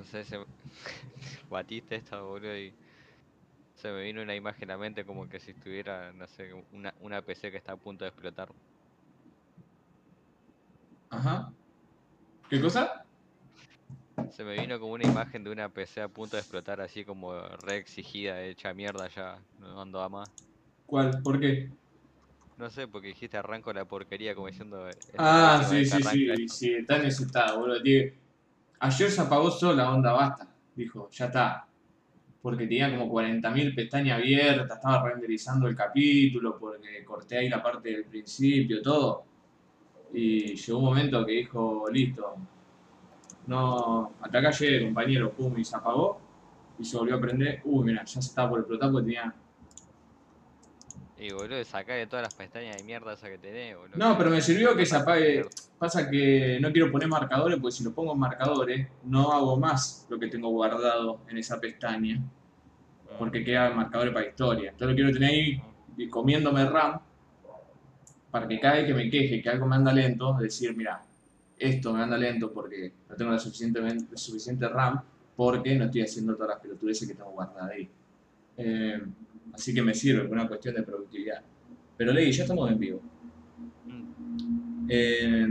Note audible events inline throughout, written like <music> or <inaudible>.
No sé, se... <laughs> batiste esto, boludo, y se me vino una imagen a la mente como que si estuviera, no sé, una, una PC que está a punto de explotar. Ajá. ¿Qué cosa? Se me vino como una imagen de una PC a punto de explotar, así como re exigida, hecha mierda ya, no ando a más. ¿Cuál? ¿Por qué? No sé, porque dijiste arranco la porquería como diciendo... "Es la Ah, sí, sí, sí, esto". sí, ese estado, boludo. Tiene- Ayer se apagó sola, onda, basta. Dijo, ya está. Porque tenía como 40.000 pestañas abiertas, estaba renderizando el capítulo, porque corté ahí la parte del principio, todo. Y llegó un momento que dijo, listo. No, hasta acá llegué, compañero, pum, y se apagó. Y se volvió a prender. Uy, mira, ya se estaba por explotar porque tenía Y boludo, sacarle todas las pestañas de mierda esa que tenés, boludo. No, pero me sirvió que se apague. Pasa que no quiero poner marcadores, porque si lo pongo en marcadores, no hago más lo que tengo guardado en esa pestaña, porque queda marcadores para historia. Entonces lo quiero tener ahí y comiéndome RAM, para que cada vez que me queje que algo me anda lento, decir, mira, esto me anda lento porque no tengo la suficiente, la suficiente RAM, porque no estoy haciendo todas las pelotudeces que tengo guardadas ahí. Eh, así que me sirve, por una cuestión de productividad. Pero Ley, ya estamos en vivo. Eh,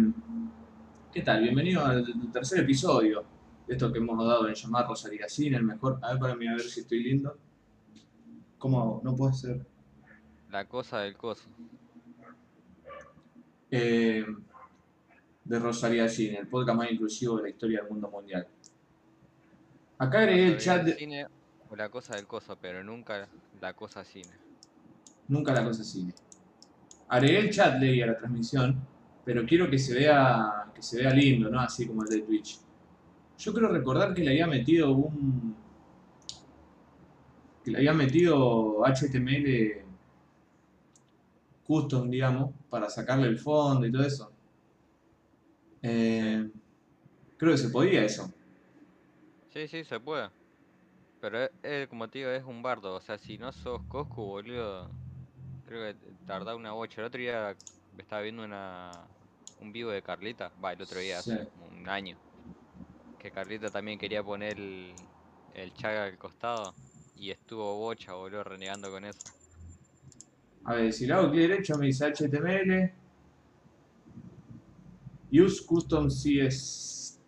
¿Qué tal? Bienvenido al tercer episodio de esto que hemos dado en llamar Rosalía Cine, el mejor. A ver, para mí, a ver si estoy lindo. ¿Cómo hago? No puede ser. La cosa del coso. Eh, de Rosalía Cine, el podcast más inclusivo de la historia del mundo mundial. Acá agregué el chat. de- cine o la cosa del coso, pero nunca la cosa cine. Nunca la cosa cine. Agregué el chat, leí a la transmisión, pero quiero que se vea que se vea lindo, ¿no? Así como el de Twitch. Yo creo recordar que le había metido un que le había metido HTML custom, digamos, para sacarle el fondo y todo eso. Eh, creo que se podía eso. Sí, sí, se puede. Pero es, es, como te digo, es un bardo. O sea, si no sos Coscu, boludo, creo que tardá una bocha. El otro día me estaba viendo una un vivo de Carlita. Va, el otro día, hace Sí. un año. Que Carlita también quería poner el, el chaga al costado. Y estuvo bocha, boludo, renegando con eso. A ver, si hago clic derecho me dice HTML. Use Custom CS,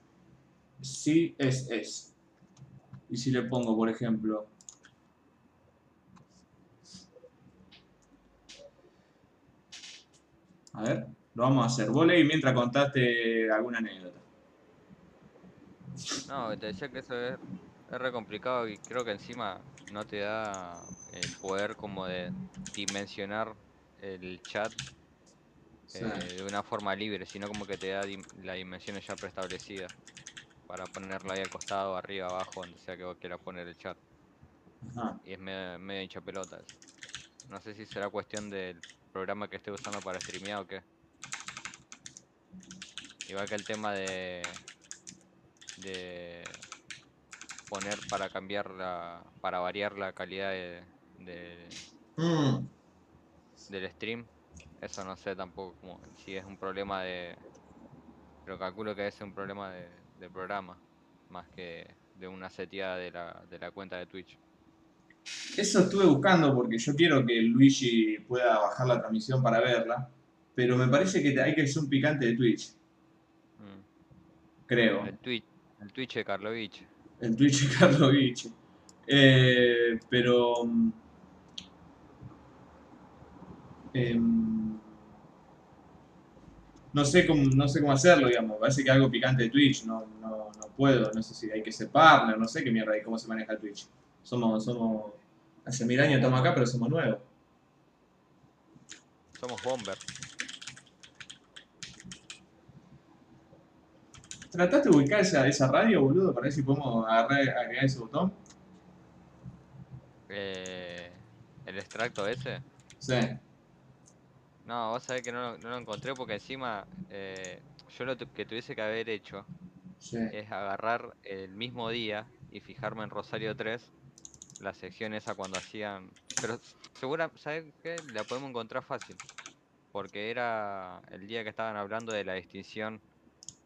CSS. Y si le pongo, por ejemplo, a ver, lo vamos a hacer. Vos leí mientras contaste alguna anécdota. No, te decía que eso es, es re complicado y creo que encima no te da el poder como de dimensionar el chat Sí. eh, de una forma libre, sino como que te da dim- las dimensiones ya preestablecidas para ponerla ahí al costado, arriba, abajo, donde sea que vos quieras poner el chat. Ajá. Y es medio, medio hincha pelota eso. No sé si será cuestión del programa que esté usando para streamear o qué. Igual que el tema de de poner para cambiar la para variar la calidad de, de- Mm, del stream eso no sé tampoco como si es un problema de pero calculo que es un problema de, de programa más que de una seteada de la, de la cuenta de Twitch Eso estuve buscando porque yo quiero que Luigi pueda bajar la transmisión para verla. Pero me parece que hay que ser un picante de Twitch. Mm. Creo. el Twitch el Twitch de Karlovich El Twitch de Karlovich. Eh, pero. mm, em, no sé cómo, no sé cómo hacerlo, digamos. Parece que algo picante de Twitch. No, no, no puedo. No sé si hay que ser partner. No sé qué mierda y cómo se maneja el Twitch. Somos, somos. Hace mil años estamos acá, pero somos nuevos. somos bomber ¿Trataste de ubicar esa, esa radio, boludo? Para ver si podemos agarrar, agregar ese botón. Eh, el extracto ese Sí. No vos sabés que no, lo- no lo encontré porque encima eh, yo lo que tuviese que haber hecho Sí. es agarrar el mismo día y fijarme en Rosario 3, la sección esa cuando hacían... Pero segura, ¿sabes qué? La podemos encontrar fácil. Porque era el día que estaban hablando de la distinción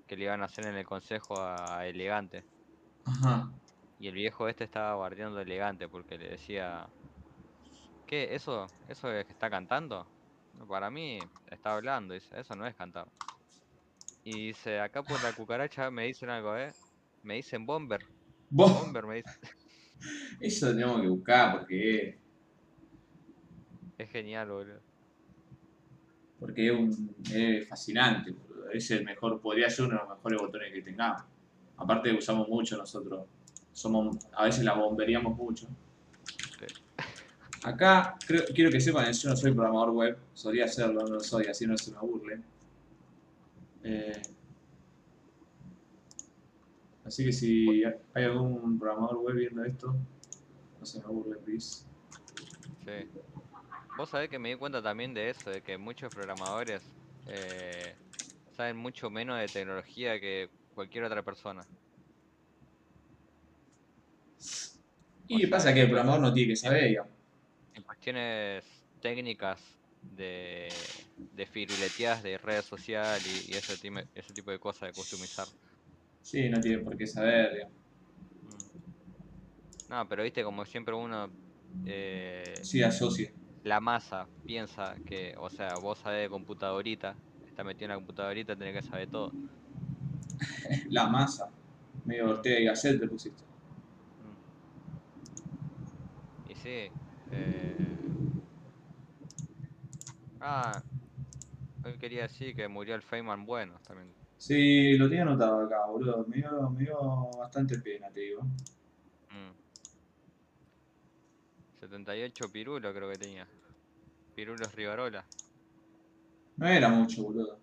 que le iban a hacer en el consejo a Elegante. Ajá. Y el viejo este estaba bardeando elegante porque le decía, ¿qué? ¿Eso, eso es que está cantando? Para mí está hablando, dice, eso no es cantar. Y dice, acá por la cucaracha me dicen algo, ¿eh? Me dicen bomber, bomber me dice. <laughs> eso tenemos que buscar porque, Es genial, boludo. porque es, un, es fascinante. boludo. Es el mejor, podría ser uno de los mejores botones que tengamos. Aparte usamos mucho nosotros. Somos, a veces la bomberíamos mucho. Acá creo- quiero que sepan, yo no soy programador web, solía hacerlo, no lo soy, así no se me burlen. Eh, así que si hay algún programador web viendo esto, no se me burlen, please. Sí. Vos sabés que me di cuenta también de eso, de que muchos programadores eh, saben mucho menos de tecnología que cualquier otra persona. Y O sea, pasa que el programador no tiene que saber, digamos. En cuestiones técnicas de, de firuleteadas de redes sociales y, y ese, time- ese tipo de cosas de customizar. Sí, no tiene por qué saber, digamos. Mm. No, pero viste, como siempre uno, eh, Sí, asocia. la masa piensa que, o sea, vos sabés de computadorita, está metido en la computadorita, tenés que saber todo. <laughs> La masa. Medio Ortega y Gasset te pusiste. Mm. Y sí. Eh, Ah, hoy quería decir que murió el Feynman bueno también. Sí, lo tenía anotado acá, boludo. Me dio, me dio bastante pena, te digo. Mm. 78 pirulos creo que tenía. Pirulos Rivarola. No era mucho, boludo.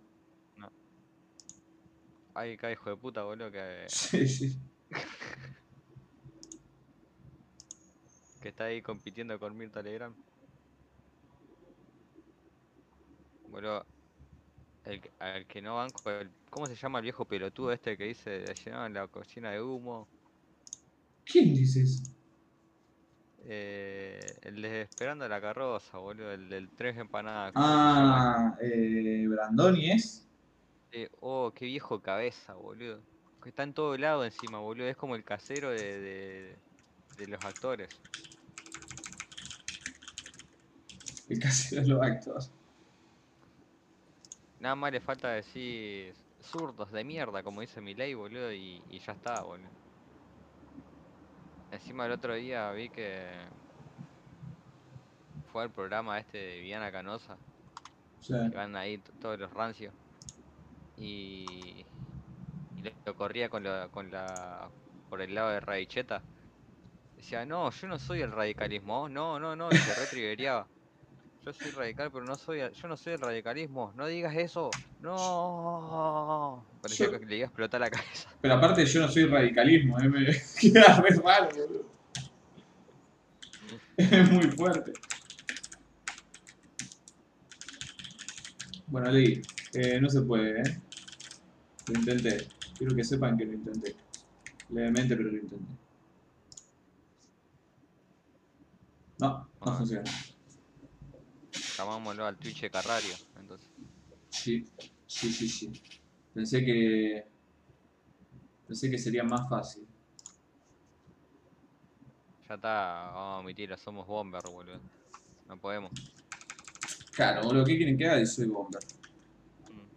Ay, cada hijo de puta, boludo, que, <laughs> Sí, sí. <laughs> que está ahí compitiendo con Mirta Legrand. Boludo, el, que- al que no banco, el- ¿cómo se llama el viejo pelotudo este que dice llenaban la cocina de humo? ¿Quién dice eso? Eh, el de Esperando la carroza, boludo, el del tres empanadas. Ah, eh, Brandoni es. Eh, oh, qué viejo cabeza, boludo. Que está en todo lado encima, boludo. Es como el casero de, de, de los actores. El casero de los actores. Nada más le falta decir zurdos de mierda, como dice Milei, boludo, y, y ya está, boludo. Encima el otro día vi que fue al programa este de Viana Canosa, sea, que van ahí todos los rancios. Y, y lo, corría con la, con la por el lado de Radicheta. Decía, no, yo no soy el radicalismo, no, no, no, y se retriggereaba. Yo soy radical, pero no soy, yo no soy el radicalismo, no digas eso, no. Parecía Yo- que le iba a explotar la cabeza. pero aparte yo no soy radicalismo, eh, me <laughs> queda re raro, boludo. Es muy fuerte. Bueno, Lee, eh, no se puede, ¿eh? Lo intenté. Quiero que sepan que lo intenté. Levemente, pero lo intenté. No, no Ah. funciona. Llamámoslo al Twitch de Carrario, entonces. Sí, sí, sí, sí. Pensé que. Pensé que sería más fácil. Ya está, vamos a omitirlo, somos bomber, boludo. No podemos. Claro, boludo, ¿qué quieren que haga? Y soy bomber. Mm.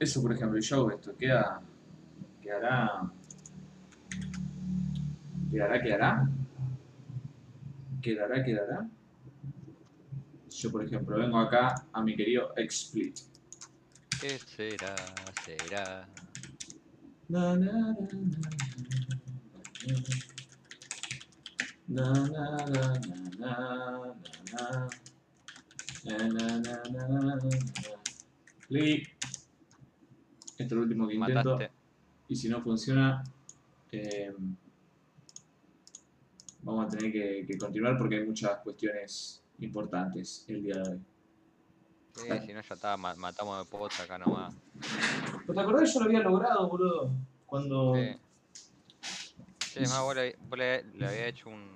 Eso, por ejemplo, yo hago esto. Queda. Quedará. Quedará, quedará. Quedará, quedará. Yo, por ejemplo, vengo acá a mi querido XSplit. ¿Qué será? Será. Na, na, na, Na, na, na, na, na, na. Clic. Esto es el último que intento. Mataste. Y si no funciona, eh, vamos a tener que, que continuar porque hay muchas cuestiones importantes el día de hoy. Sí, si no ya está, ma- matamos de posta acá nomás. ¿Pero te acordás que yo lo había logrado, boludo? Cuando... Sí. Sí, además vos le, vos le, le había hecho un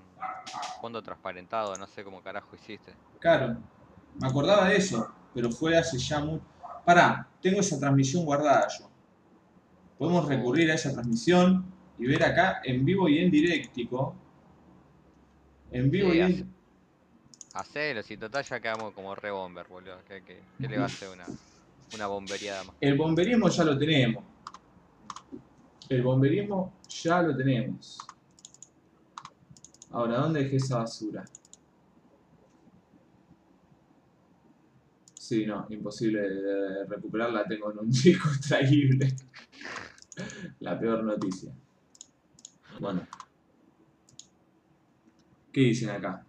fondo transparentado, no sé cómo carajo hiciste. Claro, me acordaba de eso, pero fue hace ya mucho. pará, tengo esa transmisión guardada yo. Podemos recurrir a esa transmisión y ver acá en vivo y en directico. En vivo Sí, y hace-. Hacelo, si total ya quedamos como re bomber, boludo. ¿Qué, qué, qué le va a hacer una, una bomberiada más? El bomberismo ya lo tenemos. El bomberismo ya lo tenemos. Ahora, ¿dónde dejé esa basura? Sí, no, imposible de recuperarla. Tengo en un <laughs> disco extraíble. La peor noticia. Bueno. ¿Qué dicen acá?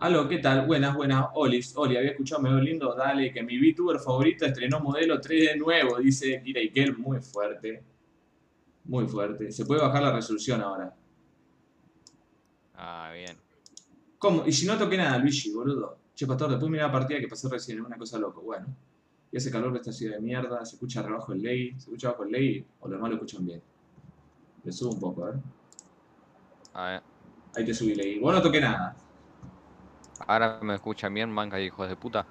Aló, ¿qué tal? Buenas, buenas. Olis, Oli, había escuchado medio lindo. Dale, que mi VTuber favorito estrenó modelo 3 de nuevo, dice Kira Ikel. Muy fuerte. Muy fuerte. Se puede bajar la resolución ahora. Ah, bien. ¿Cómo? Y si no toqué nada, Luigi, boludo. Che, pastor, después mirá la partida que pasé recién, una cosa loco. Bueno. Y hace calor de esta ciudad de mierda, se escucha rebajo el ley, se escucha bajo el ley, o los demás lo escuchan bien. Le subo un poco, a ver. A ver, Ahí te subí ley. Vos no toqué nada. ahora me escuchan bien, manga hijos de puta.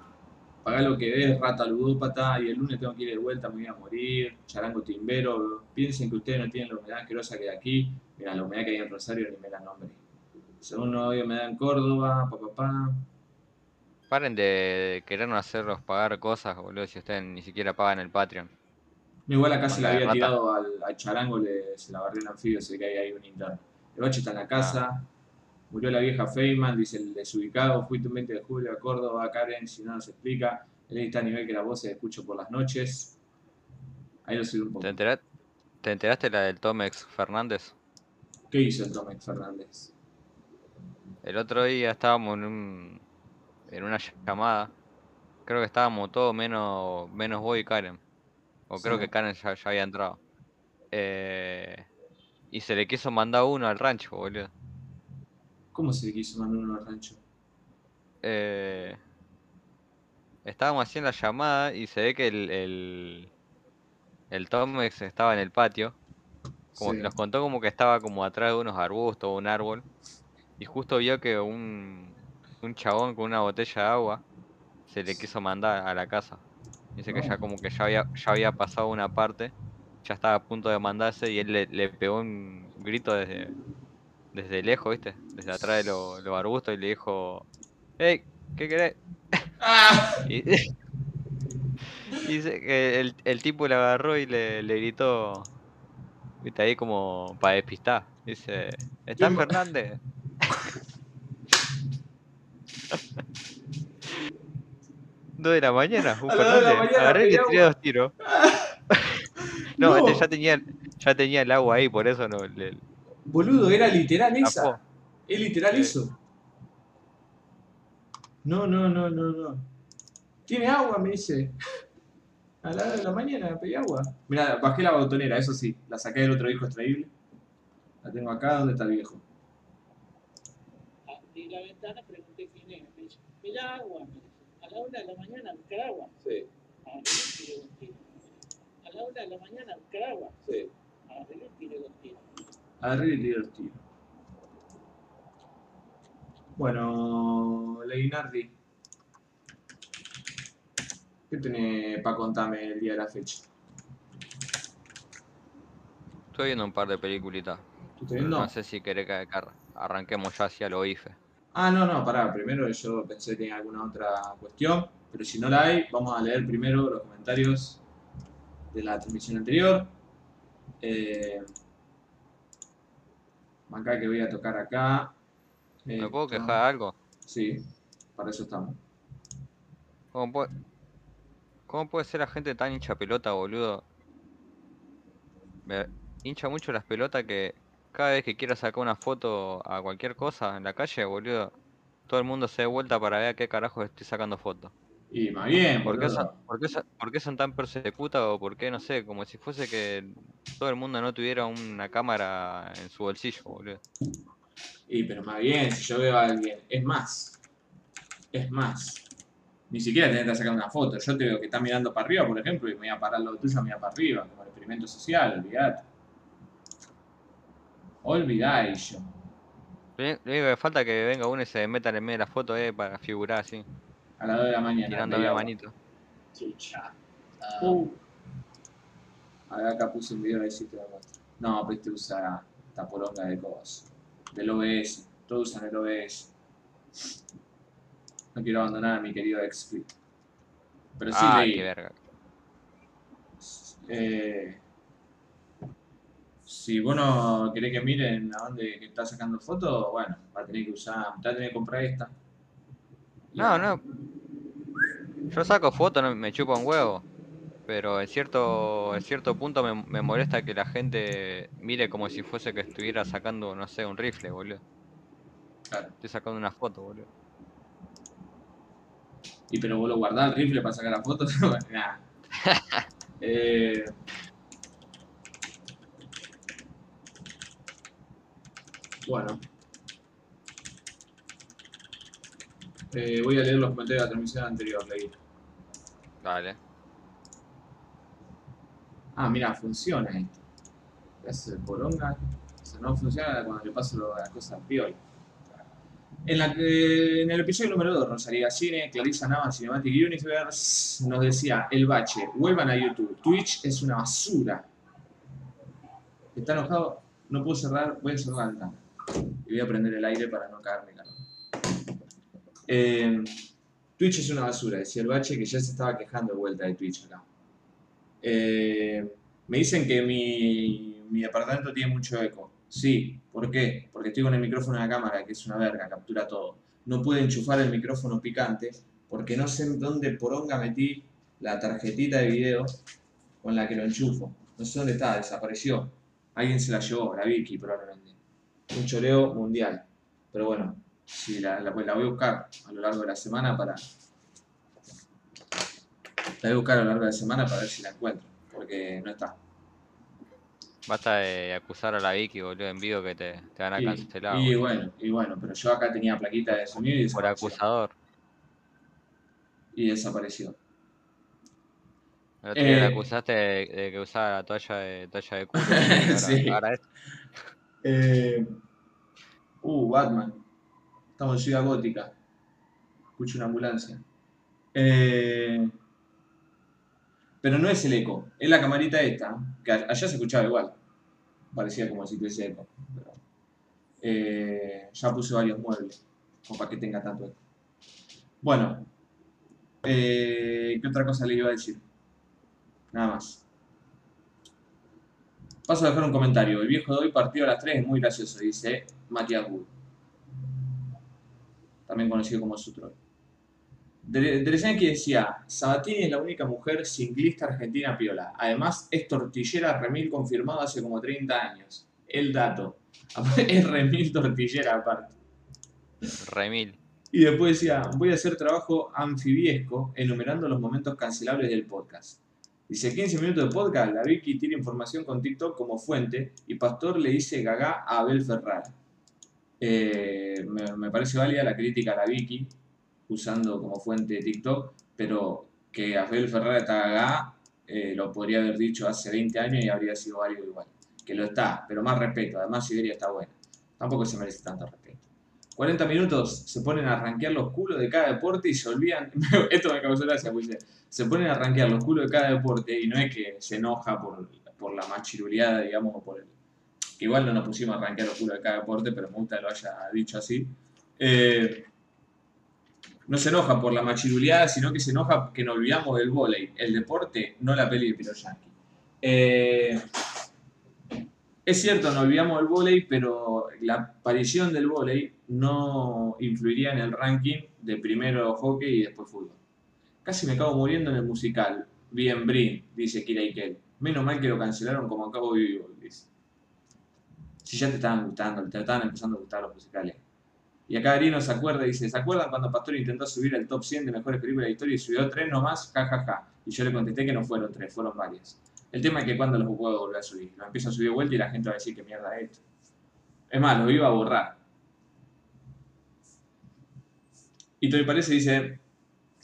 Pagá lo que ves, rata ludópata, y el lunes tengo que ir de vuelta, me voy a morir. Charango timbero, piensen que ustedes no tienen la humedad asquerosa que hay aquí. Mira, la humedad que hay en Rosario ni me la nombre. Según no hay humedad en Córdoba, papá, papá. Paren de querernos hacerlos pagar cosas, boludo, si ustedes ni siquiera pagan el Patreon. Igual acá se la había tirado al, al charango, le, se la barrió el anfibio, se que hay ahí un interno. El bache está en la casa, murió la vieja Feynman, dice el desubicado, fuiste un 20 de julio a Córdoba, Karen, si no nos explica. Él está a nivel que la voz se escucho por las noches. Ahí lo subí un poco. ¿Te, entera- ¿Te enteraste la del Tomex Fernández? ¿Qué hizo el Tomex Fernández? El otro día estábamos en un en una llamada. Creo que estábamos todos menos menos vos y Karen. O creo que Karen ya, ya había entrado. Eh, y se le quiso mandar uno al rancho, boludo. ¿Cómo se le quiso mandar uno al rancho? Eh, estábamos haciendo la llamada y se ve que el, el, el Tomex estaba en el patio. Como, Sí. Nos contó como que estaba como atrás de unos arbustos o un árbol. Y justo vio que un, un chabón con una botella de agua se le quiso mandar a la casa. Dice que ya No. como que ya había, ya había pasado una parte, ya estaba a punto de mandarse y él le, le pegó un grito desde, desde lejos, ¿viste? Desde atrás de lo- los arbustos y le dijo, hey, ¿qué querés? ¡Ah! <laughs> Y y <laughs> dice que el, el tipo le agarró y le, le gritó, viste, ahí como para despistar. Dice, ¿está ¿Quién va- Fernández? <laughs> Dos de la mañana, un Fernández. Agarré y le tiré dos tiros. No, No. este ya tenía, ya tenía el agua ahí, por eso no le Boludo, era literal esa. tapó. Es literal Sí. eso. No, no, no, no, no. Tiene agua, me dice. A la hora de la mañana pedí agua. Mira, bajé la botonera, eso sí. La saqué del otro disco extraíble. La tengo acá, ¿dónde está el viejo? Abrí la ventana, pregunté quién era. Me dice, me da agua. me dice. A la una de la mañana a buscar agua. Sí, tiros. A la una de la mañana a buscar agua. sí y tiré dos tiros. Agarré y tiré los tiros. Bueno, Leinardi. ¿Qué tenés para contarme el día de la fecha? Estoy viendo un par de peliculitas. ¿Tú estás viendo? No sé si querés que, que ar- arranquemos ya hacia lo IFE. Ah, no, no, pará. Primero yo pensé que tenía alguna otra cuestión, pero si no la hay, vamos a leer primero los comentarios de la transmisión anterior. Eh, acá que voy a tocar acá. ¿Me puedo quejar de algo? Sí, para eso estamos. ¿Cómo puede, ¿Cómo puede ser la gente tan hincha pelota, boludo? Me hincha mucho las pelotas que cada vez que quiera sacar una foto a cualquier cosa en la calle, boludo, todo el mundo se dé vuelta para ver a qué carajo estoy sacando fotos. Y más bien, ¿Por qué, por, qué, son- por qué son tan persecutas o por qué, no sé, como si fuese que todo el mundo no tuviera una cámara en su bolsillo, boludo? Y pero más bien, si yo veo a alguien, es más, es más. Ni siquiera tenés que sacar una foto. Yo te veo que está mirando para arriba, por ejemplo, y me voy a parar lo tuyo, me voy para arriba, como el experimento social, olvidate. Olvidá yo. Lo único lo único que falta que venga uno y se meta en medio de la foto eh, para figurar así, A las 2 de la mañana. tirándome la manito. Chucha. Ah, Uh, Acá puse un video de sitio de muestra. No, pues este usa esta poronga de cosas. Del OBS. Todos usan el OBS. No quiero abandonar a mi querido XSplit. Pero sí ah, leí. qué verga. Eh, si vos no querés que miren a dónde está sacando fotos, bueno, va a tener que usar, va a tener que comprar esta. No, no. Yo saco fotos, no, me chupa un huevo. Pero en cierto, en cierto punto me, me molesta que la gente mire como si fuese que estuviera sacando, no sé, un rifle, boludo. Claro. Estoy sacando una foto, boludo. Y pero vos lo guardás el rifle para sacar las fotos. <laughs> Nah. <laughs> Eh, bueno. Eh, voy a leer los comentarios de la transmisión anterior, leí. Dale. Ah, mira, funciona esto. Es el poronga. O sea, no funciona cuando le paso las cosas piola. En, la en el episodio número 2, Rosalía Cine, Clarissa Nava, Cinematic Universe, nos decía, el bache, vuelvan a YouTube, Twitch es una basura. Está enojado, no puedo cerrar, voy a cerrar la ventana. Y voy a prender el aire para no caerme. Eh, Twitch es una basura, decía el bache que ya se estaba quejando de vuelta de Twitch acá. Eh, me dicen que mi, mi departamento tiene mucho eco. Sí, ¿por qué? Porque estoy con el micrófono en la cámara, que es una verga, captura todo. No pude enchufar el micrófono picante porque no sé en dónde poronga metí la tarjetita de video con la que lo enchufo. No sé dónde está, desapareció. Alguien se la llevó, la Vicky probablemente. Un choreo mundial. Pero bueno, sí, la, la- la voy a buscar a lo largo de la semana para... La voy a buscar a lo largo de la semana para ver si la encuentro, porque no está. Basta de acusar a la Vicky, boludo, en vivo que te, te van a Y, cancelar. y boludo. bueno, y bueno, pero yo acá tenía plaquita de sonido y Por acusador. Y desapareció. El otro día le Eh. acusaste de, de que usaba la toalla de, toalla de culo. <laughs> ahora, Sí. ahora esto. Eh, uh, Batman. Estamos en Ciudad Gótica. Escucho una ambulancia. Eh, pero no es el eco, es la camarita esta, que allá se escuchaba igual. Parecía como si tuviese eco. eh, ya puse varios muebles, como para que tenga tanto eco. Bueno, eh, ¿qué otra cosa le iba a decir? Nada más. Paso a dejar un comentario. El viejo de hoy partido a las 3 es muy gracioso, dice Matías Wood. También conocido como Sutroy. Dresenki decía, Sabatini es la única mujer singlista argentina piola. Además, es tortillera remil confirmado hace como 30 años. El dato. <laughs> Es remil tortillera aparte. Remil. Y después decía, voy a hacer trabajo anfibiesco enumerando los momentos cancelables del podcast. Dice, 15 minutos de podcast, la Vicky tiene información con TikTok como fuente y Pastor le dice gaga a Abel Ferrara. Eh, me, parece válida la crítica a la Vicky usando como fuente TikTok, pero que Abel Ferrara está gaga eh, lo podría haber dicho hace 20 años y habría sido válido igual. Que lo está, pero más respeto, además Siberia está buena. Tampoco se merece tanto respeto. 40 minutos se ponen a rankear los culos de cada deporte y se olvidan. <laughs> Esto me causó gracia, pues se ponen a rankear los culos de cada deporte y no es que se enoja por, por la machiruleada, digamos, o por el. Que igual no nos pusimos a rankear los culos de cada deporte, pero me gusta que lo haya dicho así. Eh, no se enoja por la machiruleada, sino que se enoja que nos olvidamos del vóley. El deporte, no la peli de Piro. Eh, es cierto, nos olvidamos del vóley, pero la aparición del vóley no influiría en el ranking de primero hockey y después fútbol. Casi me acabo muriendo en el musical. Bien Brin, dice Kira Ikel. Menos mal que lo cancelaron como acabo vivo. Si ya te estaban gustando, te estaban empezando a gustar los musicales. Y acá Arino se acuerda, dice, ¿se acuerdan cuando Pastor intentó subir el top 100 de mejores películas de la historia y subió tres nomás? Ja, ja, ja. Y yo le contesté que no fueron tres, fueron varias. El tema es que cuando los puedo volver a subir. Lo empiezo a subir de vuelta y la gente va a decir que mierda es esto. Es más, lo iba a borrar. Y Toy Parece dice,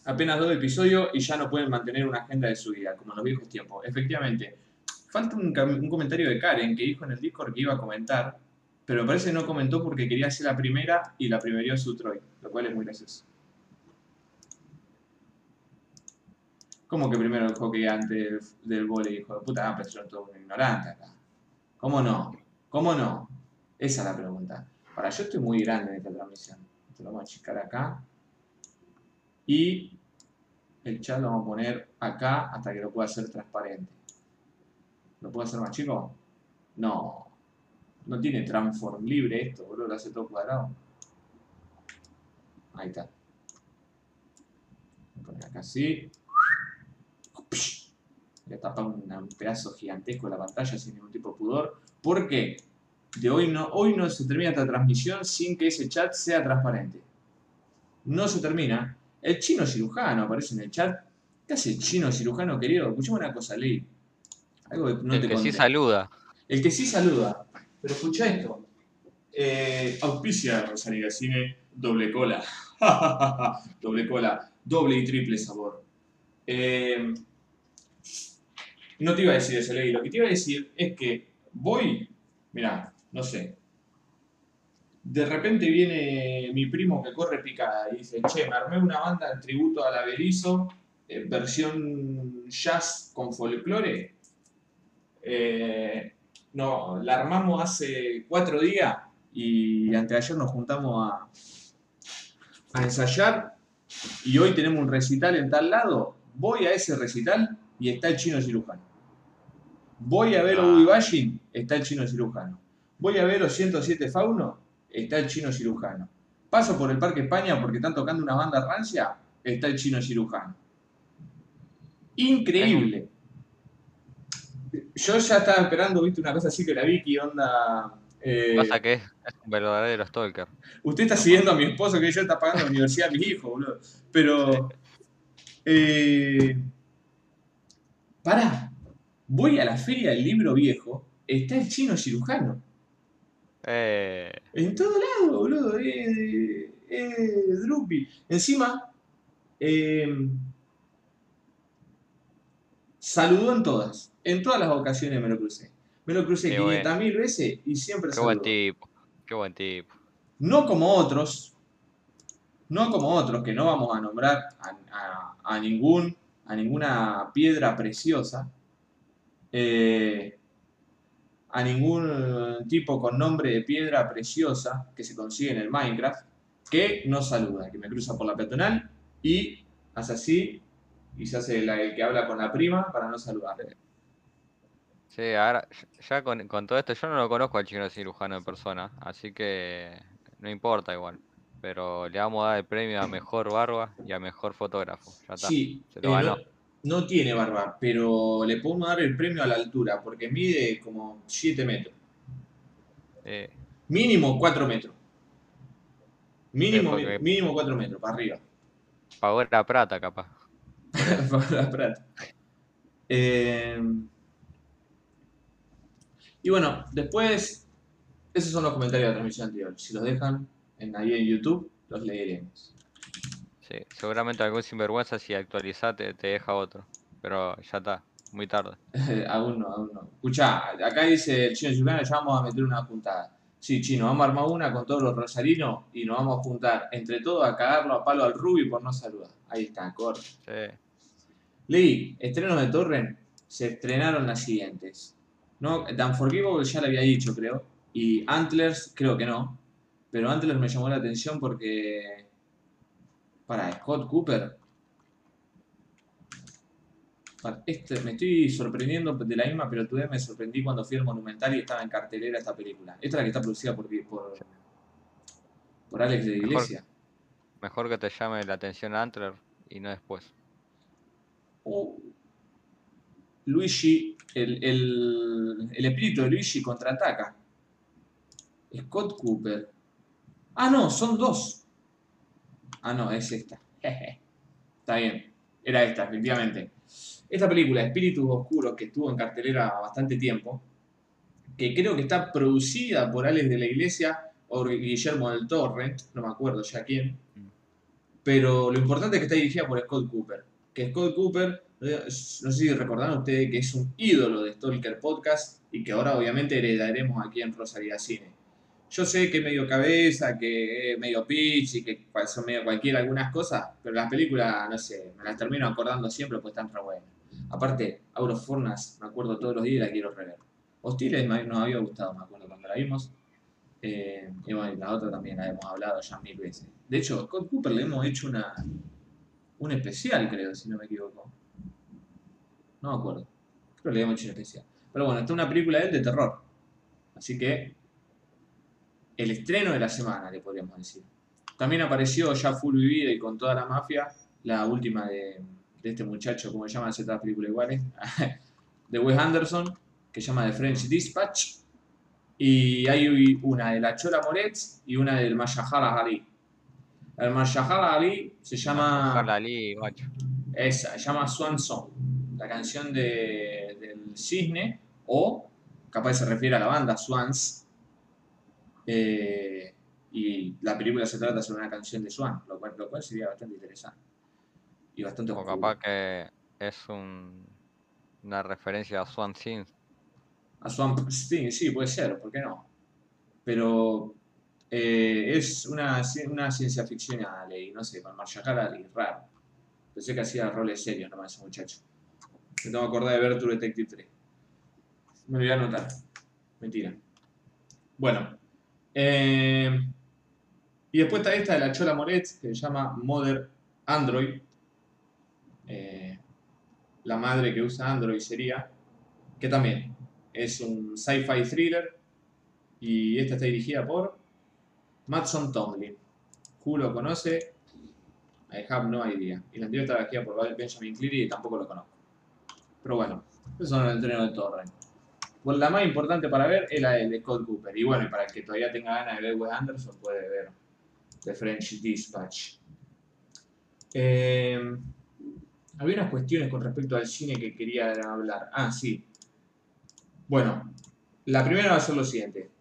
apenas dos episodios y ya no pueden mantener una agenda de subida, como en los viejos tiempos. Efectivamente, falta un, comentario de Karen que dijo en el Discord que iba a comentar, pero parece que no comentó porque quería hacer la primera y la primerió su Troy, lo cual es muy gracioso. ¿Cómo que primero el hockey antes del, vóley, hijo de puta? Ah, pero yo todo un ignorante acá. ¿Cómo no? ¿Cómo no? Esa es la pregunta. Ahora, yo estoy muy grande en esta transmisión. Esto lo vamos a achicar acá. Y el chat lo vamos a poner acá hasta que lo pueda hacer transparente. ¿Lo puedo hacer más chico? No. No tiene transform libre esto, boludo. Lo hace todo cuadrado. Ahí está. Voy a poner acá así. Voy a tapar un, un pedazo gigantesco de la pantalla sin ningún tipo de pudor. ¿Por qué? De hoy no, hoy no se termina esta transmisión sin que ese chat sea transparente. No se termina. El chino cirujano aparece en el chat. ¿Qué hace el chino cirujano, querido? Escuchame una cosa, Lee. Algo que no el te que conté. sí saluda. El que sí saluda. Pero escucha esto. Eh, auspicia Rosalía Cine, doble cola. <laughs> doble cola, doble y triple sabor. Eh, no te iba a decir eso, Levi. Lo que te iba a decir es que voy, mira, no sé. De repente viene mi primo que corre picada y dice, che, me armé una banda en tributo a la Berizo, eh, versión jazz con folclore. Eh, no, la armamos hace cuatro días y anteayer nos juntamos a, a ensayar y hoy tenemos un recital en tal lado. Voy a ese recital y está el chino cirujano. Voy a ver a Ah. Ubi Bashin, está el chino cirujano. Voy a ver los 107 Fauno, está el chino cirujano. Paso por el Parque España porque están tocando una banda rancia, está el chino cirujano. Increíble. Yo ya estaba esperando, viste, una cosa así que la Vicky, onda. eh, Pasa que es, un verdadero stalker. Usted está siguiendo a mi esposo que ella está pagando la universidad a mis hijos, boludo. Pero. Eh, pará. Voy a la feria del libro viejo. Está el chino cirujano. Eh, En todo lado, boludo. Eh, eh, Drupi. Encima. eh, saludó en todas. En todas las ocasiones me lo crucé. Me lo crucé Qué 500 mil veces y siempre qué buen tipo. Qué buen tipo. No como otros, no como otros que no vamos a nombrar a, a- a ningún, a ninguna piedra preciosa, eh, a ningún tipo con nombre de piedra preciosa que se consigue en el Minecraft, que no saluda, que me cruza por la peatonal y hace así y se hace el que habla con la prima para no saludar. Sí, ahora, ya con, con todo esto, yo no lo conozco al chino cirujano en persona, así que no importa igual. Pero le vamos a dar el premio a mejor barba y a mejor fotógrafo. Ya está. Sí, se eh, ganó. no, no tiene barba, pero le podemos dar el premio a la altura, porque mide como 7 metros. Eh, Mínimo 4 metros. Mínimo, porque- mínimo 4 metros, para arriba. pagó la plata, capaz. <laughs> Para la plata. Eh, y bueno, después, esos son los comentarios de la transmisión anterior. Si los dejan en, ahí en YouTube, los leeremos. Sí, seguramente algún sinvergüenza si actualizás te, deja otro. Pero ya está, muy tarde. <laughs> aún no, aún no. Escuchá, acá dice el chino Yucano, ya vamos a meter una juntada. Sí, chino, vamos a armar una con todos los rosarinos y nos vamos a juntar entre todos a cagarlo a palo al Ruby por no saludar. Ahí está, corre. Sí. Leí, estrenos de Torrent, se estrenaron las siguientes. No, Dan Forgivable ya lo había dicho, creo. Y Antlers, creo que no. Pero Antlers me llamó la atención porque. Para Scott Cooper. Para- Este, me estoy sorprendiendo de la misma pelotudez me sorprendí cuando fui al Monumental y estaba en cartelera esta película. Esta es la que está producida por, por, por Alex de Mejor. Iglesia. Mejor que te llame la atención Antler y no después. Oh. Luigi, el, el, el espíritu de Luigi contraataca. Scott Cooper. Ah, no, son dos. Ah, no, es esta. <laughs> Está bien. Era esta, efectivamente. Esta película, Espíritus Oscuros, que estuvo en cartelera bastante tiempo, que creo que está producida por Alex de la Iglesia o Guillermo del Torrent, no me acuerdo ya quién. Pero lo importante es que está dirigida por Scott Cooper. Que Scott Cooper, no sé si recordaron ustedes que es un ídolo de Stalker Podcast y que ahora obviamente heredaremos aquí en Rosalía Cine. Yo sé que medio cabeza, que medio pitch y que son medio cualquiera algunas cosas, pero las películas, no sé, me las termino acordando siempre porque están re buenas. Aparte, Out of Furnace, me acuerdo todos los días y la quiero rever. Hostiles nos había gustado, me acuerdo cuando la vimos. Eh, y bueno, la otra también la hemos hablado ya mil veces. De hecho, Cooper le hemos hecho una, un especial, creo, si no me equivoco. No me acuerdo. Creo que le hecho un especial. Pero bueno, esta es una película de él de terror. Así que el estreno de la semana, le podríamos decir. También apareció ya full vivida y con toda la mafia, la última de, de este muchacho, ¿cómo se llama? Hace otras películas iguales. <laughs> de Wes Anderson, que se llama The French Dispatch. Y hay una de la Chola Moretz y una del Mayahara Ali. El Mayahara Ali se llama... Carla Ali, guacho. Esa, se llama Swan Song, la canción de, del cisne, o capaz se refiere a la banda Swans. eh, y la película se trata sobre una canción de Swan, lo cual, lo cual sería bastante interesante. Y bastante O capaz que es un, una referencia a Swan Sins. A Swamp Sting, sí, puede ser, ¿por qué no? Pero eh, es una, una ciencia ficción y no sé, con Marshall Ali, raro. Pensé que hacía roles serios nomás ese muchacho. Tengo que acordar de ver True Detective 3. Me lo voy a anotar. Mentira. Bueno. eh, y después está esta de la Chola Moretz, que se llama Mother Android. Eh, la madre que usa Android sería. Que también es un sci-fi thriller. Y esta está dirigida por Matson Tomlin. Who lo conoce, I have no idea. Y la anterior está dirigida por Benjamin Cleary y tampoco lo conozco. Pero bueno, esos son el entreno de Torrent. Bueno, la más importante para ver es la de Scott Cooper. Y bueno, y para el que todavía tenga ganas de ver Wes Anderson, puede ver The French Dispatch. Eh, había unas cuestiones con respecto al cine que quería hablar. Ah, sí. Bueno, la primera va a ser lo siguiente.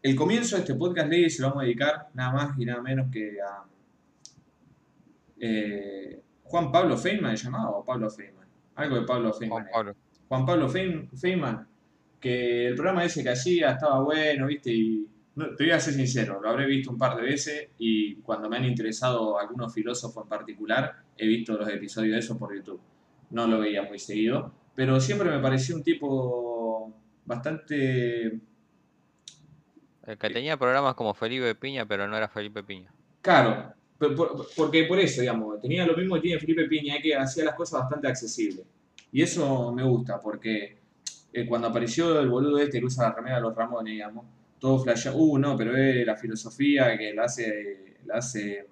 El comienzo de este podcast ley se lo vamos a dedicar nada más y nada menos que a eh, Juan Pablo Feynman, ¿se llamaba? O Pablo Feynman. Algo de Pablo Feynman. Juan. Pablo. Juan Pablo Feynman, que el programa ese que hacía estaba bueno, ¿viste? Y no, te voy a ser sincero, lo habré visto un par de veces y cuando me han interesado algunos filósofos en particular, he visto los episodios de eso por YouTube. No lo veía muy seguido, pero siempre me pareció un tipo bastante El que tenía programas como Felipe Piña, pero no era Felipe Piña. Claro, por- por- porque por eso, digamos, tenía lo mismo que tiene Felipe Piña, que hacía las cosas bastante accesibles. Y eso me gusta, porque eh, cuando apareció el boludo este que usa la remera de los Ramones, digamos, todo flashea, uh, no, pero es la filosofía que la hace, la hace,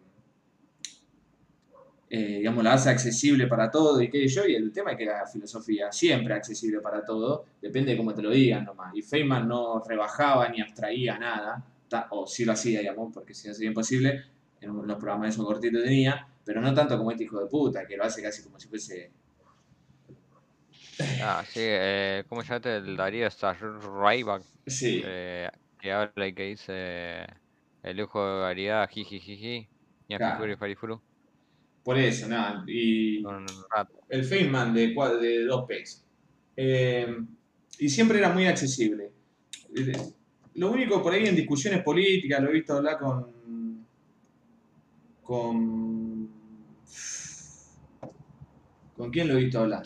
eh, digamos, la hace accesible para todo y qué yo, y el tema es que la filosofía siempre accesible para todo, depende de cómo te lo digan nomás. Y Feynman no rebajaba ni abstraía nada, o sí lo hacía, digamos, porque si no sería imposible, en los programas esos cortitos tenía, pero no tanto como este hijo de puta, que lo hace casi como si fuese... Ah, sí, eh, ¿cómo se llama este? El Darío Sarraiva, Sí, eh, que habla y que dice el lujo de variedad, jijijiji, y Claro. Farifuru, por eso, nada, y... el Feynman de, de dos P's. Eh, y siempre era muy accesible. Eh, Lo único por ahí en discusiones políticas, lo he visto hablar con. Con. ¿Con quién lo he visto hablar?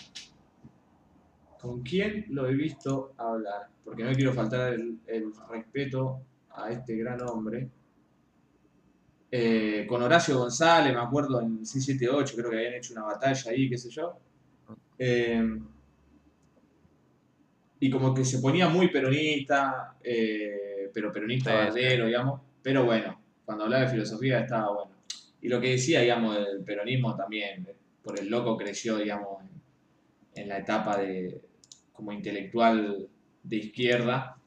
¿Con quién lo he visto hablar? Porque no quiero faltar el, el respeto a este gran hombre. Eh, con Horacio González, me acuerdo en C78, creo que habían hecho una batalla ahí, qué sé yo. Eh, y como que se ponía muy peronista, eh, pero peronista Sí, sí. verdadero, digamos. Pero bueno, cuando hablaba de filosofía estaba bueno. Y lo que decía, digamos, del peronismo también, por el loco creció, digamos, en, la etapa de como intelectual de izquierda,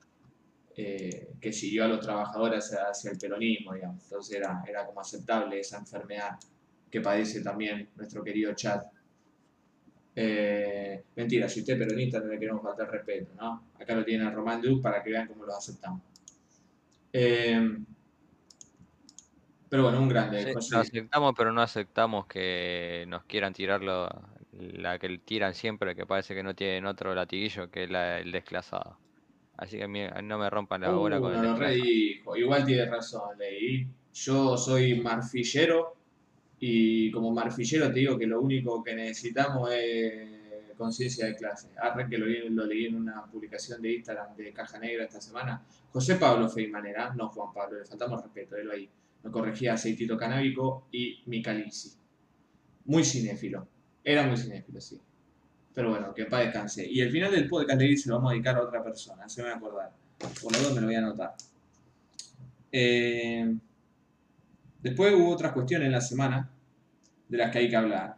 eh, que siguió a los trabajadores hacia, hacia el peronismo, digamos. Entonces era, era como aceptable esa enfermedad que padece también nuestro querido chat. Eh, mentira, si usted es peronista no le queremos faltar respeto, ¿no? Acá lo tienen a Román Duke para que vean cómo los aceptamos. Eh, pero bueno, un grande. Sí, José. aceptamos, pero no aceptamos que nos quieran tirar lo- la que tiran siempre, que parece que no tienen otro latiguillo que es la- el desclasado. Así que no me rompan la Uh, bola con no el lo desplazamiento. redijo. Igual tiene razón, leí. Yo soy marfillero y como marfillero te digo que lo único que necesitamos es conciencia de clase. Arre que lo, leí- lo leí en una publicación de Instagram de Caja Negra esta semana. José Pablo Feynman era, no Juan Pablo, le faltamos respeto, él ahí. Me corregía aceitito canábico y Micalisi. Muy cinéfilo. Era muy cinéfilo, sí. Pero bueno, que paz descanse. Y el final del podcast de se lo vamos a dedicar a otra persona, se me va a acordar. Por lo menos me lo voy a anotar. Eh, después hubo otras cuestiones en la semana de las que hay que hablar.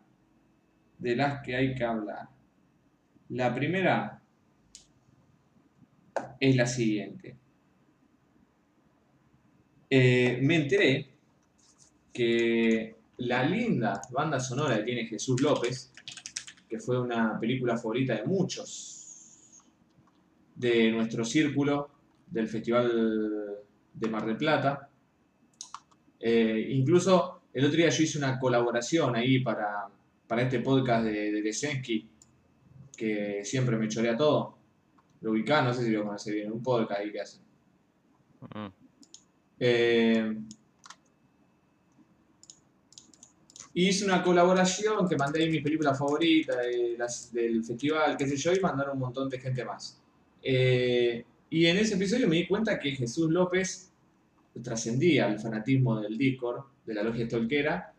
De las que hay que hablar. La primera es la siguiente. Eh, me enteré que la linda banda sonora que tiene Jesús López, que fue una película favorita de muchos de nuestro círculo del Festival de Mar del Plata. Eh, incluso el otro día yo hice una colaboración ahí para, para este podcast de, de que siempre me chorea todo. Lo ubicá, no sé si lo conoce bien, un podcast ahí que hace. Mm. Eh, hice una colaboración que mandé mi película favorita del festival, qué sé yo, y mandaron un montón de gente más. Eh, y en ese episodio me di cuenta que Jesús López trascendía el fanatismo del Discord, de la logia tolquera,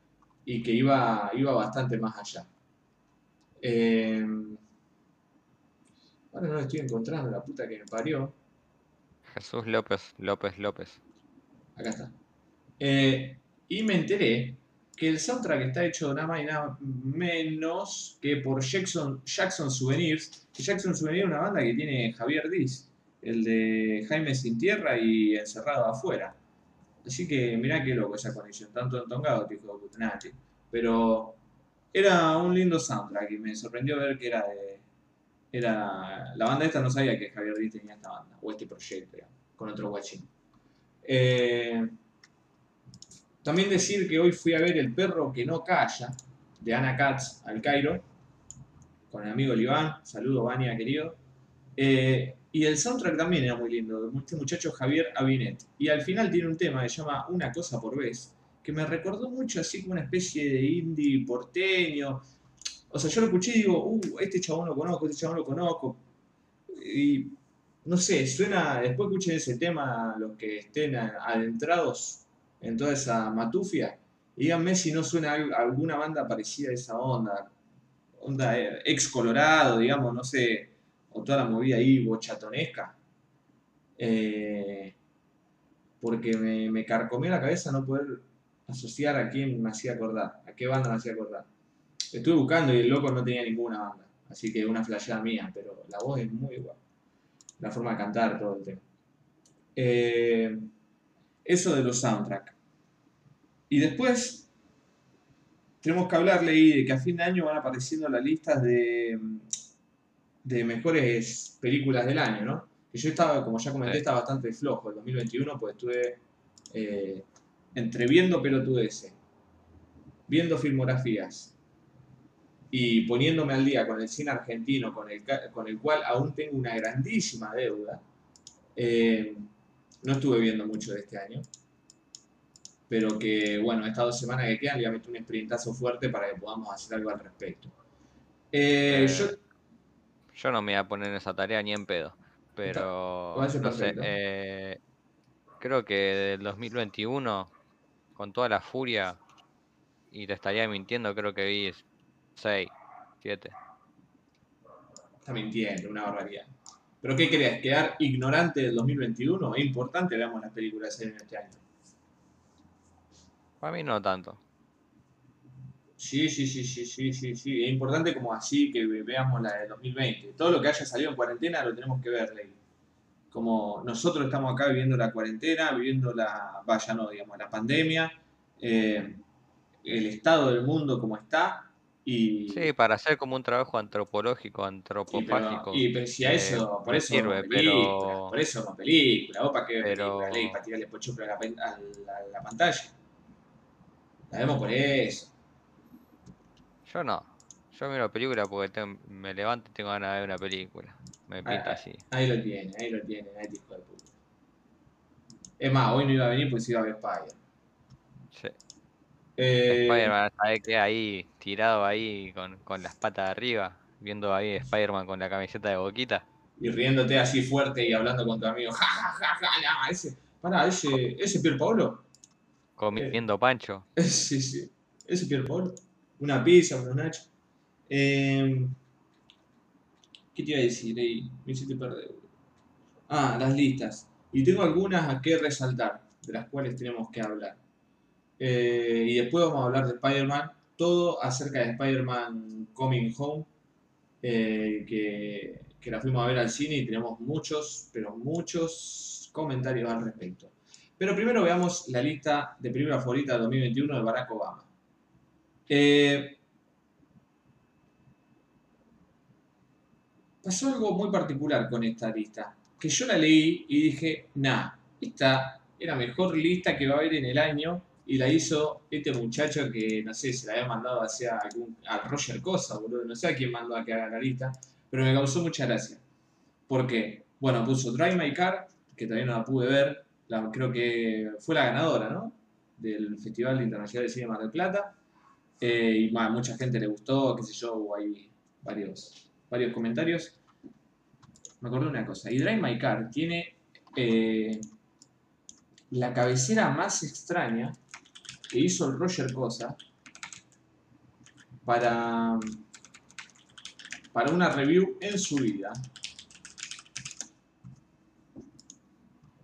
y que iba, iba bastante más allá. Eh, ahora no estoy encontrando, la puta que me parió. Jesús López, López, López. Acá está. Eh, y me enteré que el soundtrack está hecho nada más y nada menos que por Jackson, Jackson Souvenirs. Jackson Souvenirs es una banda que tiene Javier Diz, el de Jaime Sin Tierra y Encerrado Afuera. Así que mirá qué loco esa conexión, tanto entongado, nada, tío. Pero era un lindo soundtrack y me sorprendió ver que era de. Era. La banda esta no sabía que Javier Diz tenía esta banda, o este proyecto, digamos, con otro guachín. Eh, también decir que hoy fui a ver El perro que no calla, de Ana Katz al Cairo, con el amigo Liván. Saludo, Vania, querido. Eh, y el soundtrack también era muy lindo, este muchacho Javier Abinet. Y al final tiene un tema que se llama Una cosa por vez, que me recordó mucho así como una especie de indie porteño. O sea, yo lo escuché y digo, uh, este chabón lo conozco, este chabón lo conozco. No sé, suena, después escuchen ese tema, los que estén adentrados en toda esa matufia, díganme si no suena al- alguna banda parecida a esa onda, onda eh, ex Colorado, digamos, no sé, o toda la movida ahí bochatonesca. Eh, porque me, me la cabeza no poder asociar a quién me hacía acordar, a qué banda me hacía acordar. Estuve buscando y el loco no tenía ninguna banda, así que una flasheada mía, pero la voz es muy igual la forma de cantar, todo el tema. Eh, eso de los soundtracks. Y después tenemos que hablarle ahí de que a fin de año van apareciendo las listas de, de mejores películas del año, ¿no? Que yo estaba, como ya comenté, estaba bastante flojo el 2021, pues estuve eh, entre viendo pelotudeces, viendo filmografías y poniéndome al día con el cine argentino, con el, con el cual aún tengo una grandísima deuda. Eh, no estuve viendo mucho de este año, pero que, bueno, estas dos semanas que quedan le voy a meter un sprintazo fuerte para que podamos hacer algo al respecto. Eh, Eh, yo, Yo no me voy a poner en esa tarea ni en pedo. Pero no sé, creo que del 2021, con toda la furia, y te estaría mintiendo, creo que vi 6, 7. está mintiendo, una barbaridad. ¿Pero qué crees? ¿Quedar ignorante del 2021? Es importante veamos las películas salen este año. Para mí no tanto. Sí, sí, sí, sí, sí, sí, sí. Es importante como así que ve- veamos la de 2020. Todo lo que haya salido en cuarentena lo tenemos que ver, Ley. Como nosotros estamos acá viviendo la cuarentena, viviendo la, vaya no, digamos, la pandemia, eh, el estado del mundo como está, y, Sí, para hacer como un trabajo antropológico, y, pero, antropofágico. y pero si a eh, eso, por eso sirve, pero- por eso vemos películas, vos para qué Pero- películas, Ley, para tirarle pochoclo a la, a la- a la pantalla. La vemos por eso. Yo no. Yo miro película porque tengo- me levanto y tengo ganas de ver una película. Me pinta ah. así. Ahí lo tiene, ahí lo tiene, ahí hijo de puta. Es más, hoy no iba a venir pues iba a ver Spider. Sí. Eh, Spider-Man, ¿sabes qué? Ahí, tirado ahí con, con las patas arriba, viendo ahí Spider-Man con la camiseta de boquita. y riéndote así fuerte y hablando con tu amigo. <laughs> Ja, ja, ja, ja, no, ese. Pará, ese, ese Pier Paolo. Comiendo pancho. <laughs> Sí, sí. Ese Pier Paolo. Una pizza, unos nachos. Eh, ¿Qué te iba a decir? Ey, me hiciste perder. Ah, las listas. Y tengo algunas a que resaltar, de las cuales tenemos que hablar. Eh, y después vamos a hablar de Spider-Man. Todo acerca de Spider-Man Coming Home. eh, que, la fuimos a ver al cine y tenemos muchos, pero muchos comentarios al respecto. Pero primero veamos la lista de película favorita de 2021 de Barack Obama. Eh, pasó algo muy particular con esta lista, que yo la leí y dije, nah, esta era la mejor lista que va a haber en el año y la hizo este muchacho que, no sé, se la había mandado hacia algún, a Roger Cosa, boludo, no sé a quién mandó a que haga la lista, pero me causó mucha gracia. ¿Por qué? Bueno, puso Drive My Car, que todavía no la pude ver, la- creo que fue la ganadora, ¿no? Del Festival Internacional de Cine Mar del Plata. Eh, y a mucha gente le gustó, qué sé yo, hubo ahí varios, varios comentarios. Me acordé de una cosa. Y Drive My Car tiene eh, la cabecera más extraña que hizo el Roger Cosa para, para una review en su vida.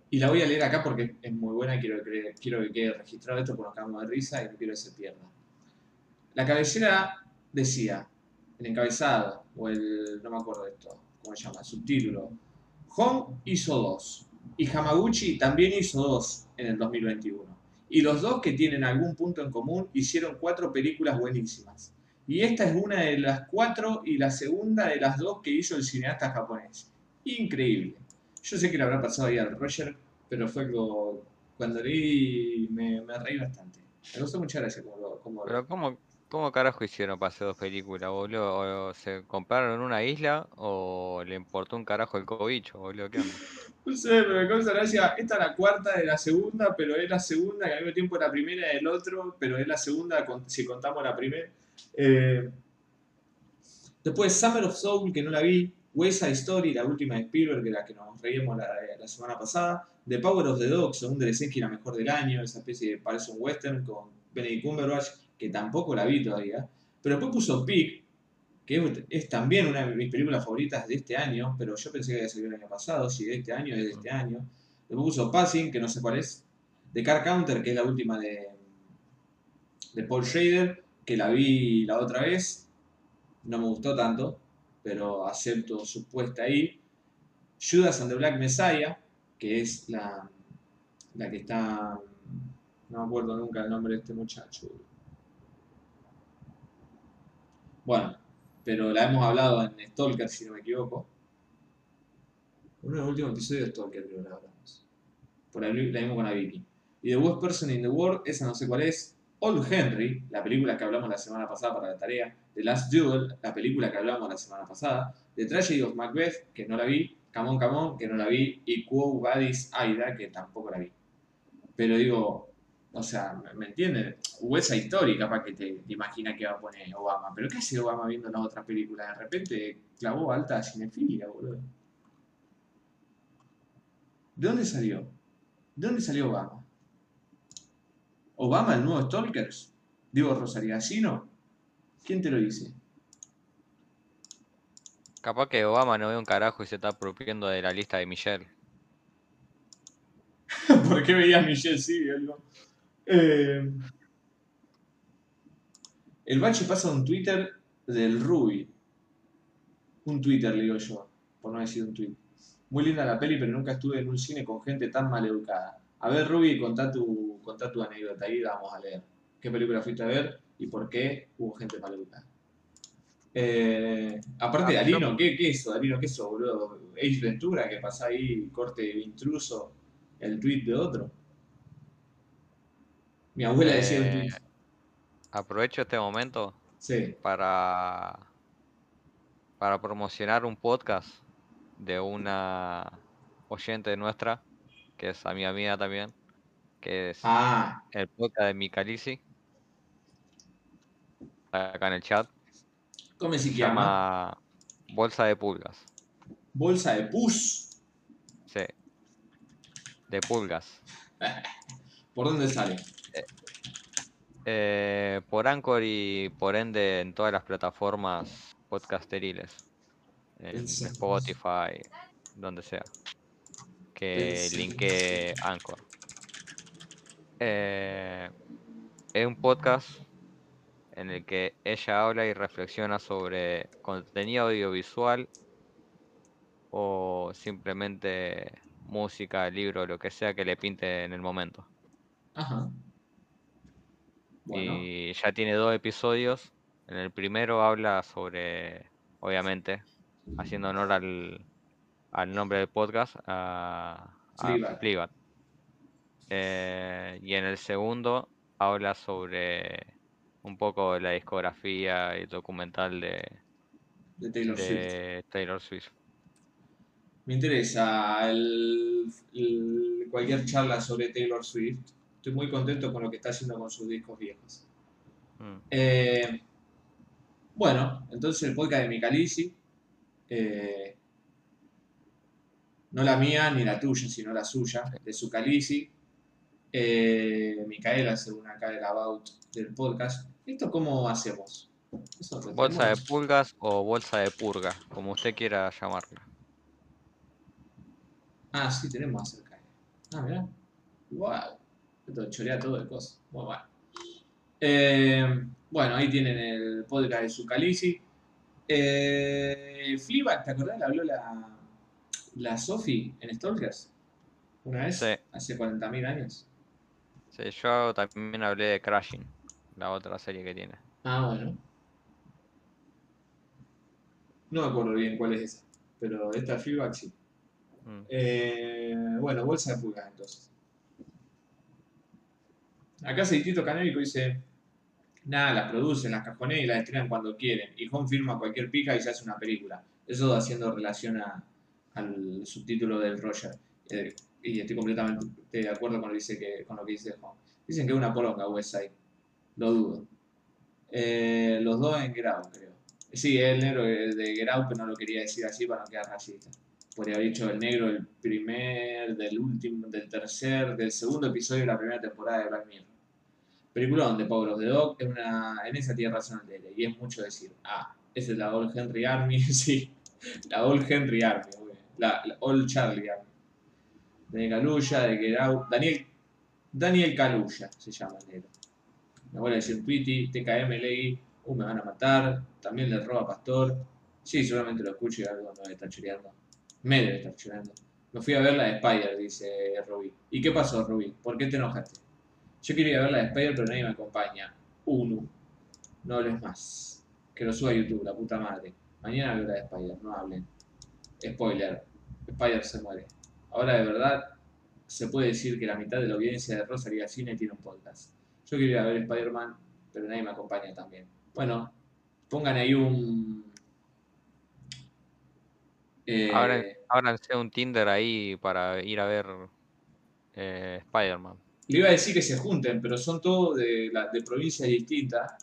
Y la voy a leer acá porque es muy buena y quiero que, quiero que quede registrado esto porque nos cagamos de risa y no quiero que se pierda. La cabecera decía, el encabezado, o el, no me acuerdo de esto, ¿cómo se llama? Subtítulo. Hong hizo dos y Hamaguchi también hizo dos en el 2021. Y los dos que tienen algún punto en común hicieron cuatro películas buenísimas. Y esta es una de las cuatro y la segunda de las dos que hizo el cineasta japonés. Increíble. Yo sé que le habrá pasado ahí al Roger, pero fue algo, cuando leí me, me reí bastante. Me gustó mucho gracia como lo, como Pero ¿cómo, cómo carajo hicieron para hacer dos películas, boludo? ¿O se compraron en una isla o le importó un carajo el cobicho, boludo? ¿Qué onda? <laughs> No sé, pero me causa gracia. Esta es la cuarta de la segunda, pero es la segunda, que al mismo tiempo es la primera del otro, pero es la segunda si contamos la primera. Eh, después Summer of Soul, que no la vi. West Side Story, la última de Spielberg, que la que nos reímos la, semana pasada. The Power of the Dog, según Dresinski, la mejor del año, esa especie de parece un western con Benedict Cumberbatch, que tampoco la vi todavía. Pero después puso Pig, que es, es también una de mis películas favoritas de este año, pero yo pensé que había salido el año pasado, si de este año es de este año. Después puso Passing, que no sé cuál es. The Car Counter, que es la última de, de Paul Schrader, que la vi la otra vez. No me gustó tanto, pero acepto su puesta ahí. Judas and the Black Messiah, que es la, la que está. No me acuerdo nunca el nombre de este muchacho. Bueno, pero la hemos hablado en Stalker, si no me equivoco. Uno de los últimos episodios de Stalker, creo que la hablamos. Por ahí la vimos con la. Y The Worst Person in the World, esa no sé cuál es. Old Henry, la película que hablamos la semana pasada para la tarea. The Last Duel, la película que hablamos la semana pasada. The Tragedy of Macbeth, que no la vi. Come on, que no la vi. Y Quo Vadis Aida, que tampoco la vi. Pero digo, o sea, ¿me, me entienden? O esa historia, capaz que te, te imaginas que va a poner Obama. Pero ¿qué hace Obama viendo las otras películas? De repente clavó alta cinefilia, boludo. ¿De dónde salió? ¿De dónde salió Obama? ¿Obama el nuevo Stalkers? ¿Digo Rosariacino? ¿Quién te lo dice? Capaz que Obama no ve un carajo y se está apropiando de la lista de Michelle. <laughs> ¿Por qué veías Michelle sí, algo? Eh, el bache pasa un Twitter del Ruby. Un Twitter, le digo yo, por no decir un tweet. Muy linda la peli, pero nunca estuve en un cine con gente tan maleducada. A ver, Ruby, contá tu, contá tu anécdota ahí, vamos a leer. ¿Qué película fuiste a ver y por qué hubo gente maleducada? Eh, aparte de Ah, Alino, ¿qué, ¿qué es eso? Alino, ¿qué es eso, boludo? Ace Ventura, que pasa ahí, corte intruso, el tweet de otro. Mi abuela decía Eh. Aprovecho este momento Sí. para, para promocionar un podcast de una oyente nuestra, que es amiga mía también, que es Ah, el podcast de Micalisi, acá en el chat, ¿cómo se se llama? llama Bolsa de Pulgas, Bolsa de pus. sí, de pulgas. <laughs> ¿Por dónde sale? Eh, por Anchor y por ende en todas las plataformas podcasteriles. En. Spotify, donde sea. Que linke Anchor. Eh, es un podcast en el que ella habla y reflexiona sobre contenido audiovisual o simplemente música, libro, lo que sea que le pinte en el momento. Ajá. Bueno, Y ya tiene dos episodios. En el primero habla sobre, obviamente, haciendo honor al, al nombre del podcast, a, a. Fleabag. Eh, y en el segundo habla sobre un poco de la discografía y documental de, de Taylor Swift. de Taylor Swift. Me interesa el- el- cualquier charla sobre Taylor Swift. Estoy muy contento con lo que está haciendo con sus discos viejos. Mm. Eh, bueno, entonces el podcast de Micalisi. eh, no la mía ni la tuya, sino la suya, de su Calisi. Eh, Micaela, según acá el about del podcast. ¿Esto cómo hacemos? Bolsa de pulgas o bolsa de purga, como usted quiera llamarla. Ah, sí, tenemos acerca. Ah, mirá. Wow. Esto chorea todo de cosas. Muy bueno. Eh, bueno, ahí tienen el podcast de Zucalisi. Eh, Fleabag, ¿te acordás? Le habló la, la Sofi en Stalkers. Una vez, Sí. hace 40.000 años. Sí, yo también hablé de Crashing, la otra serie que tiene. Ah, bueno. No me acuerdo bien cuál es esa. Pero esta Fleabag sí. Mm. Eh, bueno, bolsa de pulgas entonces. Acá Aceitito Canébico dice, nada, las producen, las cajonean y las estrenan cuando quieren. Y Home firma cualquier pica y se hace una película. Eso haciendo relación a- al subtítulo del Roger. Eh, y estoy completamente de acuerdo con lo, dice que, con lo que dice Home. Dicen que es una poronga Westside. Lo dudo. Eh, los dos en Out, creo. Sí, el negro de Out, pero no lo quería decir así para no quedar racista podría haber dicho el negro del primer, del último, del tercer, del segundo episodio de la primera temporada de Black Mirror. Película donde Power of the es una, en esa tierra son aldea, y es mucho decir, ah, esa es la Old Henry Army, <laughs> sí, la Old Henry Army, la, la Old Charlie Army. De Caluya, de Get Out, Daniel, Daniel Caluya se llama el negro. Me vuelve a decir Tweety, TKM leí, uh, me van a matar, también le roba Pastor. Sí, seguramente lo escucho y algo me está chuleando. Me debe estar llorando. Me fui a ver la de Spider, dice Rubí. ¿Y qué pasó, Rubí? ¿Por qué te enojaste? Yo quería ir a ver la de Spider, pero nadie me acompaña. Uno. No hables más. Que lo suba a YouTube, la puta madre. Mañana veo la de Spider, no hablen. Spoiler. Spider se muere. Ahora de verdad, se puede decir que la mitad de la audiencia de Rosalía Cine tiene un podcast. Yo quería ver Spider-Man, pero nadie me acompaña también. Bueno, pongan ahí un... eh, Abran- Ábranse un Tinder ahí para ir a ver eh, Spider-Man. Le iba a decir que se junten, pero son todos de, provincias distintas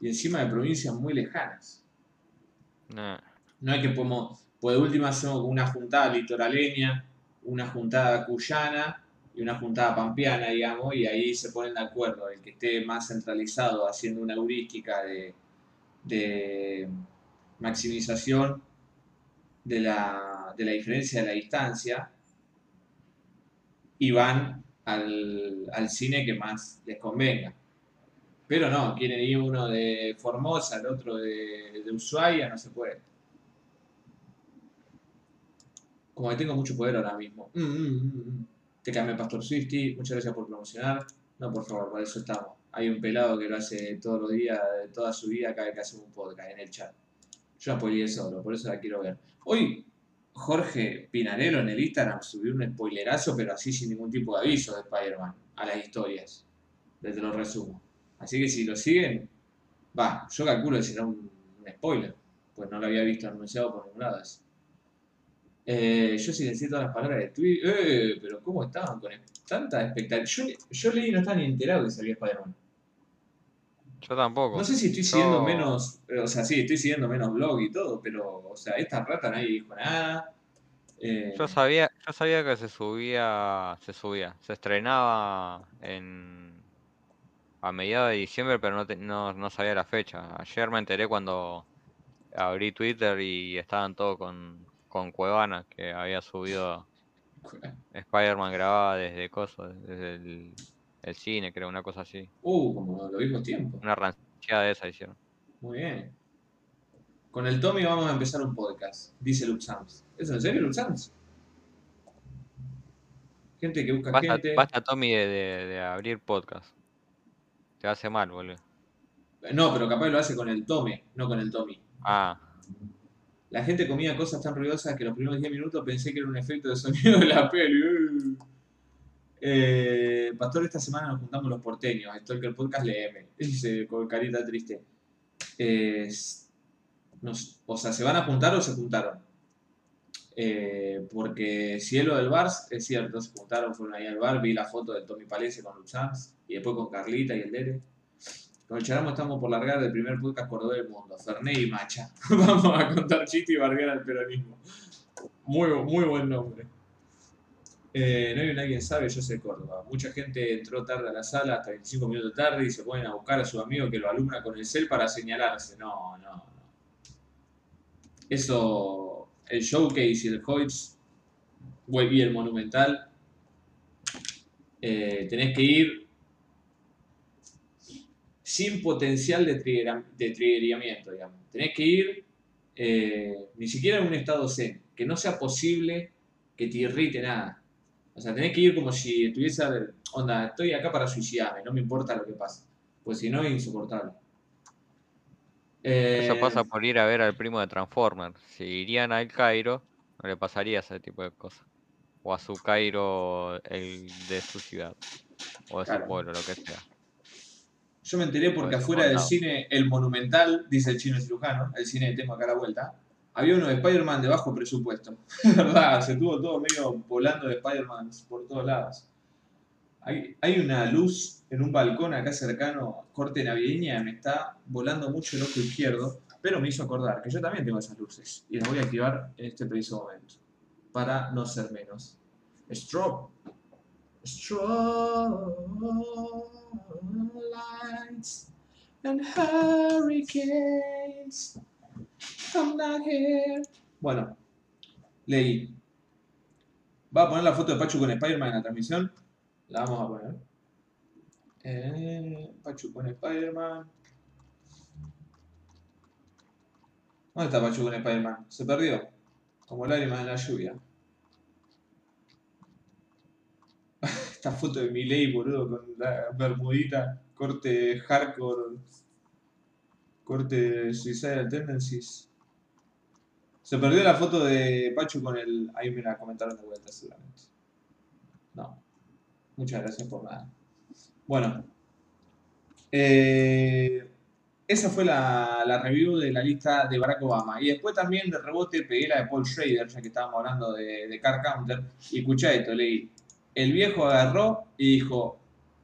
y encima de provincias muy lejanas. Nah. No hay que podemos, pues de última hacemos una juntada litoraleña, una juntada cuyana y una juntada pampeana, digamos, y ahí se ponen de acuerdo el que esté más centralizado haciendo una heurística de, de maximización de la, de la diferencia de la distancia y van al, al cine que más les convenga. Pero no, quieren ir uno de Formosa, el otro de, de Ushuaia, no se puede. Como que tengo mucho poder ahora mismo. Mm, mm, mm. Te cambié Pastor Swifty, muchas gracias por promocionar. No, por favor, para eso estamos. Hay un pelado que lo hace todos los días, de toda su vida, cada vez que hacemos un podcast en el chat. Yo apoyé solo, por eso la quiero ver. Hoy Jorge Pinarello en el Instagram subió un spoilerazo, pero así sin ningún tipo de aviso de Spider-Man a las historias. Les te lo resumo. Así que si lo siguen, Va, yo calculo que será un, spoiler, pues no lo había visto anunciado por ningún lado. eso. Eh, yo todas las palabras de Twitter. Eh, pero ¿cómo estaban con tanta expectativa? Yo, yo leí y no estaba ni enterado que salía Spider-Man. Yo tampoco. No sé si estoy siguiendo Yo- menos, o sea, sí, estoy siguiendo menos blog y todo, pero, o sea, esta rata nadie dijo nada. Eh, Yo sabía, yo sabía que se subía, se subía, se estrenaba en a mediados de diciembre, pero no, te- no, no sabía la fecha. Ayer me enteré cuando abrí Twitter y estaban todos con, con Cuevana, que había subido Spider-Man grabada desde cosas, desde el, el cine, creo, una cosa así. uh, como lo mismo tiempo. Una ranciada de esa hicieron. Muy bien. Con el Tommy vamos a empezar un podcast, dice Luxams. ¿Es en serio, Luxams? Gente que busca Basta, gente. basta Tommy, de, de- de abrir podcast. Te hace mal, boludo. No, pero capaz lo hace con el Tome, no con el Tommy. Ah, La gente comía cosas tan ruidosas que los primeros 10 minutos pensé que era un efecto de sonido de la peli. Eh, Pastor, esta semana nos juntamos los porteños. Stalker Podcast LM. Dice con carita triste. O sea, ¿se van a juntar o se juntaron? Eh, porque si es lo del bar, es cierto, se juntaron, fueron ahí al bar, vi la foto de Tommy Palese con Luxans y después con Carlita y el Dere. Con el Charamo estamos por largar del primer podcast cordobés del mundo, Ferné y Macha. <laughs> Vamos a contar chiste y bardear al peronismo. Muy, muy buen nombre. Eh, no hay nadie sabe, yo sé Córdoba. Mucha gente entró tarde a la sala, hasta 25 minutos tarde, y se ponen a buscar a su amigo que lo alumbra con el cel para señalarse. No, no, no. Eso, el showcase y el Hoyts, y el Monumental, eh, tenés que ir sin potencial de, triggera- de triggeramiento, digamos. Tenés que ir eh, ni siquiera en un estado zen, que no sea posible que te irrite nada. O sea, tenés que ir como si estuviese, onda, estoy acá para suicidarme, no me importa lo que pase. Pues si no, es insoportable. Eso Eh, pasa por ir a ver al primo de Transformers. Si irían al Cairo, no le pasaría ese tipo de cosas. O a su Cairo, el de su ciudad. O de Claro. su pueblo, lo que sea. Yo me enteré porque Por afuera del cine El Monumental, dice el chino cirujano, el cine que tengo acá a la vuelta, había uno de Spider-Man de bajo presupuesto. <laughs> Es verdad, se tuvo todo medio volando de Spider-Man por todos lados. Hay, hay una luz en un balcón acá cercano, corte navideña, me está volando mucho el ojo izquierdo, pero me hizo acordar que yo también tengo esas luces y las voy a activar en este preciso momento, para no ser menos. Strobe. Strobe lights and hurricanes. I'm not here. Bueno, leí. ¿Va a poner la foto de Pachu con Spider-Man en la transmisión? La vamos a poner. Eh, Pachu con Spider-Man. ¿Dónde está Pachu con Spider-Man? Se perdió. Como lágrimas en la lluvia. <laughs> Esta foto de Miley, boludo, con la bermudita, corte hardcore, corte suicidal tendencies. Se perdió la foto de Pachu con el... Ahí me la comentaron de vuelta seguramente. No. Muchas gracias por nada. Bueno. Eh, esa fue la, la review de la lista de Barack Obama. Y después también de rebote pegué la de Paul Schrader, ya que estábamos hablando de, de Car Counter. Y escuché esto, leí. El viejo agarró y dijo,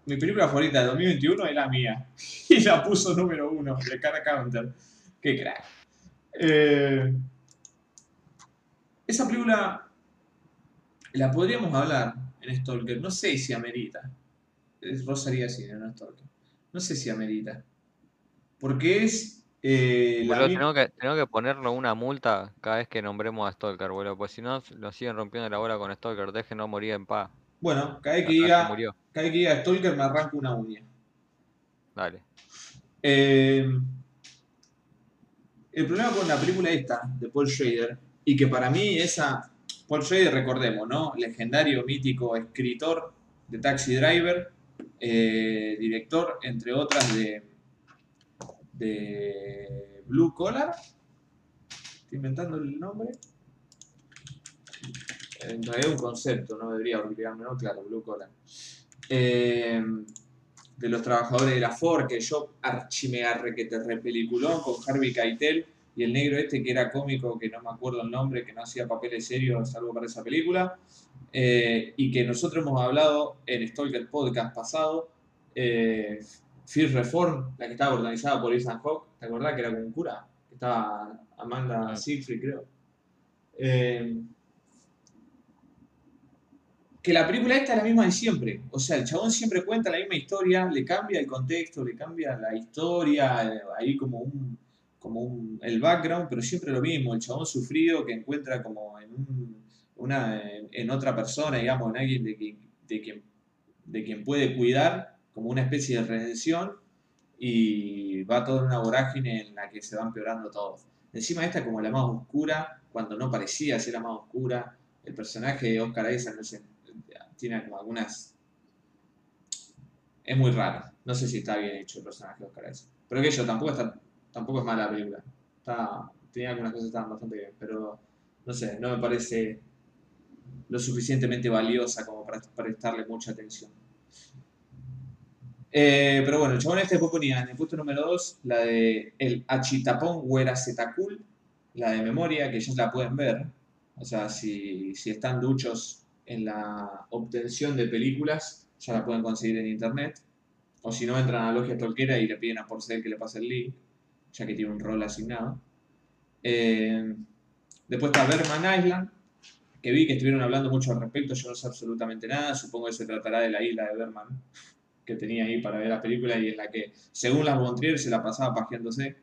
mi película favorita de 2021 es la mía. <laughs> Y la puso número uno de Car Counter. Qué crack. Eh, esa película la podríamos hablar en Stalker. No sé si amerita. Rosaría Cine, no Stalker. No sé si amerita. Porque es. eh, la Boludo, tenemos que, que ponerle una multa cada vez que nombremos a Stalker, boludo. Pues si no, nos siguen rompiendo la bola con Stalker. Déjenos morir en paz. Bueno, cada vez que diga, cada vez que diga Stalker me arranco una uña. Dale. Eh, el problema con la película esta, de Paul Schrader, y que para mí esa. Paul Schrader, recordemos, ¿no? Legendario, mítico escritor de Taxi Driver, eh, director, entre otras, de, de Blue Collar. Estoy inventando el nombre. En realidad un concepto, no debería olvidarme, ¿no? Claro, Blue Collar. Eh, de los trabajadores de la Ford, que yo archimegarre que te repeliculó con Harvey Keitel y el negro este que era cómico, que no me acuerdo el nombre, que no hacía papeles serios salvo para esa película, eh, y que nosotros hemos hablado en Stalker Podcast pasado, eh, Fear Reform, la que estaba organizada por Ethan Hawke, ¿te acordás que era con un cura? Estaba Amanda Ah. Siegfried, creo. Eh, que la película esta es la misma de siempre. O sea, el chabón siempre cuenta la misma historia, le cambia el contexto, le cambia la historia, eh, ahí como un, como un, el background, pero siempre lo mismo. El chabón sufrido que encuentra como en, un- una, en, otra persona, digamos, en alguien de quien, de, quien, de quien puede cuidar, como una especie de redención, y va todo en una vorágine en la que se va empeorando todo. Encima esta como la más oscura, cuando no parecía ser la más oscura. El personaje de Oscar Isaac no sé, tiene como algunas... Es muy raro. No sé si está bien hecho el personaje de Oscar Isaac. Pero que yo, tampoco, está, tampoco es mala la película. Está, tenía algunas cosas que estaban bastante bien, pero no sé, no me parece lo suficientemente valiosa como para prestarle mucha atención. Eh, pero bueno, el chabón este después ponía en el puesto número 2 la de el Achitapón Huerazetacul, la de memoria, que ya la pueden ver. O sea, si, si están duchos en la obtención de películas, ya la pueden conseguir en internet. O si no, entran a la logia tolquera y le piden a Porcel que le pase el link, ya que tiene un rol asignado. Eh, después está Berman Island, que vi que estuvieron hablando mucho al respecto, yo no sé absolutamente nada, supongo que se tratará de la isla de Berman que tenía ahí para ver la película y en la que, según Lars von Trier, se la pasaba pajeándose,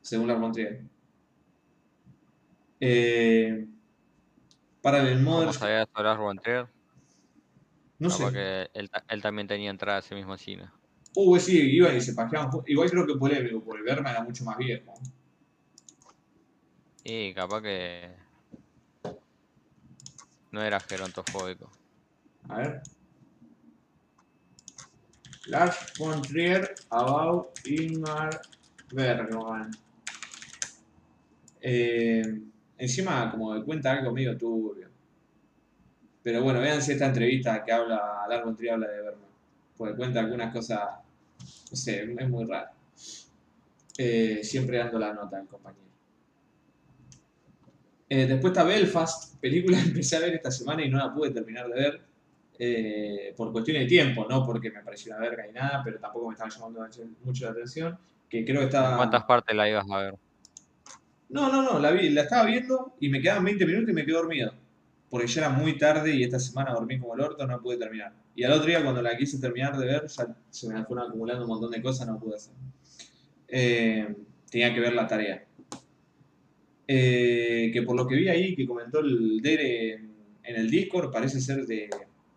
según Lars von Trier. Eh, Parallel ¿Cómo Mothers, sabía Trier? no sé. que él, él también tenía entrada a ese mismo cine. Uh, sí, iban y se pajeaban. Igual creo que polémico, porque Berman era mucho más viejo. Y capaz que no era gerontofóbico. A ver. Lars von Trier about Ingmar Bergman. Eh, encima, como que cuenta algo medio turbio. Pero bueno, véanse esta entrevista que habla, Lars von Trier habla de Bergman. Porque cuenta algunas cosas, no sé, es muy raro. Eh, siempre dando la nota al compañero. Eh, después está Belfast, película <laughs> que empecé a ver esta semana y no la pude terminar de ver eh, por cuestiones de tiempo, no porque me pareció una verga y nada, pero tampoco me estaba llamando mucho la atención. Que creo que. ¿En cuántas partes la ibas a ver? No, no, no, la, vi, la estaba viendo y me quedaban 20 minutos y me quedé dormido. Porque ya era muy tarde y esta semana dormí como el orto, no pude terminar. Y al otro día, cuando la quise terminar de ver, ya se me fueron acumulando un montón de cosas, no pude hacer. Eh, tenía que ver la tarea. Eh, que por lo que vi ahí, que comentó el Dere en, en el Discord, parece ser de,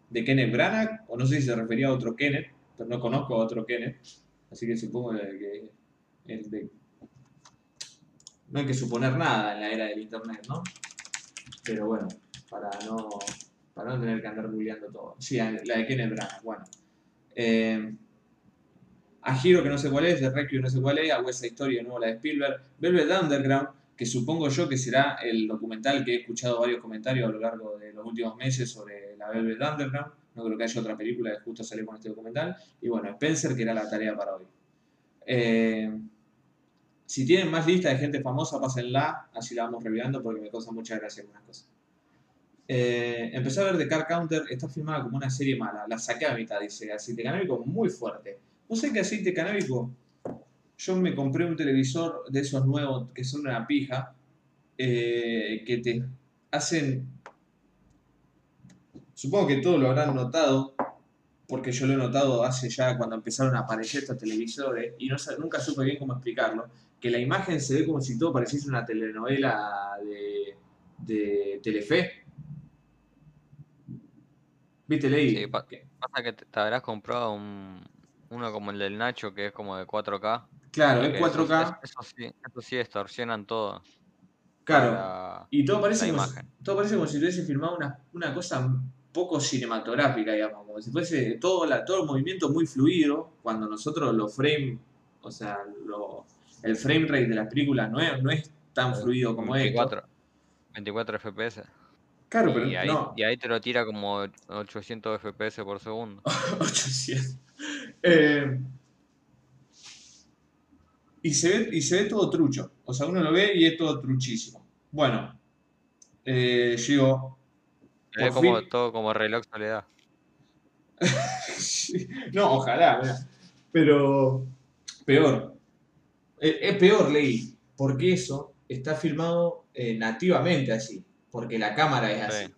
de Kenneth Branagh, o no sé si se refería a otro Kenneth, pero no conozco a otro Kenneth, así que supongo que el de no hay que suponer nada en la era del internet, ¿no? Pero bueno, para no, para no tener que andar googleando todo. Sí, la de Kenneth Branagh, bueno. Eh, a Hero, que no sé cuál es, de Requiem, no sé cuál es, a West Side Story, de nuevo la de Spielberg, Velvet Underground, que supongo yo que será el documental que he escuchado varios comentarios a lo largo de los últimos meses sobre la Velvet Underground. No creo que haya otra película que justo salió con este documental. Y bueno, Spencer, que era la tarea para hoy. Eh, si tienen más lista de gente famosa, pásenla, así la vamos revirando porque me causa mucha gracia algunas cosas. Eh, empecé a ver The Car Counter, está filmada como una serie mala, la saqué a mitad, dice, aceite canábico muy fuerte. ¿No sé qué aceite canábico? Yo me compré un televisor de esos nuevos que son una pija, eh, que te hacen... Supongo que todos lo habrán notado, porque yo lo he notado hace ya cuando empezaron a aparecer estos televisores y nunca supe bien cómo explicarlo, que la imagen se ve como si todo pareciese una telenovela de, de Telefe. ¿Viste, Ley? Sí, pa- Pasa que te, te habrás comprado un, uno como el del Nacho, que es como de 4K. Claro, es eso- 4K. es- Eso, sí, eso sí distorsionan todo. Claro. la- Y todo parece, como imagen. todo parece como si tuviese filmado una, una cosa poco cinematográfica, digamos, como si fuese todo, la, todo el movimiento muy fluido, cuando nosotros los frame, o sea, lo- el frame rate de las películas no es, no es tan fluido como esto. 24, 24 FPS. Claro, pero y, ahí, no, y ahí te lo tira como 800 FPS por segundo. <laughs> 800. Eh, y, se ve, y se ve todo trucho. O sea, uno lo ve y es todo truchísimo. Bueno, eh, digo, Es como fin. todo como reloj soledad. <laughs> No, ojalá, mirá. pero peor. Es, es peor, leí, porque eso está filmado eh, nativamente así, porque la cámara es así. Sí.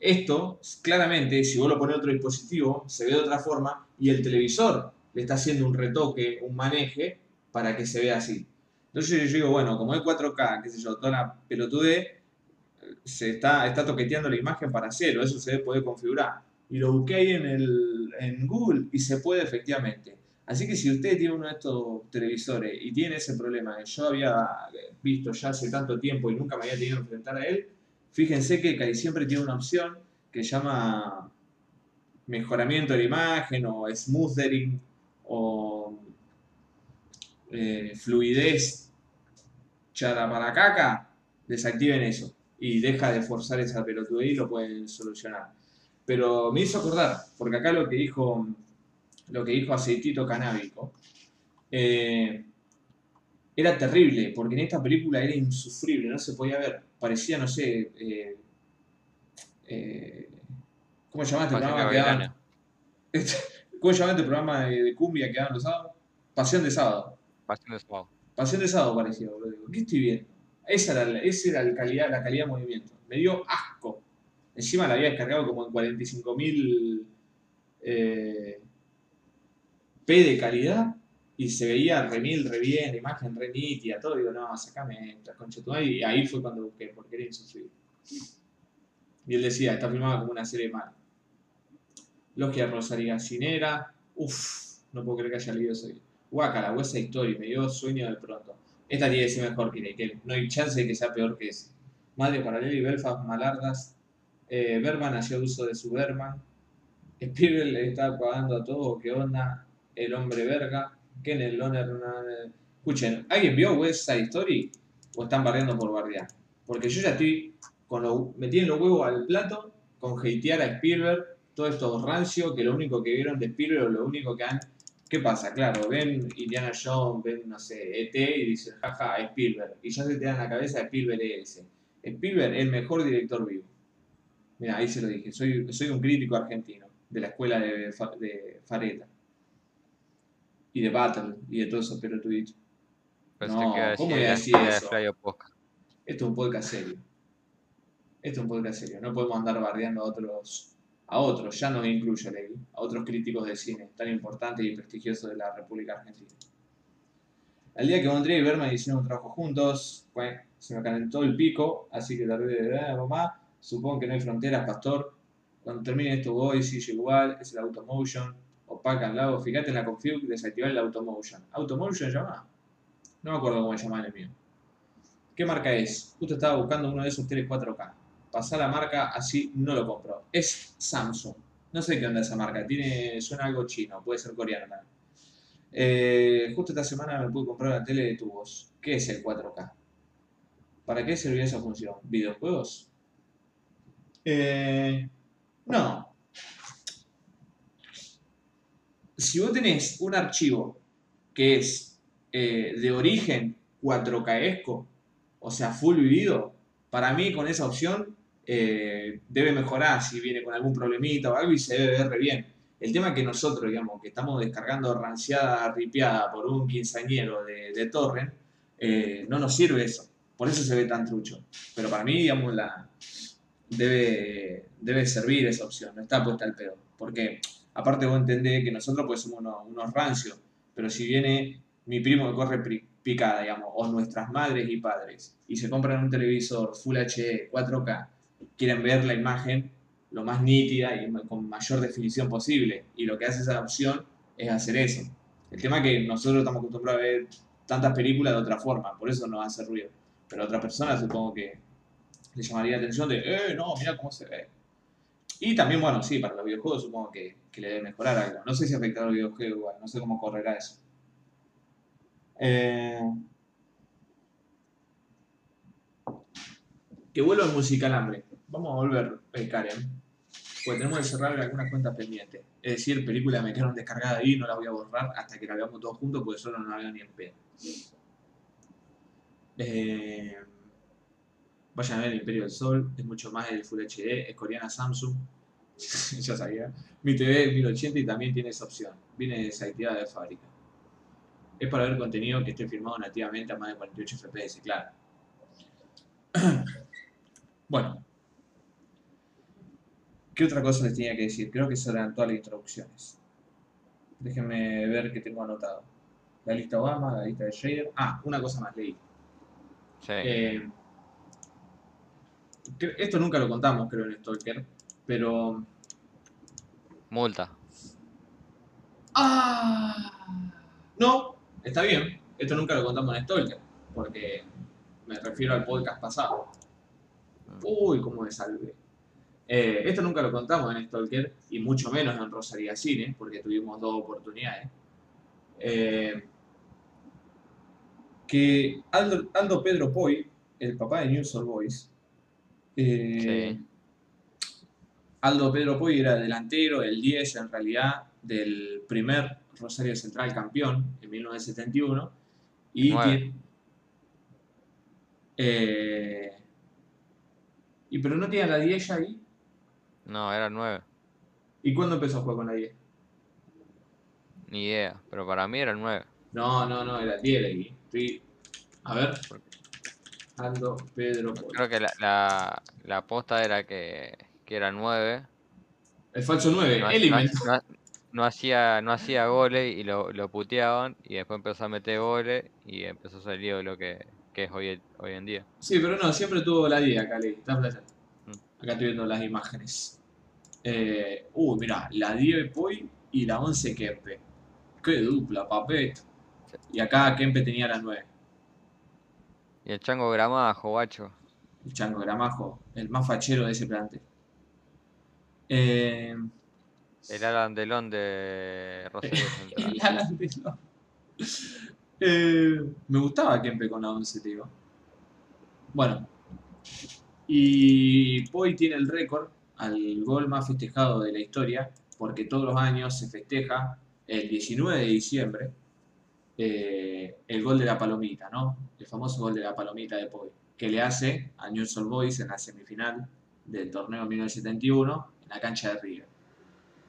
Esto, claramente, si vos lo pones en otro dispositivo, se ve de otra forma y el televisor le está haciendo un retoque, un maneje para que se vea así. Entonces yo digo, bueno, como es 4K, qué sé yo, toda la pelotude, se está, está toqueteando la imagen para hacerlo, eso se puede configurar. Y lo busqué ahí en, el, en Google y se puede efectivamente. Así que si usted tiene uno de estos televisores y tiene ese problema que yo había visto ya hace tanto tiempo y nunca me había tenido que enfrentar a él, fíjense que casi siempre tiene una opción que llama mejoramiento de la imagen o smoothering o eh, fluidez charaparacaca, desactiven eso y deja de forzar esa pelotudez y lo pueden solucionar. Pero me hizo acordar, porque acá lo que dijo, lo que dijo Aceitito Canábico, eh, era terrible, porque en esta película era insufrible, no se podía ver. Parecía, no sé, eh, eh, ¿cómo se llama Pasión de programa que daban? <laughs> ¿Cómo se llama este programa de, de cumbia que daban los sábados? Pasión de sábado. Pasión de sábado. Pasión de sábado parecía, boludo. ¿Qué estoy viendo? Esa era, la, esa era la, calidad, la calidad de movimiento. Me dio asco. Encima la había descargado como en 45.000 eh, P de calidad y se veía re mil, re bien, imagen re nítida, todo. Digo, no, sacame esta concha. Y ahí fue cuando busqué, porque era insufrible. Y él decía, está filmada como una serie mala. Logia Rosario Cinera. Uff, no puedo creer que haya leído eso. Guacala, Side Story, me dio sueño de pronto. Esta tiene que ser mejor que Naked. No hay chance de que sea peor que ese. Madre Paralelo y Belfast Malardas. Eh, Berman hacía uso de su Berman. Spielberg le está pagando a todo. ¿Qué onda? El hombre verga. Kenneth Loner. Escuchen, ¿alguien vio West Side Story? ¿O están barriendo por bardear? Porque yo ya estoy con lo, metiendo los huevos al plato con hatear a Spielberg. Todo esto rancio, que lo único que vieron de Spielberg lo único que han ¿Qué pasa? Claro, ven Indiana Jones, ven, no sé, ET y dicen, jaja, Spielberg. Y ya se te da en la cabeza Spielberg es ese. Spielberg el mejor director vivo. Mira, ahí se lo dije. Soy, soy un crítico argentino de la escuela de, de Fareta. Y de Battle y de todos esos pelotuditos. Pensé No, que iba a ¿cómo voy a decir eso? Esto es un podcast serio. Esto es un podcast serio. No podemos andar bardeando a otros, a otros, ya no incluyo, Levi, a otros críticos de cine tan importantes y prestigiosos de la República Argentina. El día que André y Berman hicieron un trabajo juntos, bueno, se me calentó el pico, así que tardé de ver mamá. Supongo que no hay fronteras, pastor. Cuando termine esto voy, sigue igual, es el automotion. Opaca al lado, fíjate en la config, desactivar el automotion. ¿Automotion llama? No me acuerdo cómo se llama el mío. ¿Qué marca es? Justo estaba buscando uno de esos teles 4K. Pasar la marca, así no lo compro. Es Samsung. No sé qué onda esa marca. Tiene, suena algo chino, puede ser coreano también. Eh, justo esta semana me pude comprar una tele de tubos. ¿Qué es el 4K? ¿Para qué servía esa función? ¿Videojuegos? Eh, no. Si vos tenés un archivo que es eh, de origen 4K-esco, o sea, full vivido, para mí con esa opción eh, debe mejorar si viene con algún problemita o algo y se debe ver bien. El tema es que nosotros, digamos, que estamos descargando ranciada, ripiada por un quinceañero de, de torrent, eh, no nos sirve eso. Por eso se ve tan trucho. Pero para mí, digamos, la, debe, debe servir esa opción, no está puesta al pedo. Porque, aparte vos entendés que nosotros pues somos unos, rancios, pero si viene mi primo que corre picada, digamos, o nuestras madres y padres, y se compran un televisor Full HD, 4K, quieren ver la imagen lo más nítida y con mayor definición posible, y lo que hace esa opción es hacer eso. El tema es que nosotros estamos acostumbrados a ver tantas películas de otra forma, por eso nos hace ruido. Pero a otra persona supongo que le llamaría la atención de, eh, no, mira cómo se ve. Y también, bueno, sí, para los videojuegos supongo que, que le debe mejorar algo. No sé si afectará a los videojuegos igual, no sé cómo correrá eso. Eh, Que vuelva el musical hambre. Vamos a volver, eh, Karen. Porque tenemos que cerrar algunas cuentas pendientes. Es decir, películas me quedaron descargadas ahí, no las voy a borrar hasta que la veamos todos juntos, porque solo no la veo ni en pedo. Eh, vayan a ver el Imperio del Sol, es mucho más el Full HD, es coreana Samsung. <laughs> ya sabía. Mi TV es 1080 y también tiene esa opción. Viene desactivada de fábrica. Es para ver contenido que esté firmado nativamente a más de 48 FPS, claro. <clears throat> bueno. ¿Qué otra cosa les tenía que decir? Creo que esas eran todas las introducciones. Déjenme ver qué tengo anotado. La lista Obama, la lista de Shader. Ah, una cosa más, leí. Sí. Eh, esto nunca lo contamos, creo, en Stalker, pero... Multa. ¡Ah! No, está bien. Esto nunca lo contamos en Stalker, porque me refiero al podcast pasado. Uy, cómo me salvé. Eh, esto nunca lo contamos en Stalker, y mucho menos en Rosaria Cine, porque tuvimos dos oportunidades. Eh, que Aldo, Aldo Pedro Poi, el papá de News All Boys, eh, Sí. Aldo Pedro Poi era delantero, el 10 en realidad, del primer Rosario Central campeón en 1971. Y tiene- eh, y pero no tiene la 10 ya ahí. No, era 9. ¿Y cuándo empezó a jugar con la 10? Ni idea. Pero para mí era 9. No, no, no, era 10 ahí. Estoy- A ver. Aldo Pedro Poi. Creo que la, la, la aposta era que, que era 9. El falso 9, No, él no- no- no hacía, no hacía goles y lo, lo puteaban. Y después empezó a meter goles y empezó a salir lo que, que es hoy, hoy en día. Sí, pero no, siempre tuvo la 10 acá. Mm. Acá estoy viendo las imágenes. Eh, uh, mirá, la 10 Poi y la 11 Kempe. Qué dupla, papet. Sí. Y acá Kempe tenía la 9. Y el chango gramajo, guacho. El chango gramajo, el más fachero de ese plantel. Eh, El Alan Delon de Rosario <laughs> Central. el Alan Delon. Eh, me gustaba Kempe con la 11, te digo. Bueno. Y Poi tiene el récord al gol más festejado de la historia, porque todos los años se festeja el 19 de diciembre eh, el gol de la palomita, ¿no? El famoso gol de la palomita de Poi, que le hace a News Old Boys en la semifinal del torneo 1971 en la cancha de River.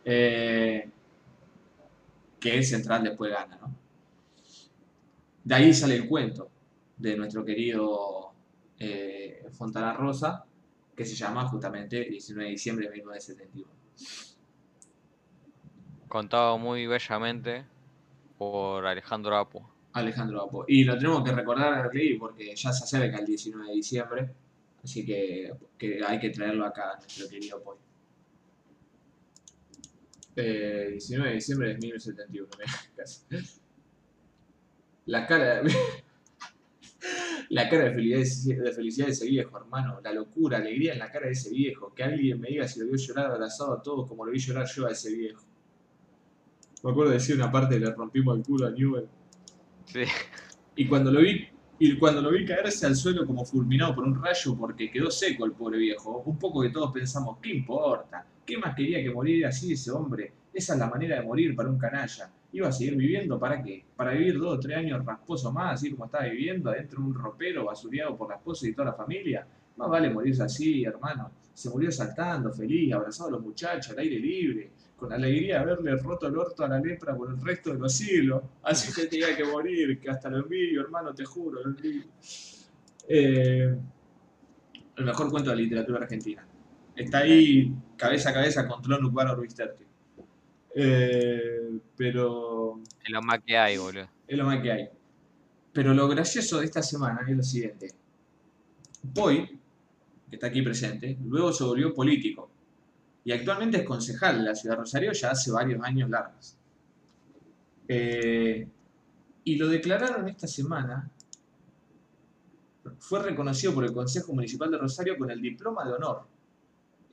Eh, que el Central después gana, ¿no? De ahí sale el cuento de nuestro querido eh, Fontana Rosa, que se llama justamente 19 de diciembre de 1971. Contado muy bellamente por Alejandro Apo. Alejandro Apo. Y lo tenemos que recordar, Lee, porque ya se acerca el 19 de diciembre, así que, que hay que traerlo acá, nuestro querido Poi. Eh, 19 de diciembre de 1971, <laughs> mirá, casi. La cara, <laughs> la cara de felicidad, de felicidad de ese viejo, hermano, la locura, alegría en la cara de ese viejo, que alguien me diga si lo vio llorar abrazado a todos como lo vi llorar yo a ese viejo. Me acuerdo de decir una parte le rompimos el culo a Newell. Sí. Y cuando lo vi, y cuando lo vi caerse al suelo como fulminado por un rayo porque quedó seco el pobre viejo, un poco que todos pensamos, ¿qué importa? ¿Qué más quería que morir así ese hombre? Esa es la manera de morir para un canalla. ¿Iba a seguir viviendo para qué? ¿Para vivir dos o tres años rasposo más, así como estaba viviendo, adentro de un ropero basureado por la esposa y toda la familia? Más vale morirse así, hermano. Se murió saltando, feliz, abrazado a los muchachos, al aire libre, con alegría de haberle roto el orto a la lepra por el resto de los siglos. Así que tenía que morir, que hasta lo envidio, hermano, te juro, lo envidio. Eh, el mejor cuento de la literatura argentina. Está ahí cabeza a cabeza con Tron Urbano Orbisterti. Eh, pero Es lo más que hay, boludo. es lo más que hay. Pero lo gracioso de esta semana es lo siguiente. Poi, que está aquí presente, luego se volvió político. Y actualmente es concejal de la ciudad de Rosario ya hace varios años largos. Eh, y lo declararon esta semana. Fue reconocido por el Consejo Municipal de Rosario con el diploma de honor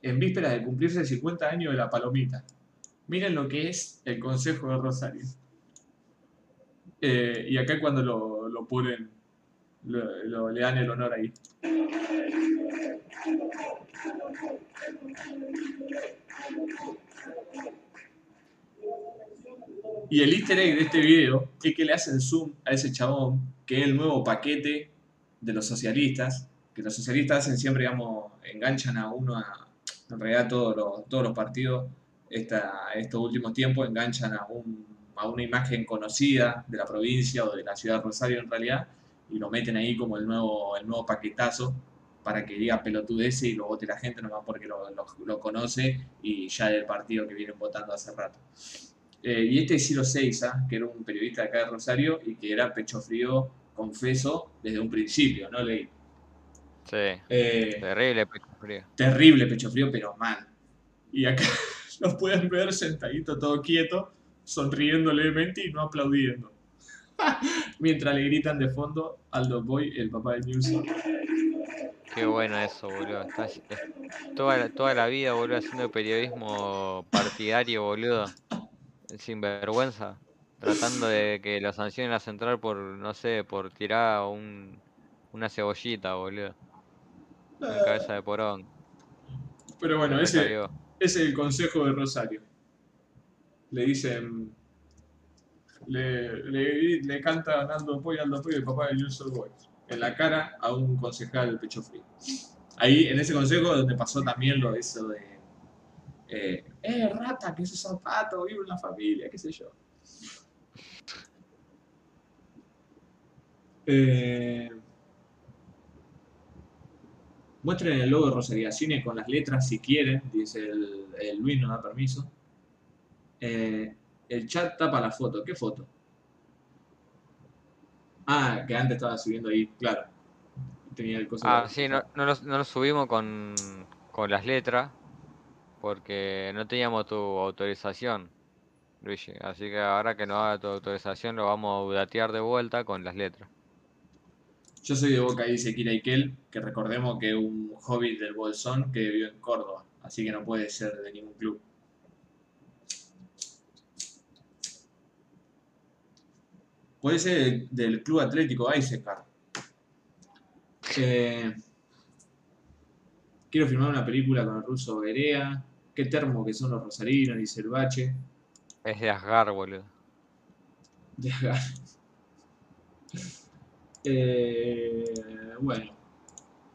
en vísperas de cumplirse 50 años de la palomita. Miren lo que es el Consejo de Rosario. Eh, y acá cuando lo, lo ponen, lo- lo- le dan el honor ahí. Y el easter egg de este video es que le hacen zoom a ese chabón, que es el nuevo paquete de los socialistas, que los socialistas hacen siempre, digamos, enganchan a uno a, en realidad todos los, todos los partidos esta, estos últimos tiempos enganchan a, un, a una imagen conocida de la provincia o de la ciudad de Rosario en realidad y lo meten ahí como el nuevo, el nuevo paquetazo para que diga pelotudece y lo vote la gente nomás porque lo, lo, lo conoce y ya es el partido que vienen votando hace rato. Eh, y este es Ciro Seiza, que era un periodista de acá de Rosario y que era pecho frío, confeso, desde un principio, ¿no? Leí. Sí. Eh, Terrible pecho frío. terrible pecho frío, pero mal. Y acá <laughs> los pueden ver sentadito, todo quieto, sonriendo levemente y no aplaudiendo. <laughs> Mientras le gritan de fondo Aldo Boy, el papá de Newsom. Qué bueno eso, boludo. Estás- es- toda, la- toda la vida, boludo, haciendo periodismo partidario, boludo. Sin vergüenza. Tratando de que lo sancionen a central por, no sé, por tirar un, una cebollita, boludo. Una cabeza de porón. Pero bueno, ese, es el consejo de Rosario. Le dicen. Le, le, le canta Aldo Boy, Aldo Boy, el papá de Newsom Boy. En la cara a un concejal pecho frío. Ahí, en ese consejo, donde pasó también lo de eso de. Eh, eh, rata, que ese zapato, vive en la familia, qué sé yo. Eh, muestren el logo de Rosaria Cine con las letras si quieren, dice el, el Luis, no da permiso. Eh, el chat tapa la foto. ¿Qué foto? Ah, que antes estaba subiendo ahí, claro. Tenía el coso Ah, de- sí, no, no, lo, no lo subimos con, con las letras porque no teníamos tu autorización, Luigi. Así que ahora que nos haga tu autorización lo vamos a datear de vuelta con las letras. Yo soy de Boca, dice Kira Ikel, que recordemos que es un hobbit del Bolsón que vivió en Córdoba, así que no puede ser de ningún club. Puede ser del, Club Atlético Eisecar. Eh, quiero filmar una película con el ruso Berea. Qué termo que son los rosarinos, dice el bache. Es de Asgar, boludo. de Agar. <laughs> Eh, bueno,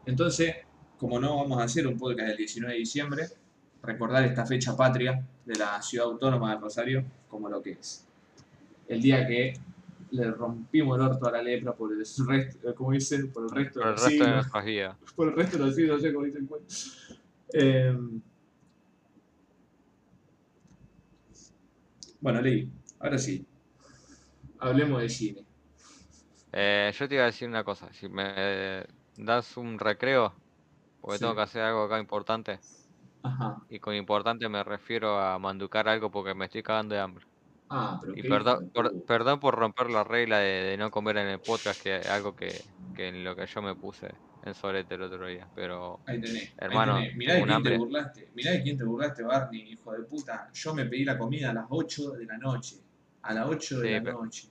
entonces, como no vamos a hacer un podcast del 19 de diciembre, recordar esta fecha patria de la ciudad autónoma de Rosario como lo que es. El día que le rompimos el orto a la lepra por el resto, como dicen, por el resto Por de los resto siglos. <laughs> Por el resto de los siglos, no sé cómo dice el cuento. Eh, bueno, Leí, ahora sí. Hablemos de cine. Eh, yo te iba a decir una cosa. Si me das un recreo, porque Sí. tengo que hacer algo acá importante. Ajá. Y con importante me refiero a manducar algo porque me estoy cagando de hambre. Ah, pero Y perdón, por, puta. perdón por romper la regla de, de no comer en el podcast, que es algo que, que en lo que yo me puse en solete el otro día. Pero Ahí tenés. Hermano, ahí tenés. Mirá de quién te burlaste. Mirá de quién te burlaste, Barney, hijo de puta. Yo me pedí la comida a las 8 de la noche. A las 8 de Sí, la pero- noche.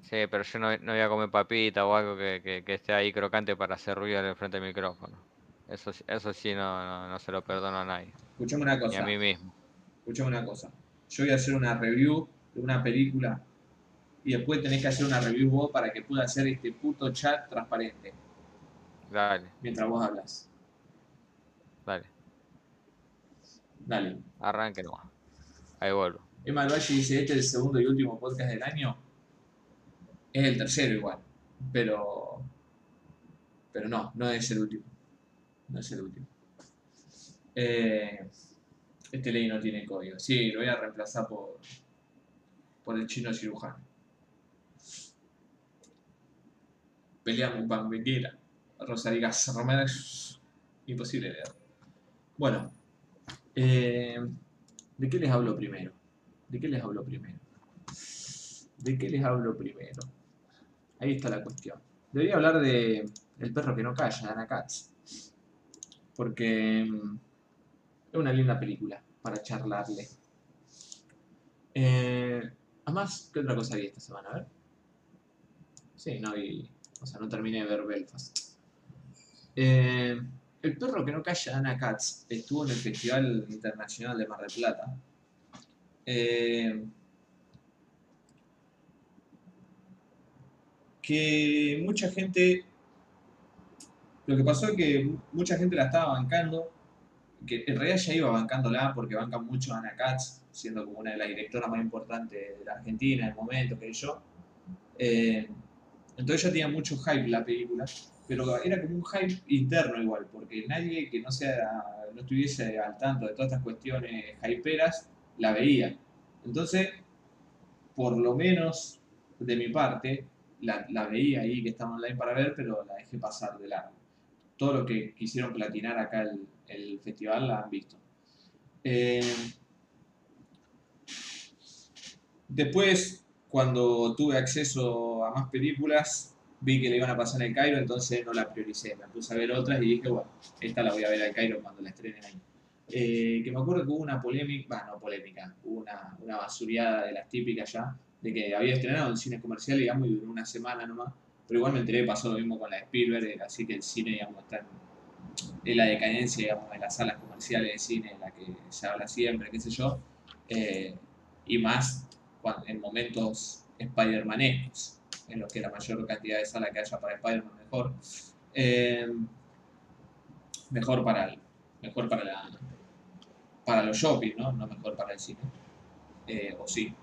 sí, pero yo no, no voy a comer papita o algo que, que, que esté ahí crocante para hacer ruido en el frente del micrófono. Eso, sí- eso sí no, no, no se lo perdono a nadie, Escuchame una ni cosa. a mí mismo. Escuchame una cosa. Yo voy a hacer una review de una película y después tenés que hacer una review vos para que pueda hacer este puto chat transparente Dale, mientras vos hablas. dale, Dale. arranque nomás. Ahí vuelvo. Emma Valle dice, este es el segundo y último podcast del año. Es el tercero igual, pero... Pero no, no es el último. No es el último. Eh, este ley no tiene código. Sí, lo voy a reemplazar por, por el chino cirujano. Peleamos Bambequera, Rosarigas Romero. Imposible leer. Bueno, eh, ¿de qué les hablo primero? ¿De qué les hablo primero? ¿De qué les hablo primero? Ahí está la cuestión. Debería hablar de El perro que no calla, de Ana Katz. Porque mm, es una linda película para charlarle. Eh, además, ¿qué otra cosa vi esta semana? A ver. Sí, no vi. O sea, no terminé de ver Belfast. Eh, El perro que no calla, Ana Katz, estuvo en el Festival Internacional de Mar del Plata. Eh, que mucha gente. Lo que pasó es que mucha gente la estaba bancando, que en realidad ya iba bancándola porque bancan mucho a Ana Katz, siendo como una de las directoras más importantes de la Argentina en el momento, que yo. Eh, entonces ya tenía mucho hype la película, pero era como un hype interno igual, porque nadie que no sea no estuviese al tanto de todas estas cuestiones hyperas la veía. Entonces, por lo menos de mi parte, la, veía ahí que estaba online para ver, pero la dejé pasar de largo. Todo lo que quisieron platinar acá el, el festival la han visto. Eh, después, cuando tuve acceso a más películas, vi que le iban a pasar en el Cairo, entonces no la prioricé. Me puse a ver otras y dije, bueno, esta la voy a ver al Cairo cuando la estrenen ahí. Eh, que me acuerdo que hubo una polémica, bueno, no polémica, hubo una, una de las típicas ya, de que había estrenado en cine comercial, digamos, y duró una semana nomás. Pero igual me enteré, pasó lo mismo con la de Spielberg, así que el cine, digamos, está en, la decadencia, digamos, en las salas comerciales de cine, en la que se habla siempre, qué sé yo. Eh, y más en momentos Spider-Manescos, en los que la mayor cantidad de salas que haya para Spider-Man mejor. Eh, mejor para mejor para la para los shopping, ¿no? No mejor para el cine. Eh, o sí,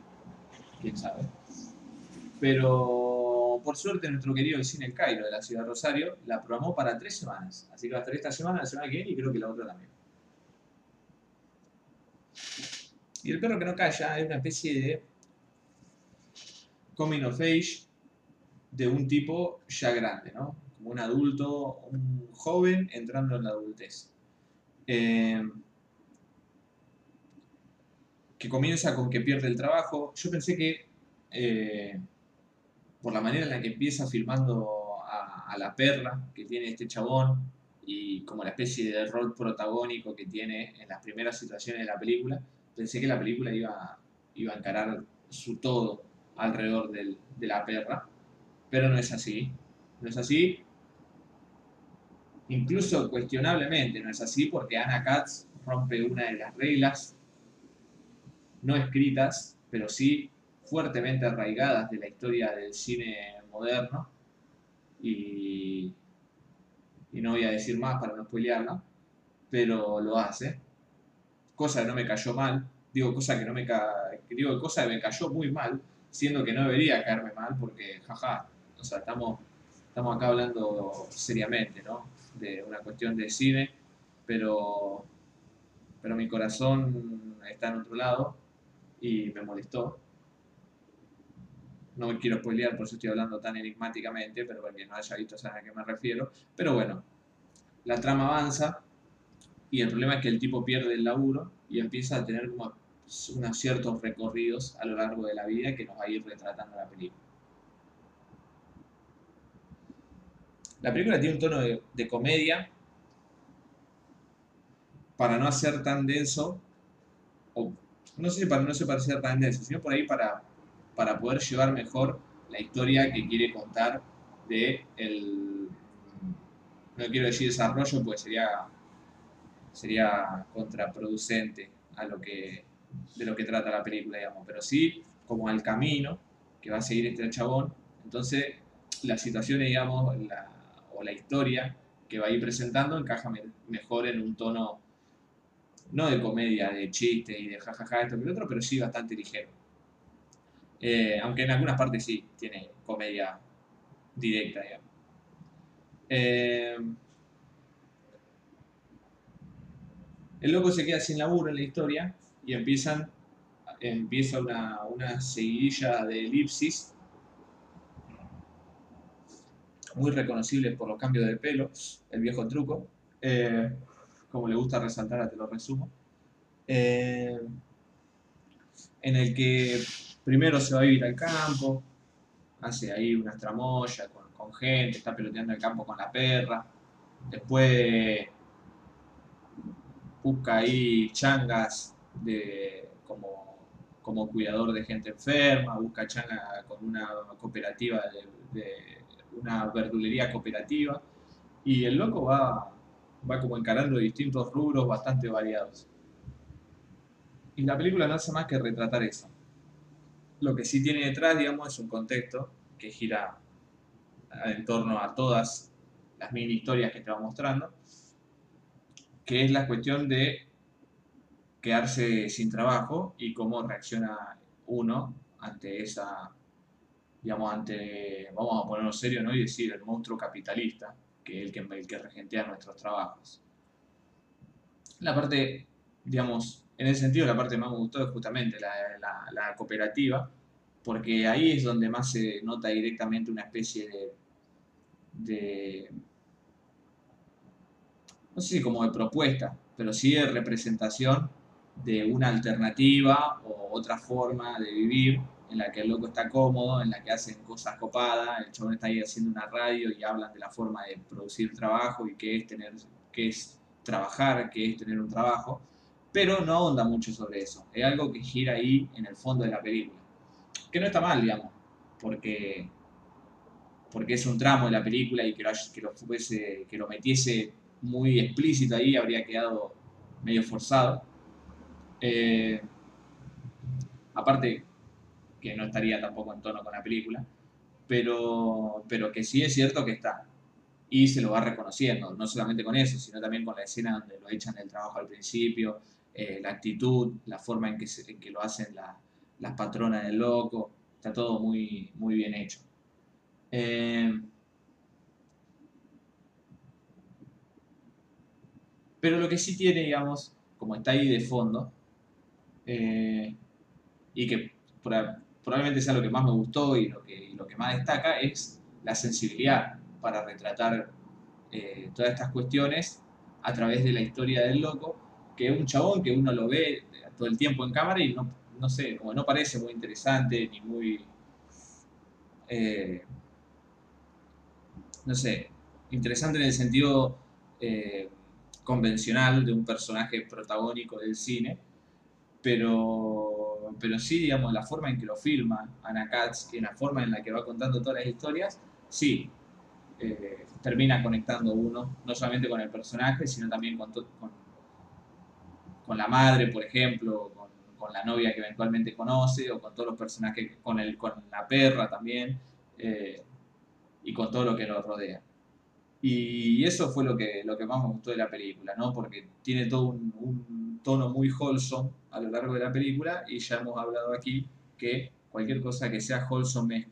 quién sabe. Pero por suerte nuestro querido Cine El Cairo de la ciudad de Rosario la programó para tres semanas. Así que va a estar esta semana, la semana que viene y creo que la otra también. Y el perro que no calla es una especie de coming of age de un tipo ya grande, ¿no? Como un adulto, un joven entrando en la adultez. Eh, que comienza con que pierde el trabajo. Yo pensé que eh, por la manera en la que empieza filmando a, la perra que tiene este chabón y como la especie de rol protagónico que tiene en las primeras situaciones de la película, pensé que la película iba, iba a encarar su todo alrededor del, de la perra, pero no es así. No es así. Incluso cuestionablemente no es así porque Anna Katz rompe una de las reglas no escritas, pero sí fuertemente arraigadas de la historia del cine moderno. Y, y no voy a decir más para no spoilearla, pero lo hace. Cosa que no me cayó mal, digo cosa que no me digo cosa que me cayó muy mal, siendo que no debería caerme mal porque jaja, o sea, estamos acá hablando seriamente, ¿no? De una cuestión de cine, pero pero mi corazón está en otro lado y me molestó. No me quiero spoilear, por eso estoy hablando tan enigmáticamente, pero para quien no haya visto a qué me refiero. Pero bueno, la trama avanza y el problema es que el tipo pierde el laburo y empieza a tener como unos ciertos recorridos a lo largo de la vida que nos va a ir retratando la película. La película tiene un tono de, comedia para no hacer tan denso o no sé para no se tan denso, sino por ahí para, para poder llevar mejor la historia que quiere contar de el no quiero decir desarrollo porque sería sería contraproducente a lo que de lo que trata la película pero sí como al camino que va a seguir este chabón entonces las situaciones digamos o la historia que va a ir presentando encaja mejor en un tono no de comedia, de chiste y de jajaja, esto que otro, pero sí bastante ligero. Eh, aunque en algunas partes sí tiene comedia directa, digamos. Eh, el loco se queda sin laburo en la historia y empiezan, empieza una, una seguidilla de elipsis muy reconocibles por los cambios de pelo, el viejo truco. Eh, como le gusta resaltar, te lo resumo, eh, en el que primero se va a vivir al campo, hace ahí unas tramoyas con, gente, está peloteando el campo con la perra, después busca ahí changas de, como, como cuidador de gente enferma, busca changas con una cooperativa de, de una verdulería cooperativa y el loco va va como encarando distintos rubros bastante variados. Y la película no hace más que retratar eso. Lo que sí tiene detrás, digamos, es un contexto que gira en torno a todas las mini historias que te va mostrando, que es la cuestión de quedarse sin trabajo y cómo reacciona uno ante esa, digamos, ante, vamos a ponerlo serio, ¿no? Y decir, el monstruo capitalista, que es el que, que regentea nuestros trabajos. La parte, digamos, en ese sentido la parte más me gustó es justamente la, la cooperativa, porque ahí es donde más se nota directamente una especie de, de no sé si como de propuesta, pero sí de representación de una alternativa o otra forma de vivir en la que el loco está cómodo, en la que hacen cosas copadas, el chabón está ahí haciendo una radio y hablan de la forma de producir trabajo y qué es tener, qué es trabajar, qué es tener un trabajo, pero no ahonda mucho sobre eso. Es algo que gira ahí en el fondo de la película. Que no está mal, digamos, porque, porque es un tramo de la película y que que lo, fuese, que lo metiese muy explícito ahí habría quedado medio forzado eh, aparte, que no estaría tampoco en tono con la película, pero, pero que sí es cierto que está. Y se lo va reconociendo, no solamente con eso, sino también con la escena donde lo echan del trabajo al principio, eh, la actitud, la forma en que, que lo hacen las patronas del loco, está todo muy, muy bien hecho. Eh, pero lo que sí tiene, digamos, como está ahí de fondo, eh, y que probablemente sea lo que más me gustó y lo que, lo que más destaca es la sensibilidad para retratar eh, todas estas cuestiones a través de la historia del loco, que es un chabón que uno lo ve todo el tiempo en cámara y no, no sé, como no parece muy interesante ni muy... Eh, no sé, interesante en el sentido convencional de un personaje protagónico del cine, pero, pero sí, digamos, la forma en que lo filma Anna Katz y la forma en la que va contando todas las historias, sí, eh, termina conectando uno, no solamente con el personaje, sino también con, con, con, la madre, por ejemplo, con, con, la novia que eventualmente conoce, o con todos los personajes, con, el, con la perra también, eh, y con todo lo que lo rodea. Y eso fue lo que, lo que más me gustó de la película, ¿no? Porque tiene todo un tono muy wholesome a lo largo de la película y ya hemos hablado aquí que cualquier cosa que sea wholesome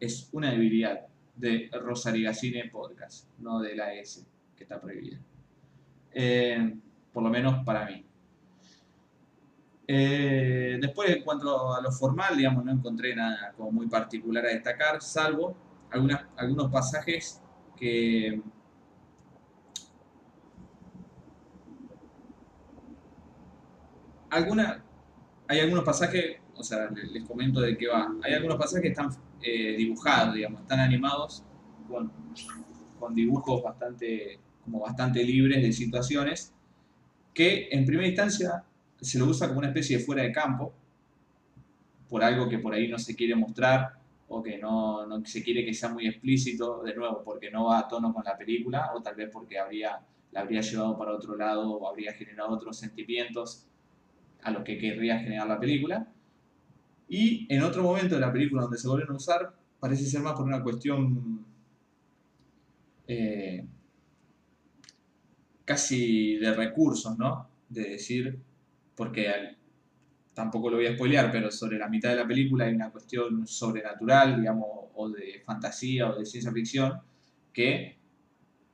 es una debilidad de Cine Podcast, no de la S, que está prohibida. Eh, por lo menos para mí. Eh, después, en cuanto a lo formal, digamos, no encontré nada como muy particular a destacar, salvo algunas, algunos pasajes que alguna, hay algunos pasajes, o sea, les, comento de qué va. Hay algunos pasajes que están eh, dibujados, digamos, están animados con, con, dibujos bastante, como bastante libres de situaciones, que en primera instancia se lo usa como una especie de fuera de campo, por algo que por ahí no se quiere mostrar o que no, no se quiere que sea muy explícito, de nuevo, porque no va a tono con la película, o tal vez porque habría, la habría llevado para otro lado o habría generado otros sentimientos a los que querría generar la película. Y en otro momento de la película donde se vuelven a usar, parece ser más por una cuestión eh, casi de recursos, ¿no? De decir, porque tampoco lo voy a spoilear, pero sobre la mitad de la película hay una cuestión sobrenatural, digamos, o de fantasía o de ciencia ficción, que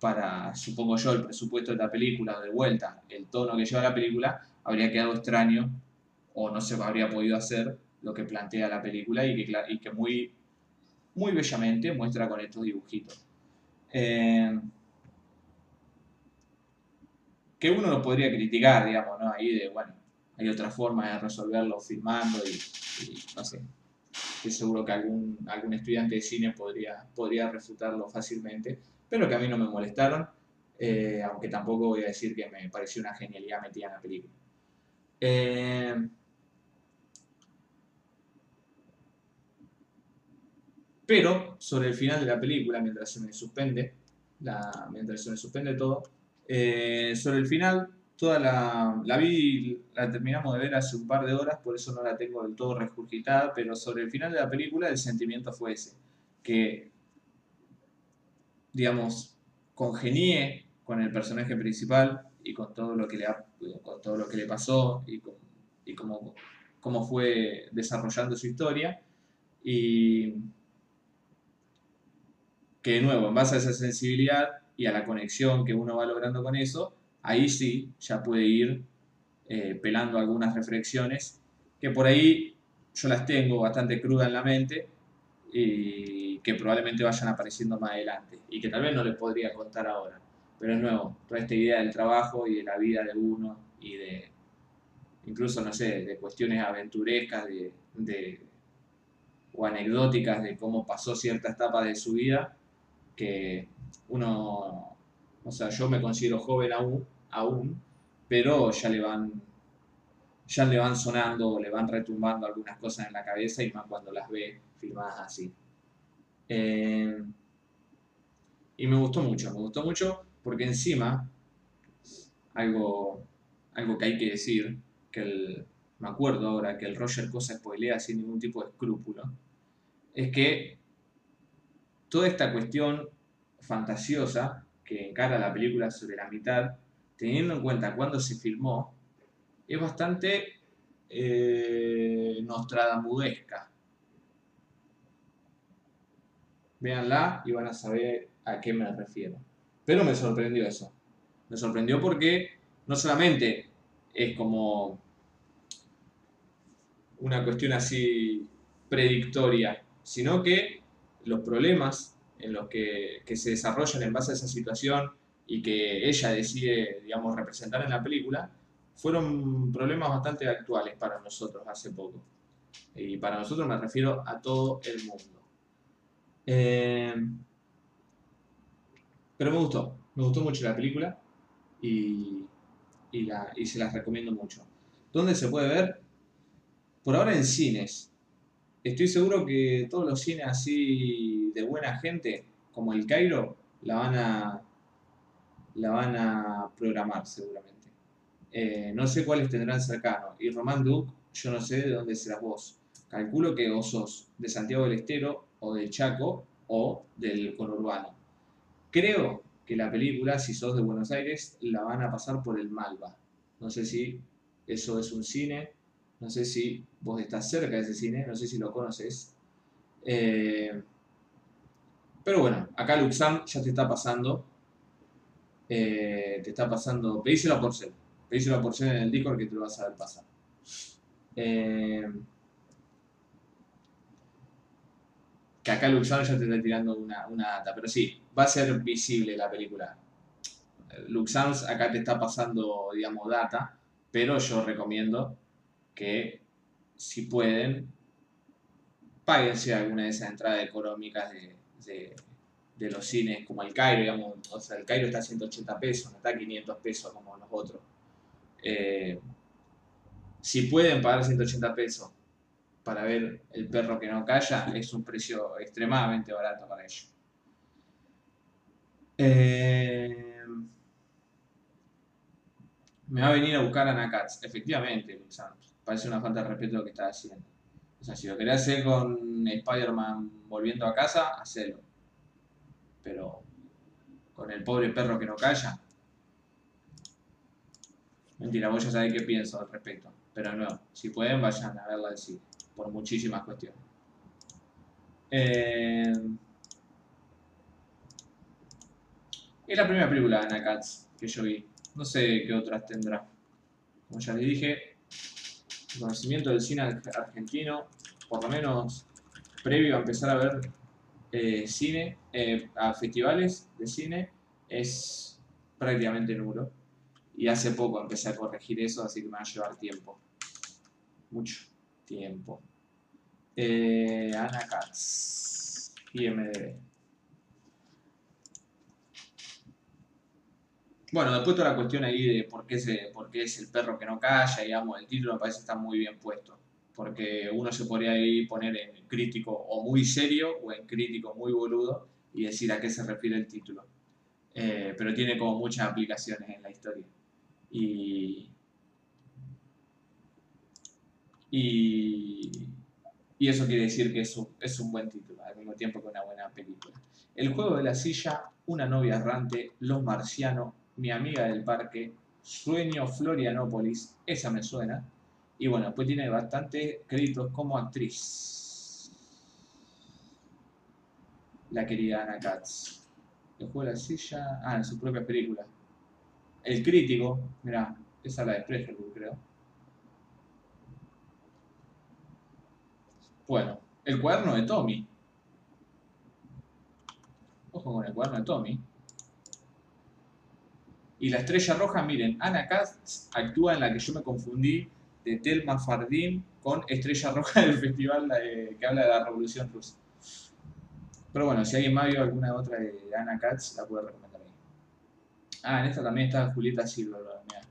para, supongo yo, el presupuesto de la película, de vuelta, el tono que lleva la película, habría quedado extraño o no se habría podido hacer lo que plantea la película y que, y muy, muy bellamente muestra con estos dibujitos. Eh, que uno lo podría criticar, digamos, ¿no? Ahí de, bueno, hay otra forma de resolverlo filmando y, no sé. Estoy seguro que algún, algún estudiante de cine podría, podría refutarlo fácilmente, pero que a mí no me molestaron, eh, aunque tampoco voy a decir que me pareció una genialidad metida en la película. Eh, pero sobre el final de la película, mientras se me suspende, mientras se me suspende todo, Eh, sobre el final, toda la, la vi, la terminamos de ver hace un par de horas, por eso no la tengo del todo regurgitada, pero sobre el final de la película el sentimiento fue ese, que, digamos, congenié con el personaje principal y con todo lo que le, ha- con todo lo que le pasó y, y cómo, cómo fue desarrollando su historia. Y que de nuevo, en base a esa sensibilidad y a la conexión que uno va logrando con eso, ahí sí ya puede ir eh, pelando algunas reflexiones que por ahí yo las tengo bastante crudas en la mente y que probablemente vayan apareciendo más adelante y que tal vez no les podría contar ahora. Pero de nuevo, toda esta idea del trabajo y de la vida de uno y de, incluso, no sé, de cuestiones aventurescas de, de- o anecdóticas de cómo pasó cierta etapa de su vida, que uno, o sea, yo me considero joven aún, aún pero ya le van, ya le van sonando, le van retumbando algunas cosas en la cabeza y más cuando las ve filmadas así. Eh, y me gustó mucho, me gustó mucho porque encima, algo, algo que hay que decir, que el, me acuerdo ahora que el Roger Cosa spoilea sin ningún tipo de escrúpulo, es que toda esta cuestión fantasiosa que encara la película sobre la mitad, teniendo en cuenta cuándo se filmó, es bastante eh, nostradamudesca. Véanla y van a saber a qué me refiero. Pero me sorprendió eso. Me sorprendió porque no solamente es como una cuestión así predictoria, sino que los problemas en los que, que se desarrollan en base a esa situación y que ella decide, digamos, representar en la película, fueron problemas bastante actuales para nosotros hace poco. Y para nosotros me refiero a todo el mundo. Eh, pero me gustó, me gustó mucho la película y, y, la, y se las recomiendo mucho. ¿Dónde se puede ver? Por ahora en cines. Estoy seguro que todos los cines así de buena gente, como el Cairo, la van a, la van a programar seguramente. Eh, no sé cuáles tendrán cercano. Y Román Duke, yo no sé de dónde serás vos. Calculo que o sos de Santiago del Estero, o del Chaco, o del conurbano. Creo que la película, si sos de Buenos Aires, la van a pasar por el Malva. No sé si eso es un cine, no sé si vos estás cerca de ese cine, no sé si lo conoces. Eh, pero bueno, acá Luxam ya te está pasando. eh, te está pasando. Pedíselo a Porcel. Pedíselo a Porcel en el Discord que te lo vas a ver pasar. Eh, que acá Luxam ya te está tirando una, una data. Pero sí, va a ser visible la película. Luxams acá te está pasando, digamos, data. Pero yo recomiendo que si pueden, páguense alguna de esas entradas económicas de, de, los cines como el Cairo, digamos, o sea, el Cairo está a 180 pesos, no está a 500 pesos como los otros. Eh, si pueden pagar 180 pesos para ver El perro que no calla, es un precio extremadamente barato para ellos. Eh, me va a venir a buscar Ana Katz. Efectivamente, Luxan. Parece una falta de respeto lo que está haciendo. O sea, si lo querés hacer con Spider-Man volviendo a casa, hacelo. Pero con el pobre perro que no calla. Mentira, vos ya sabés qué pienso al respecto. Pero no, si pueden, vayan a verla al cine. Por muchísimas cuestiones. Eh... Es la primera película de Ana Katz que yo vi. No sé qué otras tendrá. Como ya les dije, el conocimiento del cine argentino, por lo menos previo a empezar a ver eh, cine, eh, a festivales de cine, es prácticamente nulo. Y hace poco empecé a corregir eso, así que me va a llevar tiempo. Mucho tiempo. Eh, Ana Katz. Bueno, después toda la cuestión ahí de por qué, se, por qué es el perro que no calla, digamos, el título me parece que está muy bien puesto. Porque uno se podría ahí poner en crítico o muy serio o en crítico muy boludo y decir a qué se refiere el título. Eh, pero tiene como muchas aplicaciones en la historia. Y, y, y eso quiere decir que es un, es un buen título, al mismo tiempo que una buena película. El juego de la silla, Una novia errante, Los marcianos, Mi amiga del parque, Sueño Florianópolis, esa me suena. Y bueno, después tiene bastantes créditos como actriz. La querida Ana Katz. El juego de la silla, ah, en su propia película. El crítico, mira, esa es la de Sprecherwood, creo. Bueno, el cuaderno de Tommy. Ojo con el cuaderno de Tommy. Y la estrella roja, miren, Ana Katz actúa en la que yo me confundí de Telma Fardín con Estrella Roja del festival que habla de la Revolución Rusa. Pero bueno, si alguien más vio alguna otra de Ana Katz, la puede recomendar ahí. Ah, en esta también está Julieta Silva, mirá.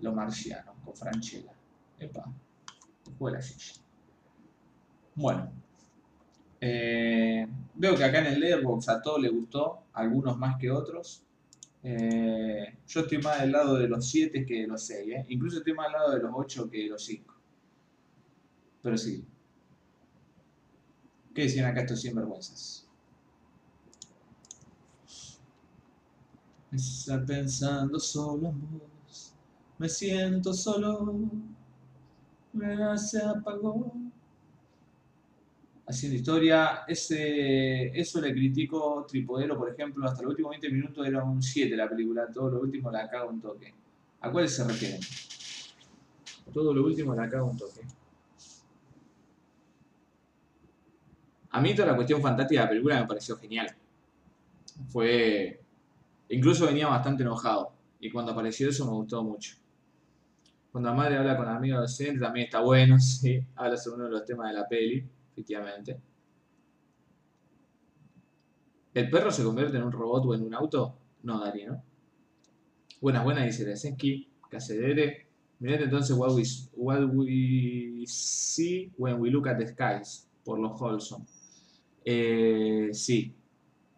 Los marcianos, con Franchella. Epa, juego de la silla. Bueno. Eh, veo que acá en el Letterboxd a todos les gustó, algunos más que otros. Eh, yo estoy más del lado de los 7 que de los 6, ¿eh? incluso estoy más del lado de los 8 que de los 5. Pero sí. ¿Qué decían acá estos sinvergüenzas? Estar pensando solo en vos, me siento solo, se apagó. Haciendo historia, ese, eso le critico Tripodero, por ejemplo, hasta los últimos 20 minutos era un 7 la película, todo lo último la caga un toque. ¿A cuáles se refieren? Todo lo último la caga un toque. A mí toda la cuestión fantástica de la película me pareció genial. Fue... Incluso venía bastante enojado. Y cuando apareció eso me gustó mucho. Cuando la madre habla con amigos docentes también está bueno, <laughs> sí. Habla sobre uno de los temas de la peli, efectivamente. ¿El perro se convierte en un robot o en un auto? No, Dari, ¿no? Buenas, buenas, dice Lesensky. Cacedere. Mirad entonces what we, what we see when we look at the skies, por los Holson. Eh, sí,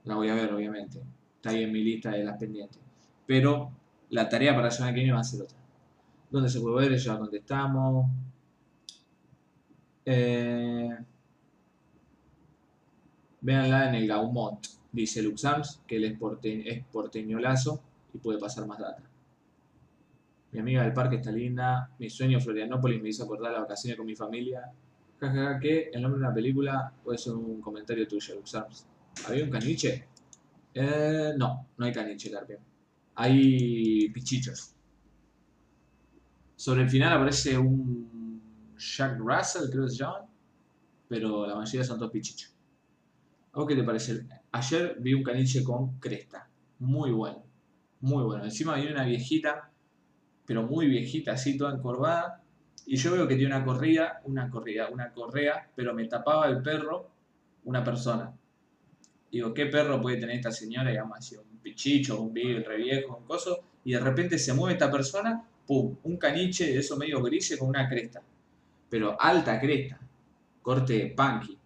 la voy a ver, obviamente. Está ahí en mi lista de las pendientes. Pero la tarea para la semana va a ser otra. ¿Dónde se puede ver? Ya contestamos. Eh, véanla en el Gaumont, dice Luxams, que él es, es porteñolazo y puede pasar más data. Mi amiga del parque está linda. Mi sueño Florianópolis me hizo acordar las vacaciones con mi familia. Jajaja, que el nombre de una película puede ser un comentario tuyo, Luxams. ¿Había un caniche? Eh, no, no hay caniche, Carpio. Hay pichichos. Sobre el final aparece un Jack Russell, creo que se llama. Pero la mayoría son todos pichichos. ¿A qué te parece? Ayer vi un caniche con cresta. Muy bueno. Muy bueno. Encima viene una viejita, pero muy viejita, así toda encorvada. Y yo veo que tiene una corrida, una corrida, una correa, pero me tapaba el perro una persona. Digo, ¿qué perro puede tener esta señora? Digamos así, un pichicho, un big, re viejo, un coso. Y de repente se mueve esta persona, pum, un caniche de esos medio grises con una cresta. Pero alta cresta. Corte punky.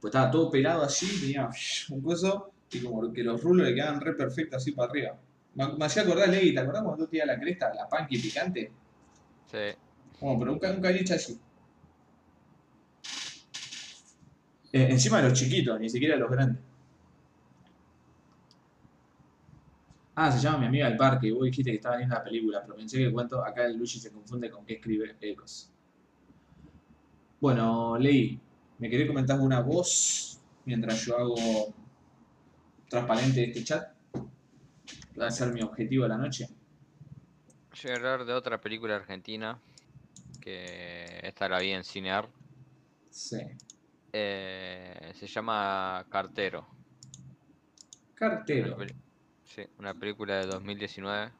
Pues estaba todo pelado así, tenía <laughs> un coso, y como que los rulos le quedaban re perfectos así para arriba. Me, me hacía acordar, Legui, ¿te acordás cuando tú tenías la cresta, la punky picante? Sí. Como, pero un caniche así. Eh, encima de los chiquitos, ni siquiera de los grandes. Ah, se llama Mi amiga del parque. Vos dijiste que estaba viendo la película, pero pensé que el cuento acá el Luigi se confunde con que escribe Ecos. Bueno, Ley, ¿me querés comentar una voz mientras yo hago transparente este chat? Va a ser mi objetivo de la noche. Yo voy a hablar de otra película argentina que esta la vi en Cinear. Sí. Eh, se llama Cartero. Cartero. Sí, una película de 2019.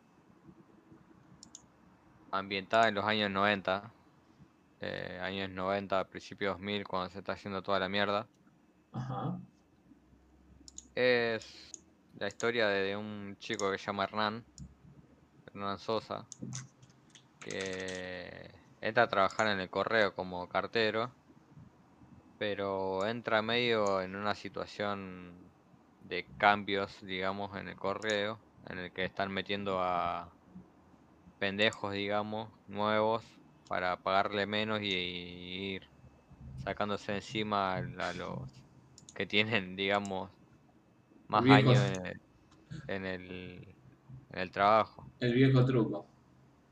Ambientada en los años 90. eh, años 90, principios 2000, cuando se está haciendo toda la mierda. Ajá. Es la historia de un chico que se llama Hernán, Hernán Sosa, que entra a trabajar en el correo como cartero, pero entra medio en una situación de cambios, digamos, en el correo, en el que están metiendo a pendejos, digamos, nuevos para pagarle menos y, ir sacándose encima a los que tienen, digamos, más años en el, en el, en el trabajo. El viejo truco.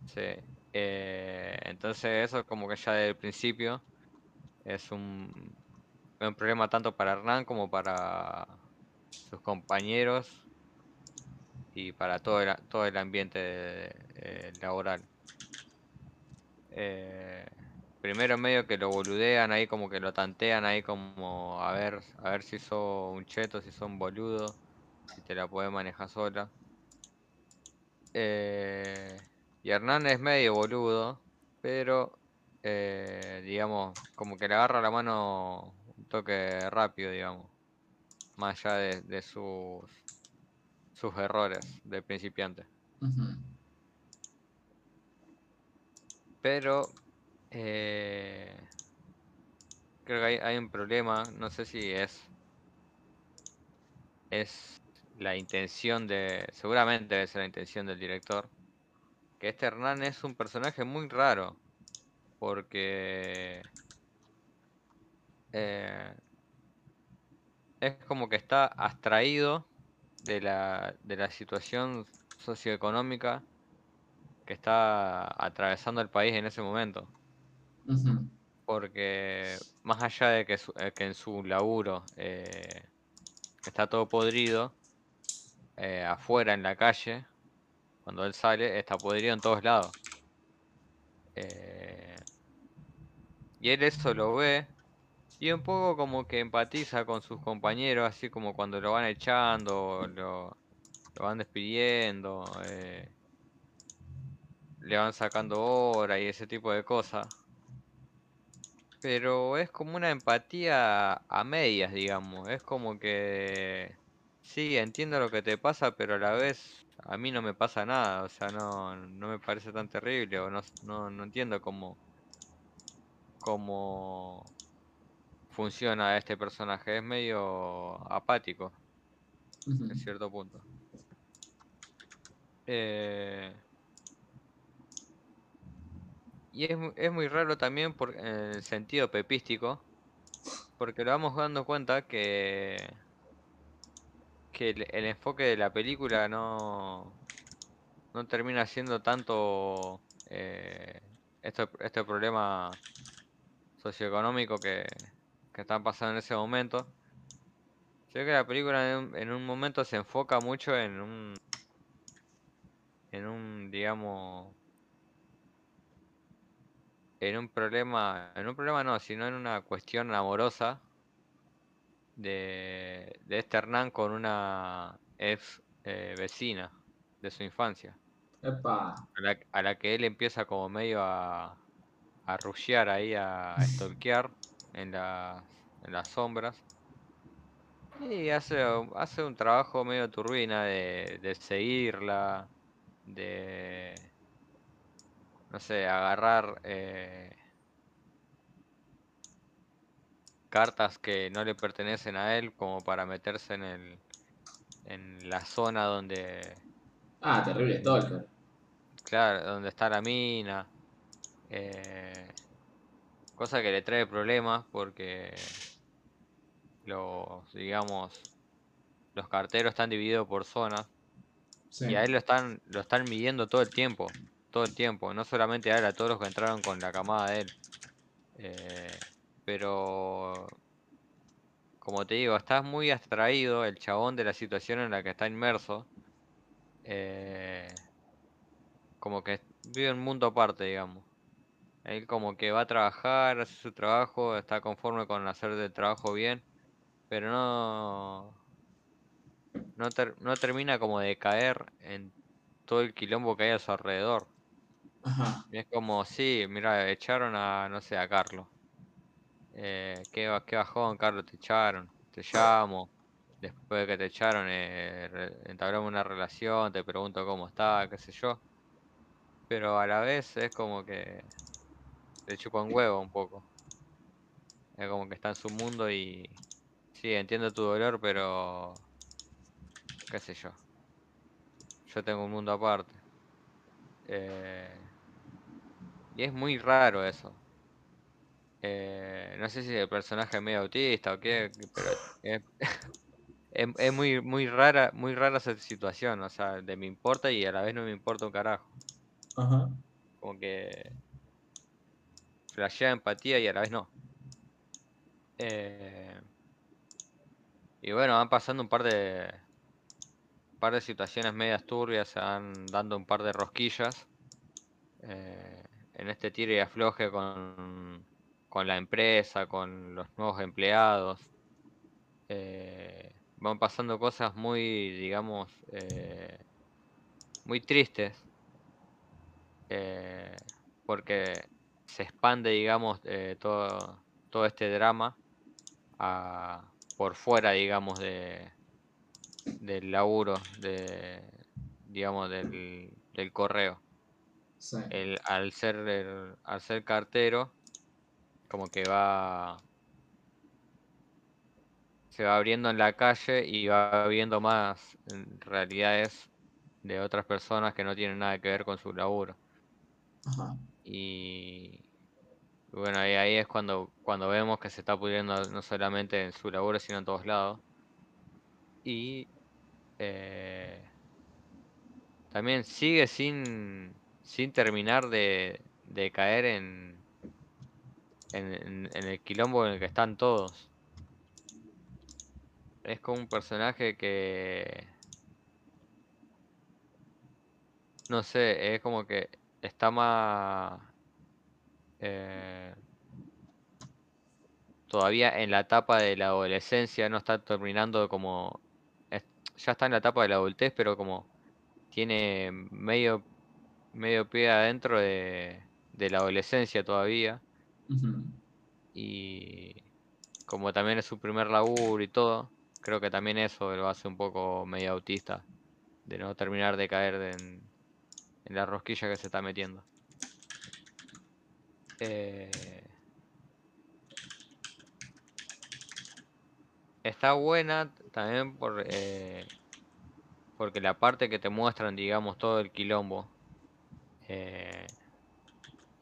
Sí. Eh, entonces eso como que ya desde el principio es un, un problema tanto para Hernán como para sus compañeros y para todo el, todo el ambiente eh, laboral. Eh, primero medio que lo boludean ahí como que lo tantean ahí como a ver a ver si sos un cheto, si sos un boludo, si te la puedes manejar sola. Eh, y Hernán es medio boludo, pero digamos, como que le agarra la mano un toque rápido, digamos. Más allá de, sus, sus errores de principiante. Pero eh, creo que hay, hay, un problema, no sé si es es la intención de, seguramente debe ser la intención del director, que este Hernán es un personaje muy raro, porque eh, es como que está abstraído de la, de la situación socioeconómica que está atravesando el país en ese momento. Porque más allá de que, eh, que en su laburo eh, está todo podrido, afuera en la calle cuando él sale, está podrido en todos lados. Eh, y él eso lo ve. Y un poco como que empatiza con sus compañeros, así como cuando lo van echando, lo, lo van despidiendo, eh, le van sacando hora y ese tipo de cosas. Pero es como una empatía a medias, digamos. Es como que sí, entiendo lo que te pasa, pero a la vez a mí no me pasa nada, o sea, no, no me parece tan terrible, o no, no, no entiendo cómo, cómo funciona este personaje, es medio apático, en cierto punto. Eh, y es, es, muy raro también por, en el sentido pepístico, porque lo vamos dando cuenta que que el, enfoque de la película no, no termina siendo tanto eh, este, este problema socioeconómico que, que están pasando en ese momento. Creo que la película en un, momento se enfoca mucho en un en un digamos en un problema en un problema no sino en una cuestión amorosa de, de este Hernán con una ex eh, vecina de su infancia. A, la, que él empieza como medio a, a rushear ahí, a, <laughs> stalkear en, en las sombras. Y hace, hace un trabajo medio turbina de, de seguirla, de, no sé, agarrar eh, cartas que no le pertenecen a él como para meterse en el en la zona donde ah terrible stalker claro donde está la mina eh, cosa que le trae problemas porque los digamos los carteros están divididos por zonas y a él lo están lo están midiendo todo el tiempo todo el tiempo no solamente a él a todos los que entraron con la camada de él eh, pero como te digo, estás muy abstraído el chabón de la situación en la que está inmerso. Eh, como que vive un mundo aparte, digamos. Él como que va a trabajar, hace su trabajo, está conforme con hacer el trabajo bien, pero no no, no termina como de caer en todo el quilombo que hay a su alrededor. es como, sí, mira, echaron a, no sé, a Carlos. Eh, ¿qué, ¿Qué bajón, Carlos? Te echaron. Te llamo. Después de que te echaron, eh, entablamos una relación, te pregunto cómo está, qué sé yo. Pero a la vez es como que te chupa un huevo un poco. Es como que está en su mundo y... Sí, entiendo tu dolor, pero qué sé yo. Yo tengo un mundo aparte. Eh, y es muy raro eso. Eh, no sé si el personaje es medio autista o qué, pero es, <laughs> es, es muy, muy rara, muy rara esa situación, o sea, de me importa y a la vez no me importa un carajo. Ajá. Como que flashea empatía y a la vez no. Eh, y bueno, van pasando un par de un par de situaciones medias turbias, se van dando un par de rosquillas. eh, en este tiro y afloje con, con la empresa, con los nuevos empleados. Eh, van pasando cosas muy, digamos, muy tristes. porque se expande, digamos, eh, todo, todo este drama a- por fuera, digamos, de, del laburo, de, digamos, del, del correo. Sí. El, al ser el- al ser cartero, como que va se va abriendo en la calle y va viendo más realidades de otras personas que no tienen nada que ver con su laburo. Ajá. Y bueno, ahí, ahí es cuando, cuando vemos que se está pudriendo no solamente en su laburo, sino en todos lados. Y eh, también sigue sin, sin terminar de, de caer en, en- en el quilombo en el que están todos. Es como un personaje que... No sé, es como que está más... eh, todavía en la etapa de la adolescencia, no está terminando como... es- ya está en la etapa de la adultez, pero como tiene medio, medio pie adentro de, de la adolescencia todavía. Y como también es su primer laburo y todo, creo que también eso lo hace un poco medio autista, de no terminar de caer en, la rosquilla que se está metiendo. Eh, está buena también por, eh, porque la parte que te muestran, digamos, todo el quilombo eh,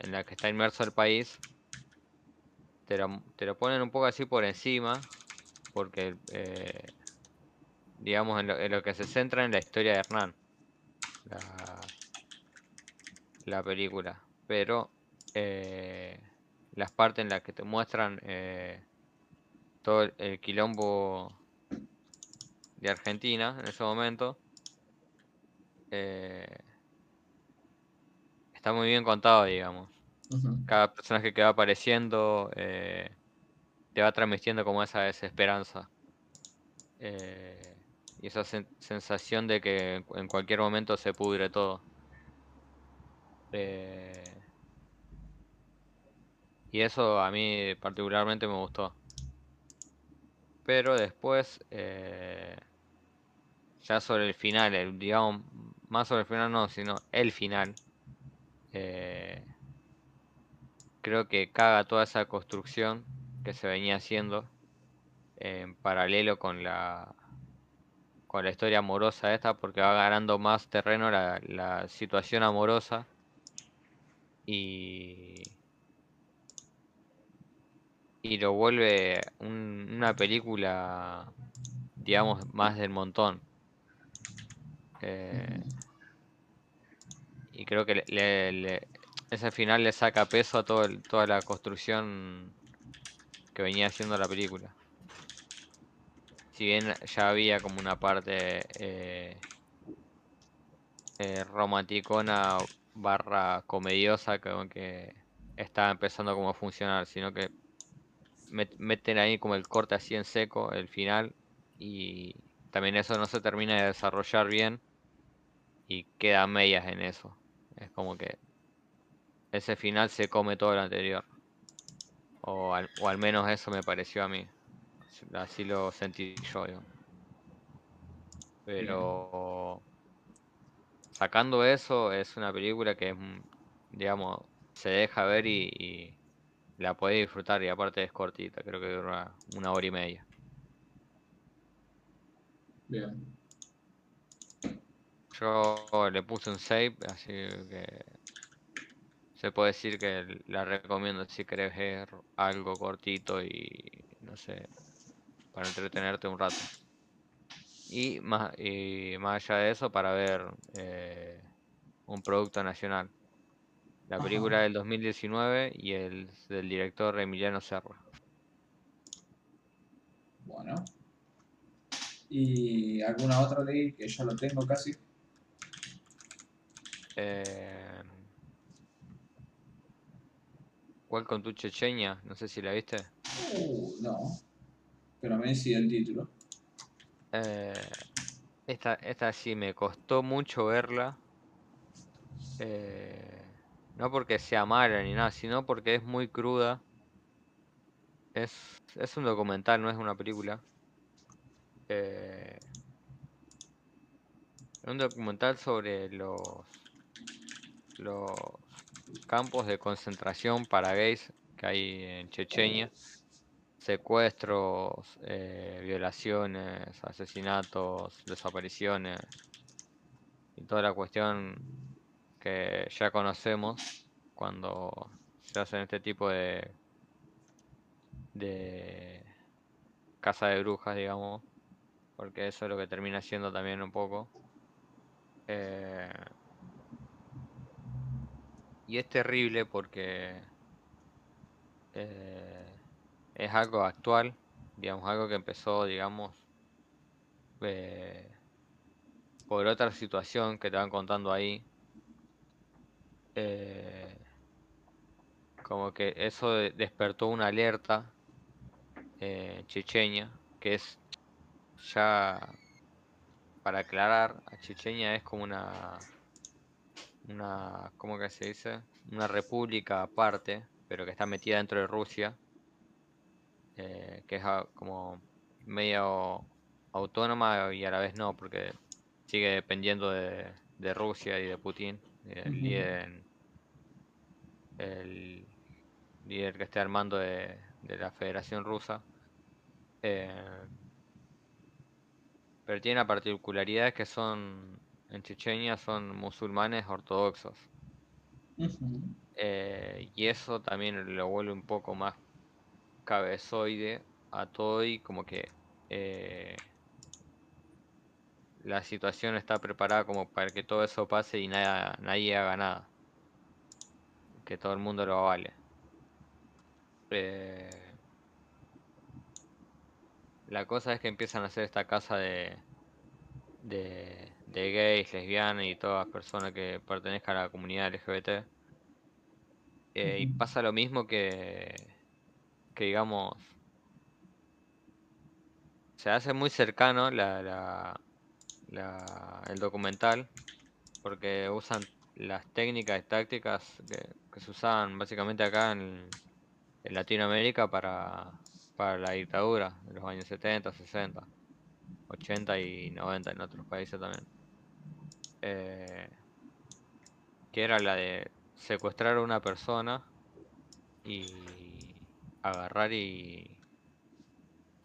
en la que está inmerso el país, te lo, te lo ponen un poco así por encima, porque, digamos, en lo, en lo que se centra en la historia de Hernán, la película. Pero eh, las partes en las que te muestran eh, todo el, el quilombo de Argentina en ese momento, eh, está muy bien contado, digamos cada personaje que va apareciendo te va transmitiendo como esa desesperanza. y esa sen- sensación de que en cualquier momento se pudre todo. Eh, y eso a mí particularmente me gustó. Pero después, eh, ya sobre el final, el, digamos, más sobre el final no, sino el final. eh, creo que caga toda esa construcción que se venía haciendo en paralelo con la con la historia amorosa esta porque va ganando más terreno la, la situación amorosa y y lo vuelve un- una película digamos más del montón Eh, y creo que ese final le saca peso a todo el- toda la construcción que venía haciendo la película. Si bien ya había como una parte eh, eh, romanticona barra comediosa como que estaba empezando como a funcionar, sino que met- meten ahí como el corte así en seco, el final, y también eso no se termina de desarrollar bien y queda medias en eso. Es como que ese final se come todo lo anterior. O al, o al menos eso me pareció a mí. Así lo sentí yo, digamos. Pero sacando eso, es una película que, mm, digamos, se deja ver y, y la podés disfrutar. Y aparte es cortita, creo que dura una hora y media. Bien. Yo le puse un save, así que se puede decir que la recomiendo si querés ver algo cortito y no sé, para entretenerte un rato. Y más, y más allá de eso, para ver eh, un producto nacional. La Ajá. película del 2019 y el del director Emiliano Serra. Bueno. ¿Y alguna otra ley que ya lo tengo casi? Eh, ¿Cuál con tu Chechenia? No sé si la viste. Uh, no. Pero me decía el título. Eh, esta, esta sí me costó mucho verla. Eh, no porque sea mala ni nada, sino porque es muy cruda. Es, es un documental, no es una película. Eh, un documental sobre los, los campos de concentración para gays que hay en Chechenia. Secuestros, eh, violaciones, asesinatos, desapariciones y toda la cuestión que ya conocemos cuando se hacen este tipo de de casa de brujas, digamos, porque eso es lo que termina siendo también un poco. Eh, y es terrible porque eh, es algo actual, digamos, algo que empezó, digamos, eh, por otra situación que te van contando ahí. Eh, como que eso de- despertó una alerta eh, Chechenia, que es ya para aclarar, Chechenia es como una una ¿cómo que se dice? Una república aparte, pero que está metida dentro de Rusia, eh, que es a- como medio autónoma y a la vez no, porque sigue dependiendo de, de Rusia y de Putin, Ujú. líder, el líder que esté armando de, de la Federación Rusa. Eh, pero tiene una particularidad que son, en Chechenia son musulmanes ortodoxos. Eh, y eso también lo vuelve un poco más cabezoide a todo y como que eh, la situación está preparada como para que todo eso pase y nada, nadie haga nada. Que todo el mundo lo avale. Eh, la cosa es que empiezan a hacer esta casa de, de, de gays, lesbianas y todas personas que pertenezcan a la comunidad LGBT. Eh, y pasa lo mismo que, que digamos, se hace muy cercano la, la, la- el documental porque usan las técnicas y tácticas que, se usaban básicamente acá en, en Latinoamérica para, para la dictadura de los años 70, 60, 80 y 90 en otros países también. Eh, que era la de secuestrar a una persona y agarrar y,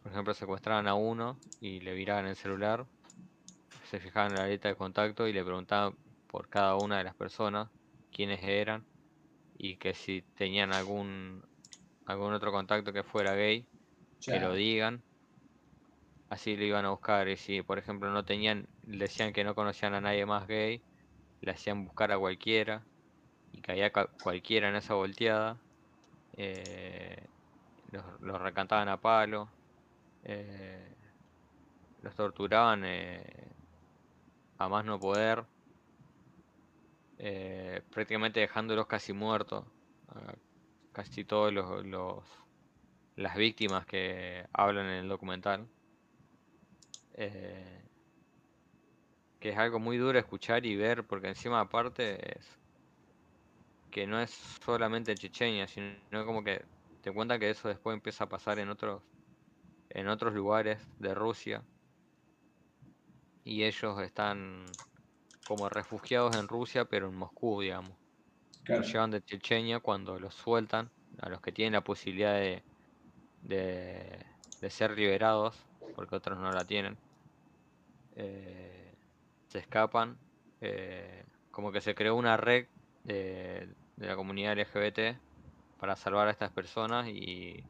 por ejemplo, secuestraban a uno y le viraban el celular, se fijaban en la lista de contacto y le preguntaban por cada una de las personas quiénes eran y que si tenían algún algún otro contacto que fuera gay, que lo digan. Así lo iban a buscar y si por ejemplo no tenían, decían que no conocían a nadie más gay, le hacían buscar a cualquiera y caía ca- cualquiera en esa volteada, eh, los, los recantaban a palo, eh, los torturaban eh, a más no poder, eh, prácticamente dejándolos casi muertos, casi todos los, los- las víctimas que hablan en el documental. eh, que es algo muy duro escuchar y ver, porque encima aparte es que no es solamente en Chechenia, sino como que te cuentan que eso después empieza a pasar en otros, en otros lugares de Rusia. Y ellos están como refugiados en Rusia, pero en Moscú, digamos. Claro. Los llevan de Chechenia cuando los sueltan, a los que tienen la posibilidad de, de, de ser liberados, porque otros no la tienen. eh, se escapan eh, como que se creó una red de, de la comunidad LGBT para salvar a estas personas y,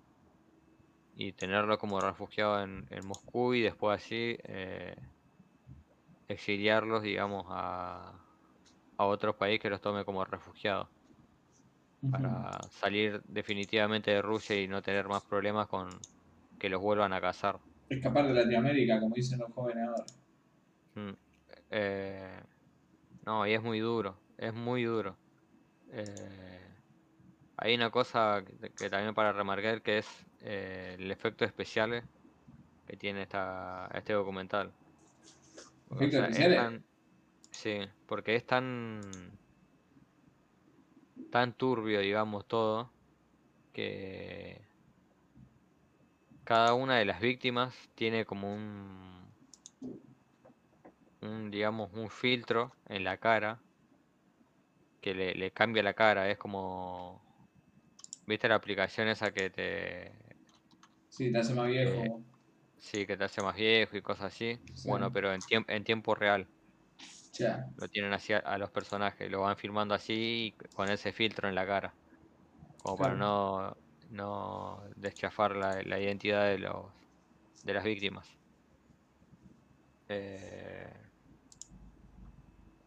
y tenerlo como refugiado en, en Moscú y después así eh, exiliarlos, digamos, a, a otro país que los tome como refugiados para salir definitivamente de Rusia y no tener más problemas con que los vuelvan a cazar. Escapar de Latinoamérica, como dicen los jóvenes ahora. Mm, eh, no, y es muy duro, es muy duro. Eh, hay una cosa que, que también para remarcar que es eh, el efecto especial que tiene esta, este documental. Porque, o ¿Efectos sea, es tan- sí, porque es tan tan turbio, digamos, todo, que cada una de las víctimas tiene como un, un digamos, un filtro en la cara que le, le cambia la cara. Es como, ¿viste la aplicación esa que te, Sí, te hace más viejo. sí, que te hace más viejo y cosas así? Sí. Bueno, pero en tiempo, en tiempo real. Ya. Lo tienen así a, a los personajes, lo van filmando así con ese filtro en la cara. Como para no, no deschafar la, la identidad de los de las víctimas. Eh,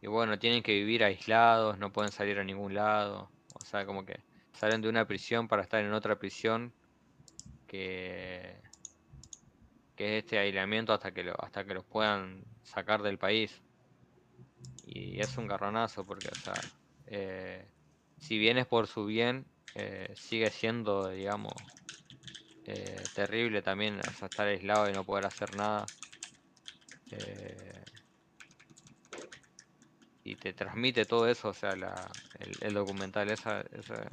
y bueno, tienen que vivir aislados, no pueden salir a ningún lado. O sea, como que salen de una prisión para estar en otra prisión que, que es este aislamiento hasta que lo, hasta que los puedan sacar del país. Y es un garronazo porque, o sea, eh, si bien es por su bien, eh, sigue siendo, digamos, eh, terrible también estar aislado y no poder hacer nada. Eh, y te transmite todo eso, o sea, la, el, el documental, esa, esa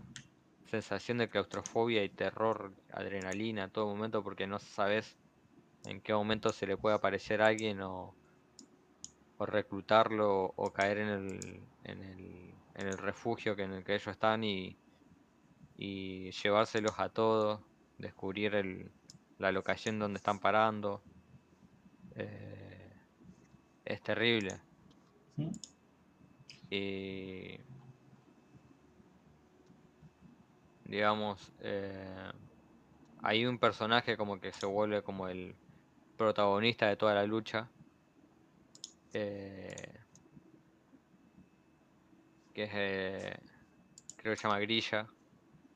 sensación de claustrofobia y terror, adrenalina, a todo momento, porque no sabes en qué momento se le puede aparecer a alguien o, o reclutarlo o, caer en el, en el, en el refugio que en el que ellos están y, y llevárselos a todos, descubrir el, la locación donde están parando. Eh, es terrible. ¿Mm? Y digamos, eh, hay un personaje como que se vuelve como el protagonista de toda la lucha. eh, que es, eh, creo que se llama Grilla,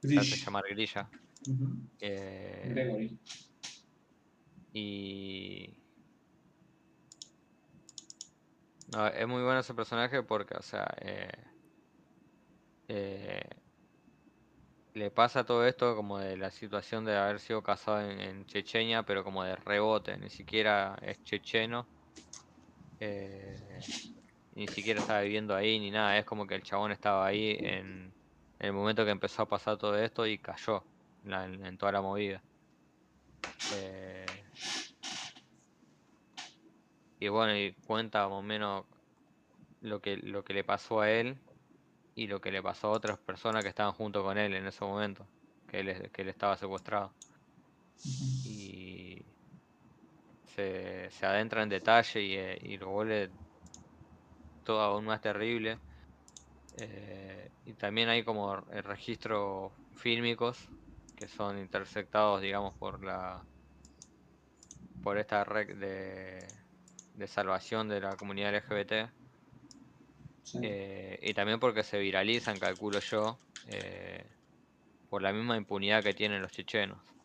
se hace Grish. llamar Grilla. Gregory. y no, es muy bueno ese personaje porque, o sea, eh, eh, le pasa todo esto como de la situación de haber sido casado en, en Chechenia, pero como de rebote, ni siquiera es checheno, eh, ni siquiera estaba viviendo ahí ni nada, es como que el chabón estaba ahí en, el momento que empezó a pasar todo esto y cayó en toda la movida. Eh, y bueno, y cuenta más o menos lo que, lo que le pasó a él y lo que le pasó a otras personas que estaban junto con él en ese momento, que él, que él estaba secuestrado. Y se, se adentra en detalle y, eh, y lo vuelve todo aún más terrible. Eh, y también hay como registros fílmicos que son intersectados, digamos, por la por esta red de, de salvación de la comunidad LGBT. Sí. Eh, y también porque se viralizan, calculo yo, eh, por la misma impunidad que tienen los chechenos,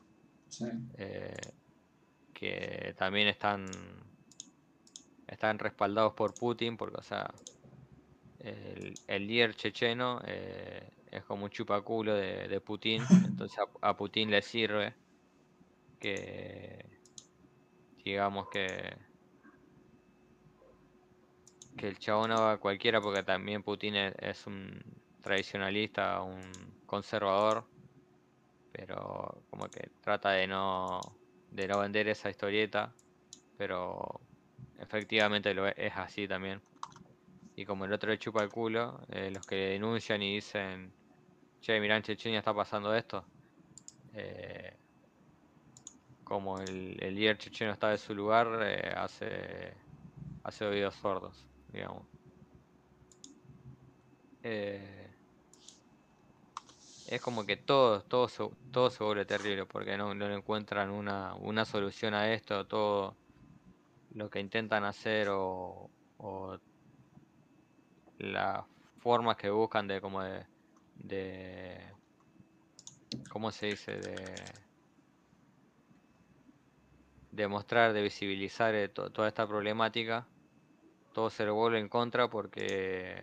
Sí. eh, que también están, están respaldados por Putin, porque, o sea, el, el líder checheno es como un chupaculo de, de Putin, <laughs> entonces a, a Putin le sirve que, digamos que que el chabón haga cualquiera porque también Putin es, un tradicionalista, un conservador, pero como que trata de no de no vender esa historieta, pero efectivamente lo es, es así también. Y como el otro le chupa el culo, eh, los que denuncian y dicen, che, mirá, en Chechenia está pasando esto, eh, como el, el líder checheno está de su lugar, eh, hace, hace oídos sordos, digamos. eh, es como que todo, todo, todo se vuelve terrible porque no, no encuentran una, una solución a esto, todo lo que intentan hacer o, las formas que buscan de como de, de ¿cómo se dice? de de mostrar, de visibilizar eh, to- toda esta problemática, todo se le vuelve en contra porque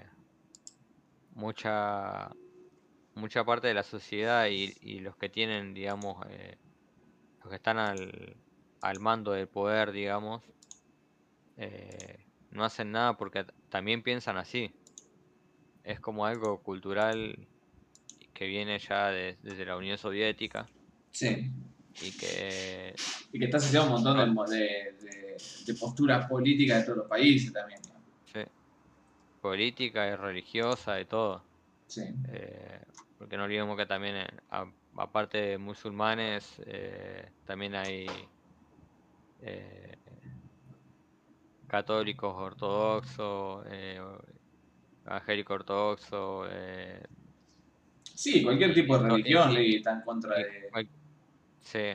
mucha mucha parte de la sociedad y, y los que tienen, digamos, eh, los que están al, al mando del poder, digamos, eh, no hacen nada porque también piensan así. Es como algo cultural que viene ya de- desde la Unión Soviética Sí. y que Y que está asociado a un montón de, de, de, de posturas políticas de todos los países también. ¿no? sí, política y religiosa y todo. Sí. eh, porque no olvidemos que también, eh, aparte de musulmanes, eh, también hay eh, católicos ortodoxos, evangélicos ortodoxos, Sí, cualquier tipo de religión le está en contra de. sí.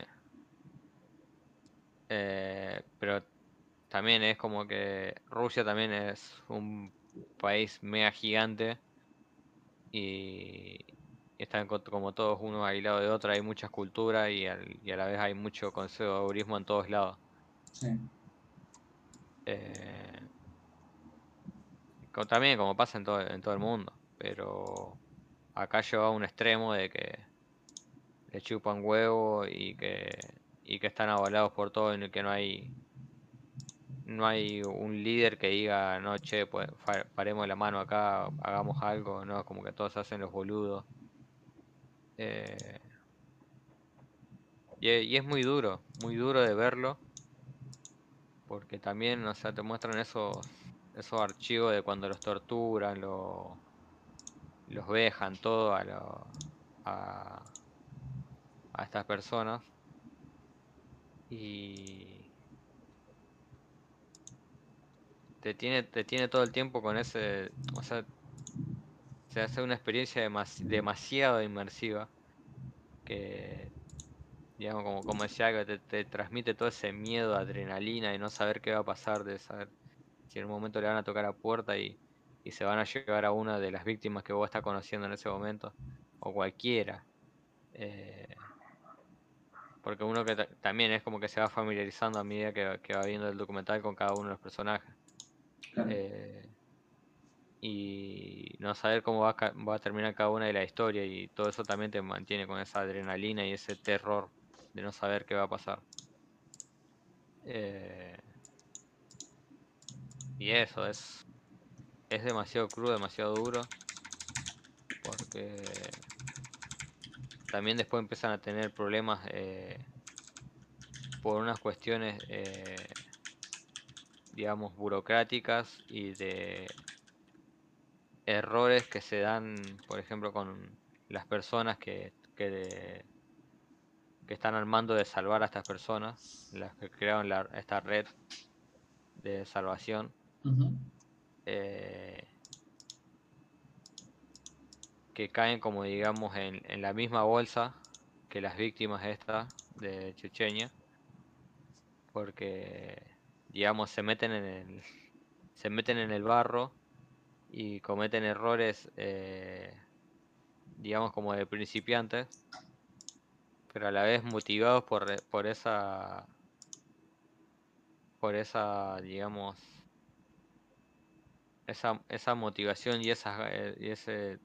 Pero también es como que Rusia también es un país mega gigante y están co- como todos uno aislado de otro, hay muchas culturas y, al- y a la vez hay mucho conservadurismo en todos lados. Sí. Eh, también como pasa en todo, en todo el mundo, pero acá lleva a un extremo de que le chupan huevo y que, y que están avalados por todo y que no hay no hay un líder que diga no che pues paremos la mano acá hagamos algo no como que todos hacen los boludos. Eh, y, y es muy duro muy duro de verlo porque también o sea te muestran esos esos archivos de cuando los torturan lo- los vejan todo a, lo- a a estas personas. Y te tiene te tiene todo el tiempo con ese o sea se hace una experiencia demas- demasiado inmersiva que digamos como como decía que te, te transmite todo ese miedo adrenalina y no saber qué va a pasar de saber si en un momento le van a tocar la puerta y, y se van a llevar a una de las víctimas que vos estás conociendo en ese momento o cualquiera eh, porque uno que ta- también es como que se va familiarizando a medida que, que va viendo el documental con cada uno de los personajes. Eh, y no saber cómo va a, va a terminar cada una de la historia y todo eso también te mantiene con esa adrenalina y ese terror de no saber qué va a pasar. Eh, y eso es es demasiado crudo, demasiado duro porque también después empiezan a tener problemas eh, por unas cuestiones digamos burocráticas y de errores que se dan por ejemplo con las personas que, que, de- que están al mando de salvar a estas personas las que crearon la- esta red de salvación eh, que caen como digamos en, en la misma bolsa que las víctimas estas de Chechenia porque digamos se meten en el se meten en el barro y cometen errores eh, digamos como de principiantes pero a la vez motivados por, por esa por esa digamos esa, esa motivación y esas eh, y ese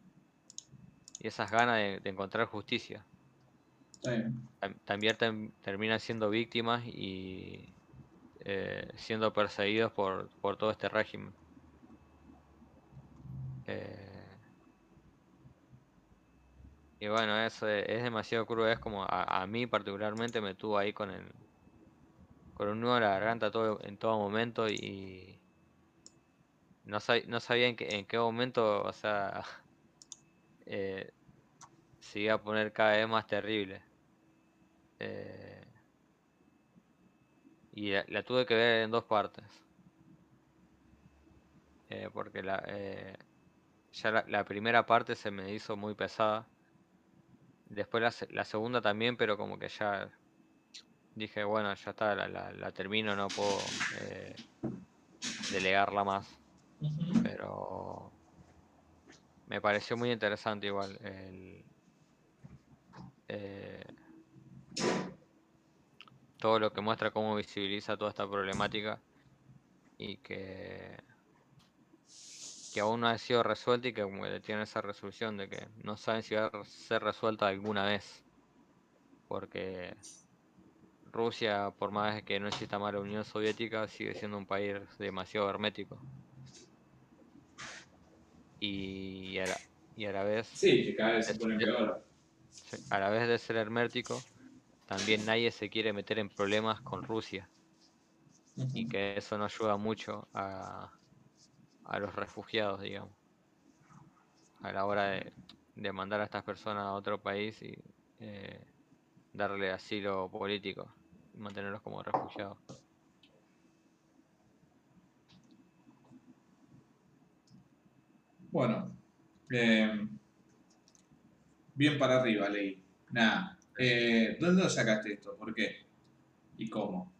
y esas ganas de, de encontrar justicia. También terminan siendo víctimas y eh, siendo perseguidos por, por todo este régimen Eh, y bueno es, es demasiado crudo es como a, a mí particularmente me tuvo ahí con el con un nudo en la garganta todo en todo momento y no, sab- no sabía en qué, en qué momento, o sea, <laughs> eh, se iba a poner cada vez más terrible. Eh, y la, la tuve que ver en dos partes. Eh, porque la, eh, ya la, la primera parte se me hizo muy pesada. Después la, la segunda también, pero como que ya dije, bueno, ya está, la, termino, no puedo eh, delegarla más. Pero me pareció muy interesante igual el, eh, todo lo que muestra cómo visibiliza toda esta problemática y que, que aún no ha sido resuelta y que tiene esa resolución de que no saben si va a ser resuelta alguna vez. Porque Rusia, por más que no exista más la Unión Soviética, sigue siendo un país demasiado hermético. Y a la, y a la vez Sí, que cada vez se pone peor. A la vez de ser hermético, también nadie se quiere meter en problemas con Rusia y que eso no ayuda mucho a, a los refugiados, digamos, a la hora de, de mandar a estas personas a otro país y eh, darle asilo político y mantenerlos como refugiados. Bueno, eh, bien para arriba, leí. Nada. Eh, ¿Dónde lo sacaste esto? ¿Por qué? ¿Y cómo?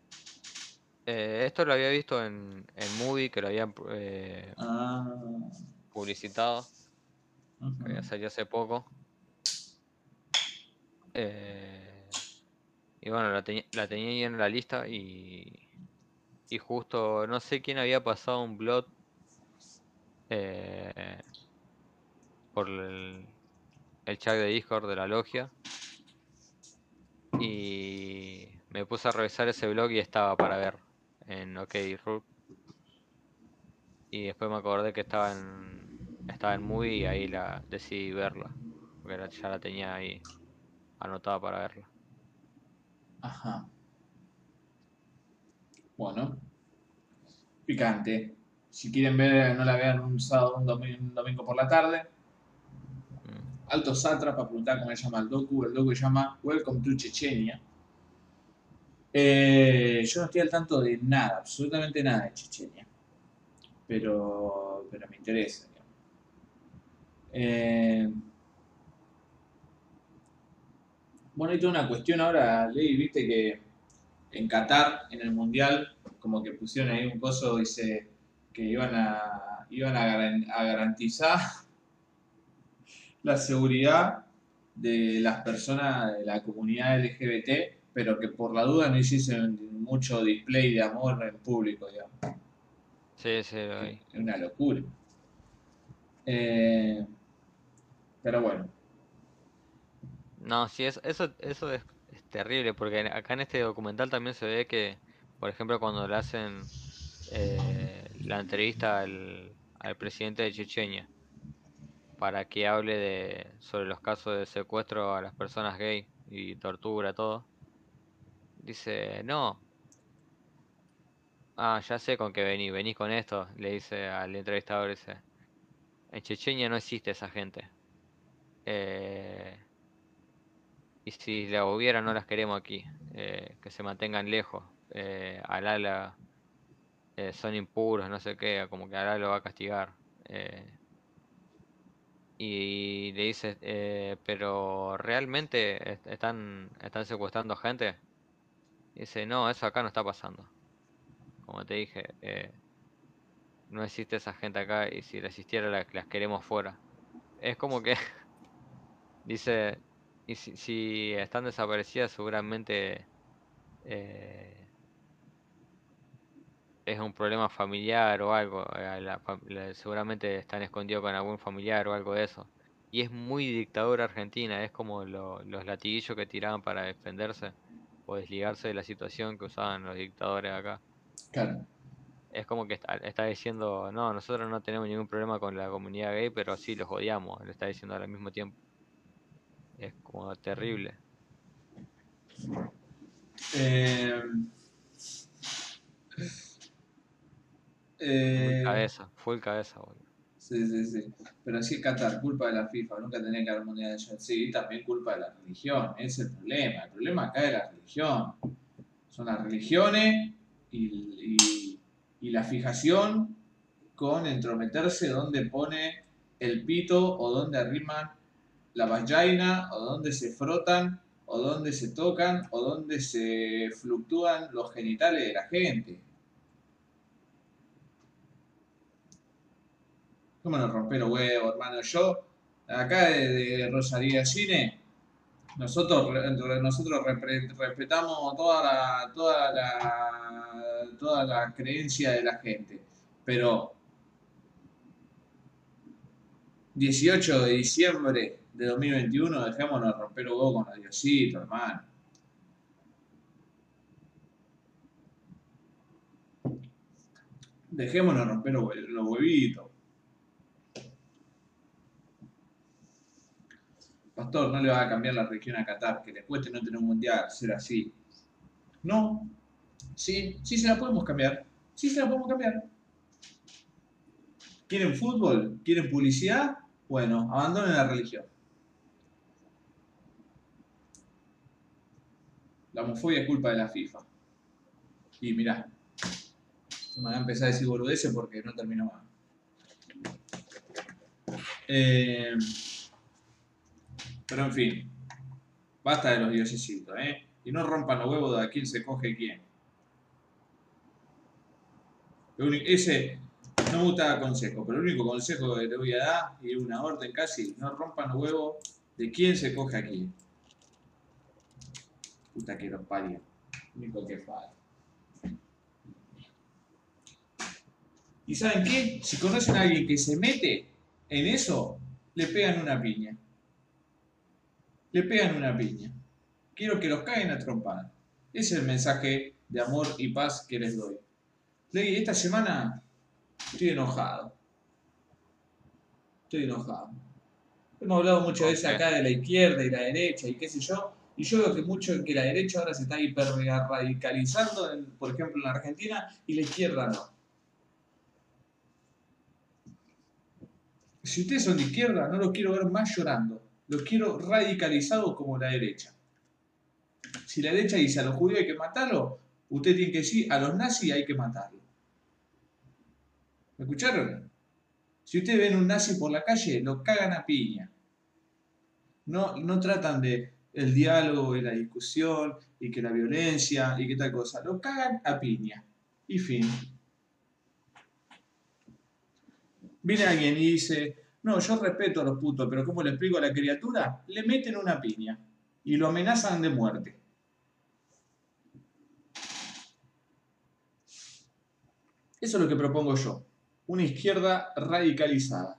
Eh, esto lo había visto en, en Movie, que lo habían eh, Ah, publicitado, que había ujú. salido hace poco. Eh, y bueno, la, teni- la tenía ahí en la lista y, y justo no sé quién había pasado un blog eh, por el, el chat de Discord de la logia y me puse a revisar ese blog y estaba para ver en OK y después me acordé que estaba en estaba en Movie y ahí la decidí verla porque ya la tenía ahí anotada para verla. Ajá. Bueno. Picante. Si quieren ver, no la vean un sábado un domingo, un domingo por la tarde. Alto Sátrapa, preguntar cómo se llama el docu. El docu se llama Welcome to Chechenia. Eh, yo no estoy al tanto de nada, absolutamente nada de Chechenia. Pero, pero me interesa. Eh, bueno, hay toda una cuestión ahora, Ley, viste que en Qatar, en el Mundial, como que pusieron ahí un coso, dice que iban a, iban a garantizar la seguridad de las personas de la comunidad LGBT, pero que por la duda no hiciesen mucho display de amor en público, digamos. Sí, sí, lo vi. Es una locura. Eh, pero bueno, No, sí, es- eso, eso es, es terrible, porque acá en este documental también se ve que, por ejemplo, cuando le hacen eh, la entrevista al, al presidente de Chechenia para que hable de, sobre los casos de secuestro a las personas gay y tortura, todo, dice, no, ah, ya sé con qué venís, venís con esto, le dice al entrevistador, dice, en Chechenia no existe esa gente. Eh, y si la hubiera, no las queremos aquí. eh, que se mantengan lejos. Eh, Alá la- eh, son impuros, no sé qué, como que Alá lo va a castigar. eh. Y le dice, eh, pero ¿realmente est- están, están secuestrando gente? Dice, no, eso acá no está pasando. Como te dije, eh, no existe esa gente acá y si la existiera la- las queremos fuera. Es como que <laughs> dice, y si, si están desaparecidas seguramente eh, es un problema familiar o algo, la fam- la- seguramente están escondidos con algún familiar o algo de eso. Y es muy dictadura argentina, es como lo- los latiguillos que tiraban para defenderse o desligarse de la situación que usaban los dictadores acá. claro. Es como que está, está diciendo, no, nosotros no tenemos ningún problema con la comunidad gay, pero sí los odiamos, lo está diciendo al mismo tiempo. Es como terrible. Eh, Full eh, cabeza, full cabeza, boludo. Sí, sí, sí. Pero sí, Qatar, culpa de la FIFA, nunca tenía que haber mundial de. Sí, también culpa de la religión, ese es el problema. El problema acá es la religión. Son las religiones y, y- y la fijación con entrometerse donde pone el pito o dónde arriman la vagina o dónde se frotan o dónde se tocan o dónde se fluctúan los genitales de la gente. ¿Cómo romper los huevos, hermano? Yo, acá de, Rosaría Cine, nosotros, nosotros respetamos toda la, toda la, toda la creencia de la gente, pero 18 de diciembre de 2021, dejémonos romper los huevos con los diositos, hermano. Dejémonos romper los huevitos. Pastor, no le va a cambiar la región a Qatar, que le cueste no tener un mundial, ser así. No. Sí, sí se la podemos cambiar. Sí se la podemos cambiar. ¿Quieren fútbol? ¿Quieren publicidad? Bueno, abandonen la religión. La homofobia es culpa de la FIFA. Y mirá, me van a empezar a decir boludeces porque no termino más. Eh, pero en fin, basta de los diosesitos, ¿eh? Y no rompan los huevos de a quién se coge quién. Ese no me gusta consejo, pero el único consejo que te voy a dar, y una orden casi, no rompan los huevos de quién se coge a quién. Puta que los parió. Único que falta. ¿Y saben qué? Si conocen a alguien que se mete en eso, le pegan una piña. Le pegan una piña. Quiero que los caguen a trompar. Ese es el mensaje de amor y paz que les doy. Leí, esta semana estoy enojado. Estoy enojado. Hemos hablado muchas ¿Por veces acá de la izquierda y la derecha y qué sé yo. Y yo veo que mucho que la derecha ahora se está hiper radicalizando, en- por ejemplo en la Argentina, y la izquierda no. Si ustedes son de izquierda, no los quiero ver más llorando. Los quiero radicalizados como la derecha. Si la derecha dice a los judíos hay que matarlos, usted tiene que decir a los nazis hay que matarlos. ¿Me escucharon? Si ustedes ven un nazi por la calle, lo cagan a piña. No, no tratan de el diálogo y la discusión y que la violencia y que tal cosa. Lo cagan a piña. Y fin. Viene alguien y dice, no, yo respeto a los putos, pero ¿cómo le explico a la criatura? Le meten una piña y lo amenazan de muerte. Eso es lo que propongo yo. Una izquierda radicalizada.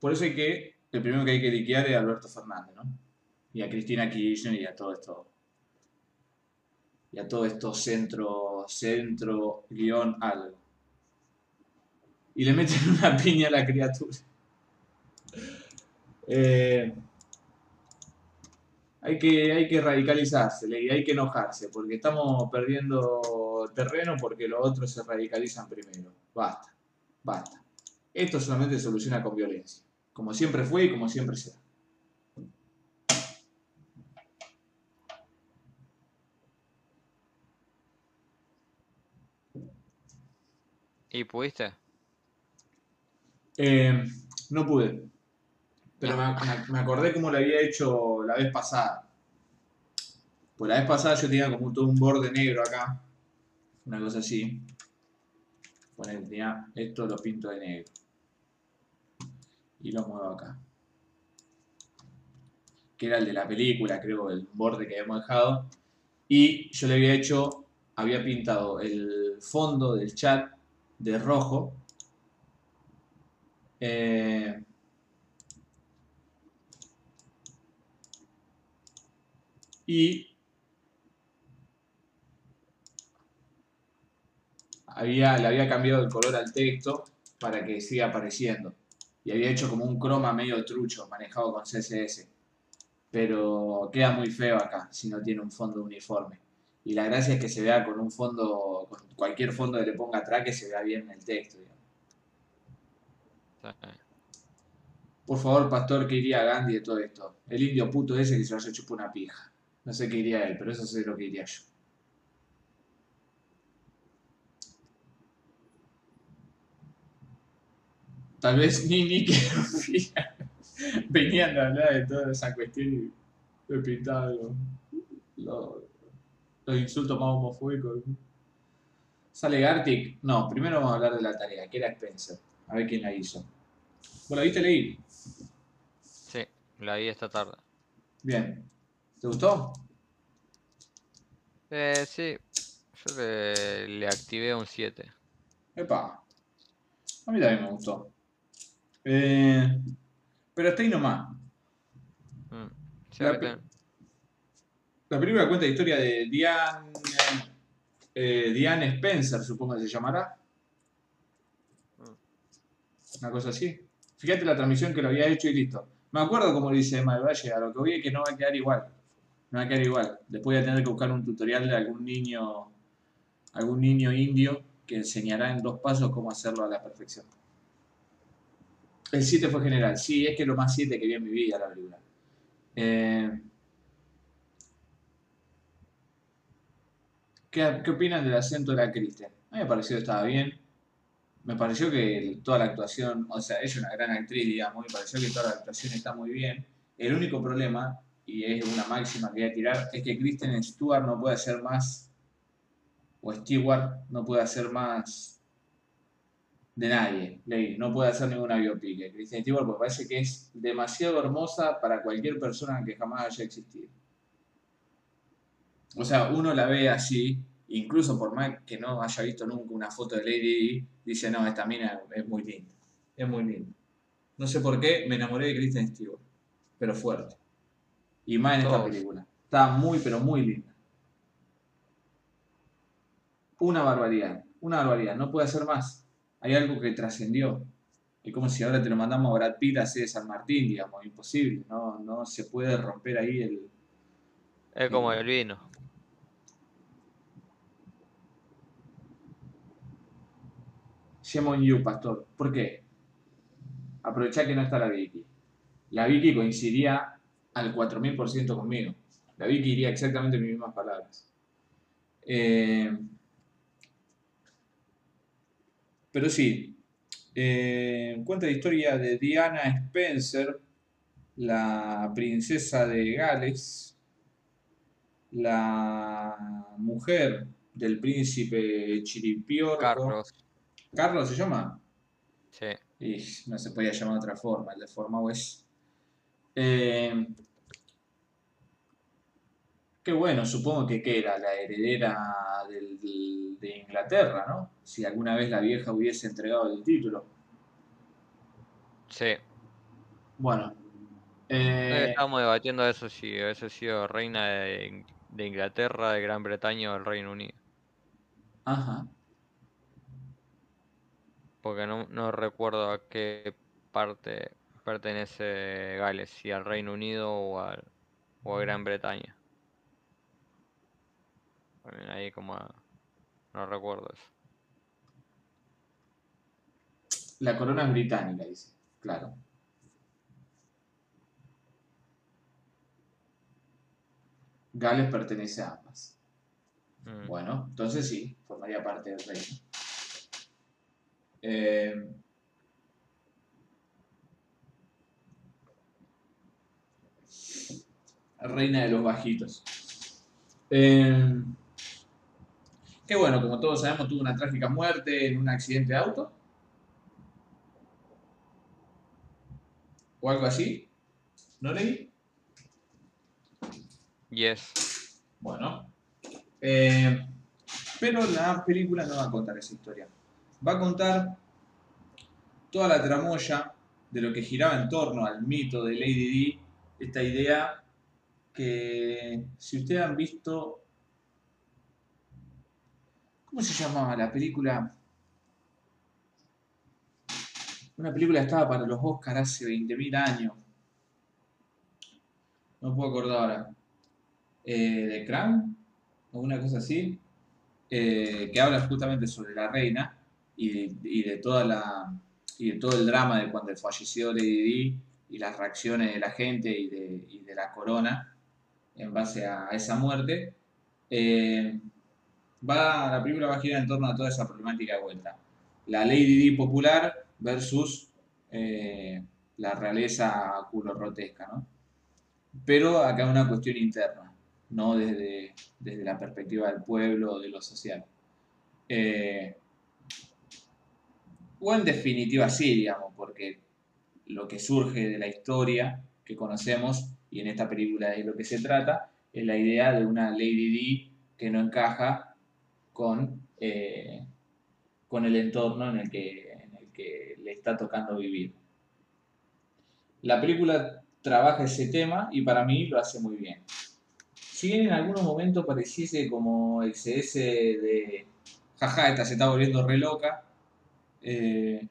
Por eso hay que, el primero que hay que liquear es a Alberto Fernández, ¿no? Y a Cristina Kirchner y a todo esto. Y a todo esto centro, centro, guion, algo. Y le meten <laughs> una piña a la criatura. Eh, hay, que, hay que radicalizarse, y hay que enojarse, porque estamos perdiendo terreno porque los otros se radicalizan primero. Basta, basta. Esto solamente se soluciona con violencia, como siempre fue y como siempre será. ¿Y pudiste? Eh, no pude. Pero me, me- acordé cómo lo había hecho la vez pasada. Pues la vez pasada yo tenía como todo un borde negro acá. Una cosa así. Poner, tenía esto lo pinto de negro. Y lo muevo acá. Que era el de la película, creo, el borde que habíamos dejado. Y yo le había hecho, había pintado el fondo del chat de rojo. Eh, y había, le había cambiado el color al texto para que siga apareciendo. Y había hecho como un croma medio trucho, manejado con CSS. Pero queda muy feo acá, si no tiene un fondo uniforme. Y la gracia es que se vea con un fondo, con cualquier fondo que le ponga atrás, que se vea bien el texto. Por favor, pastor, ¿qué iría Gandhi de todo esto? El indio puto ese que se vaya a chupar una pija. No sé qué iría él, pero eso sé lo que iría yo. Tal vez ni, ni que <laughs> venían a hablar de toda esa cuestión y me los, los insultos más homofóbicos. ¿Sale Gartic? No, primero vamos a hablar de la tarea, que era Spencer. A ver quién la hizo. ¿Vos la viste, Leí? Sí, la vi esta tarde. Bien. ¿Te gustó? Eh, sí, yo le, le activé un 7. Epa. A mí también me gustó. Eh, pero hasta ahí nomás. Mm. Sí, La pe- La película cuenta la historia de Diane, eh, Diane Spencer, supongo que se llamará. Una cosa así. Fíjate la transmisión que lo había hecho y listo. Me acuerdo como dice Emma del Valle, a lo que voy es que no va a quedar igual. No va a quedar igual. Después voy a tener que buscar un tutorial de algún niño, algún niño indio que enseñará en dos pasos cómo hacerlo a la perfección. El 7 fue general. Sí, es que lo más 7 que vi en mi vida la película. Eh, ¿Qué, qué opinan del acento de la Kristen? A mí me pareció que estaba bien. Me pareció que toda la actuación, o sea, ella es una gran actriz, digamos, me pareció que toda la actuación está muy bien. El único problema, y es una máxima que voy a tirar, es que Kristen Stewart no puede hacer más, o Stewart no puede hacer más de nadie, Leí, no puede hacer ninguna biopic. Kristen Stewart porque parece que es demasiado hermosa para cualquier persona que jamás haya existido. O sea, uno la ve así, incluso por más que no haya visto nunca una foto de Lady Di, dice, no, esta mina es muy linda. Es muy linda. No sé por qué me enamoré de Kristen Stewart, pero fuerte. Y más en esta película. Está muy, pero muy linda. Una barbaridad, una barbaridad. No puede hacer más. Hay algo que trascendió. Es como si ahora te lo mandamos a Brad Pitt a de San Martín, digamos, imposible. No, no se puede romper ahí el, Es como el vino. Shame on you, pastor. ¿Por qué? Aprovechá que no está la Vicky. La Vicky coincidía al 4000% conmigo. La Vicky diría exactamente mis mismas palabras. Eh, pero sí, eh, cuenta la historia de Diana Spencer, la princesa de Gales, la mujer del príncipe Chiripiorco. Carlos. ¿Carlos se llama? Sí. Y no se podía llamar de otra forma, el de forma es. Eh, qué bueno, supongo que, que era la heredera del- del- de Inglaterra, ¿no? Si alguna vez la vieja hubiese entregado el título. Sí. Bueno. Eh, Estábamos debatiendo eso si hubiese sido reina de, de Inglaterra, de Gran Bretaña o del Reino Unido. ajá. Porque no, no recuerdo a qué parte pertenece Gales, si al Reino Unido o, al, o a Gran Bretaña. También ahí como a- no recuerdo eso. La corona es británica, dice. Claro. Gales pertenece a ambas. Mm. Bueno, entonces sí, formaría parte del reino. Eh, reina de los bajitos. Eh, que bueno, como todos sabemos, tuvo una trágica muerte en un accidente de auto. O algo así. ¿No leí? Yes. Bueno. Eh, pero la película no va a contar esa historia. Va a contar toda la tramoya de lo que giraba en torno al mito de Lady Di. Esta idea que, si ustedes han visto. ¿Cómo se llamaba la película? Una película que estaba para los Oscars hace 20.000 años. No puedo acordar ahora. Eh, ¿The Crown? o una cosa así, eh, que habla justamente sobre la reina y de, y de toda la y de todo el drama de cuando falleció Lady Di y las reacciones de la gente y de, y de la corona en base a esa muerte. Eh, va, la película va a girar en torno a toda esa problemática de vuelta. La Lady Di popular versus eh, la realeza culo rotesca, ¿no? Pero acá una cuestión interna, no desde, desde la perspectiva del pueblo o de lo social. Eh, o en definitiva sí, digamos, porque lo que surge de la historia que conocemos, y en esta película de lo que se trata, es la idea de una Lady D que no encaja con, eh, con el entorno en el, que, en el que le está tocando vivir. La película trabaja ese tema y para mí lo hace muy bien. Si bien en algunos momentos pareciese como el CS de jaja, esta se está volviendo re loca, eh,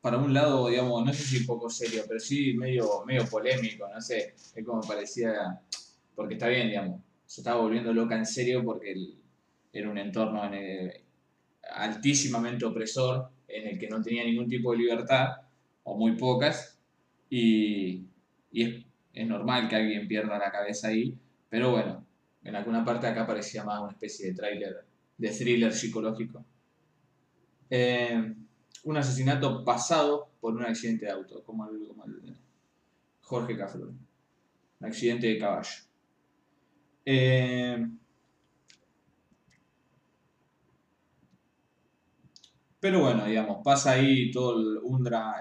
para un lado, digamos, no sé si un poco serio, pero sí medio, medio polémico, no sé, es como parecía, porque está bien, digamos, se estaba volviendo loca en serio porque era un entorno altísimamente opresor, en el que no tenía ningún tipo de libertad, o muy pocas, y, es, normal que alguien pierda la cabeza ahí, pero bueno, en alguna parte acá parecía más una especie de tráiler, de thriller psicológico. Eh, un asesinato pasado por un accidente de auto, como el, Jorge Cafrón. Un accidente de caballo. Eh, Pero bueno, digamos, pasa ahí todo el,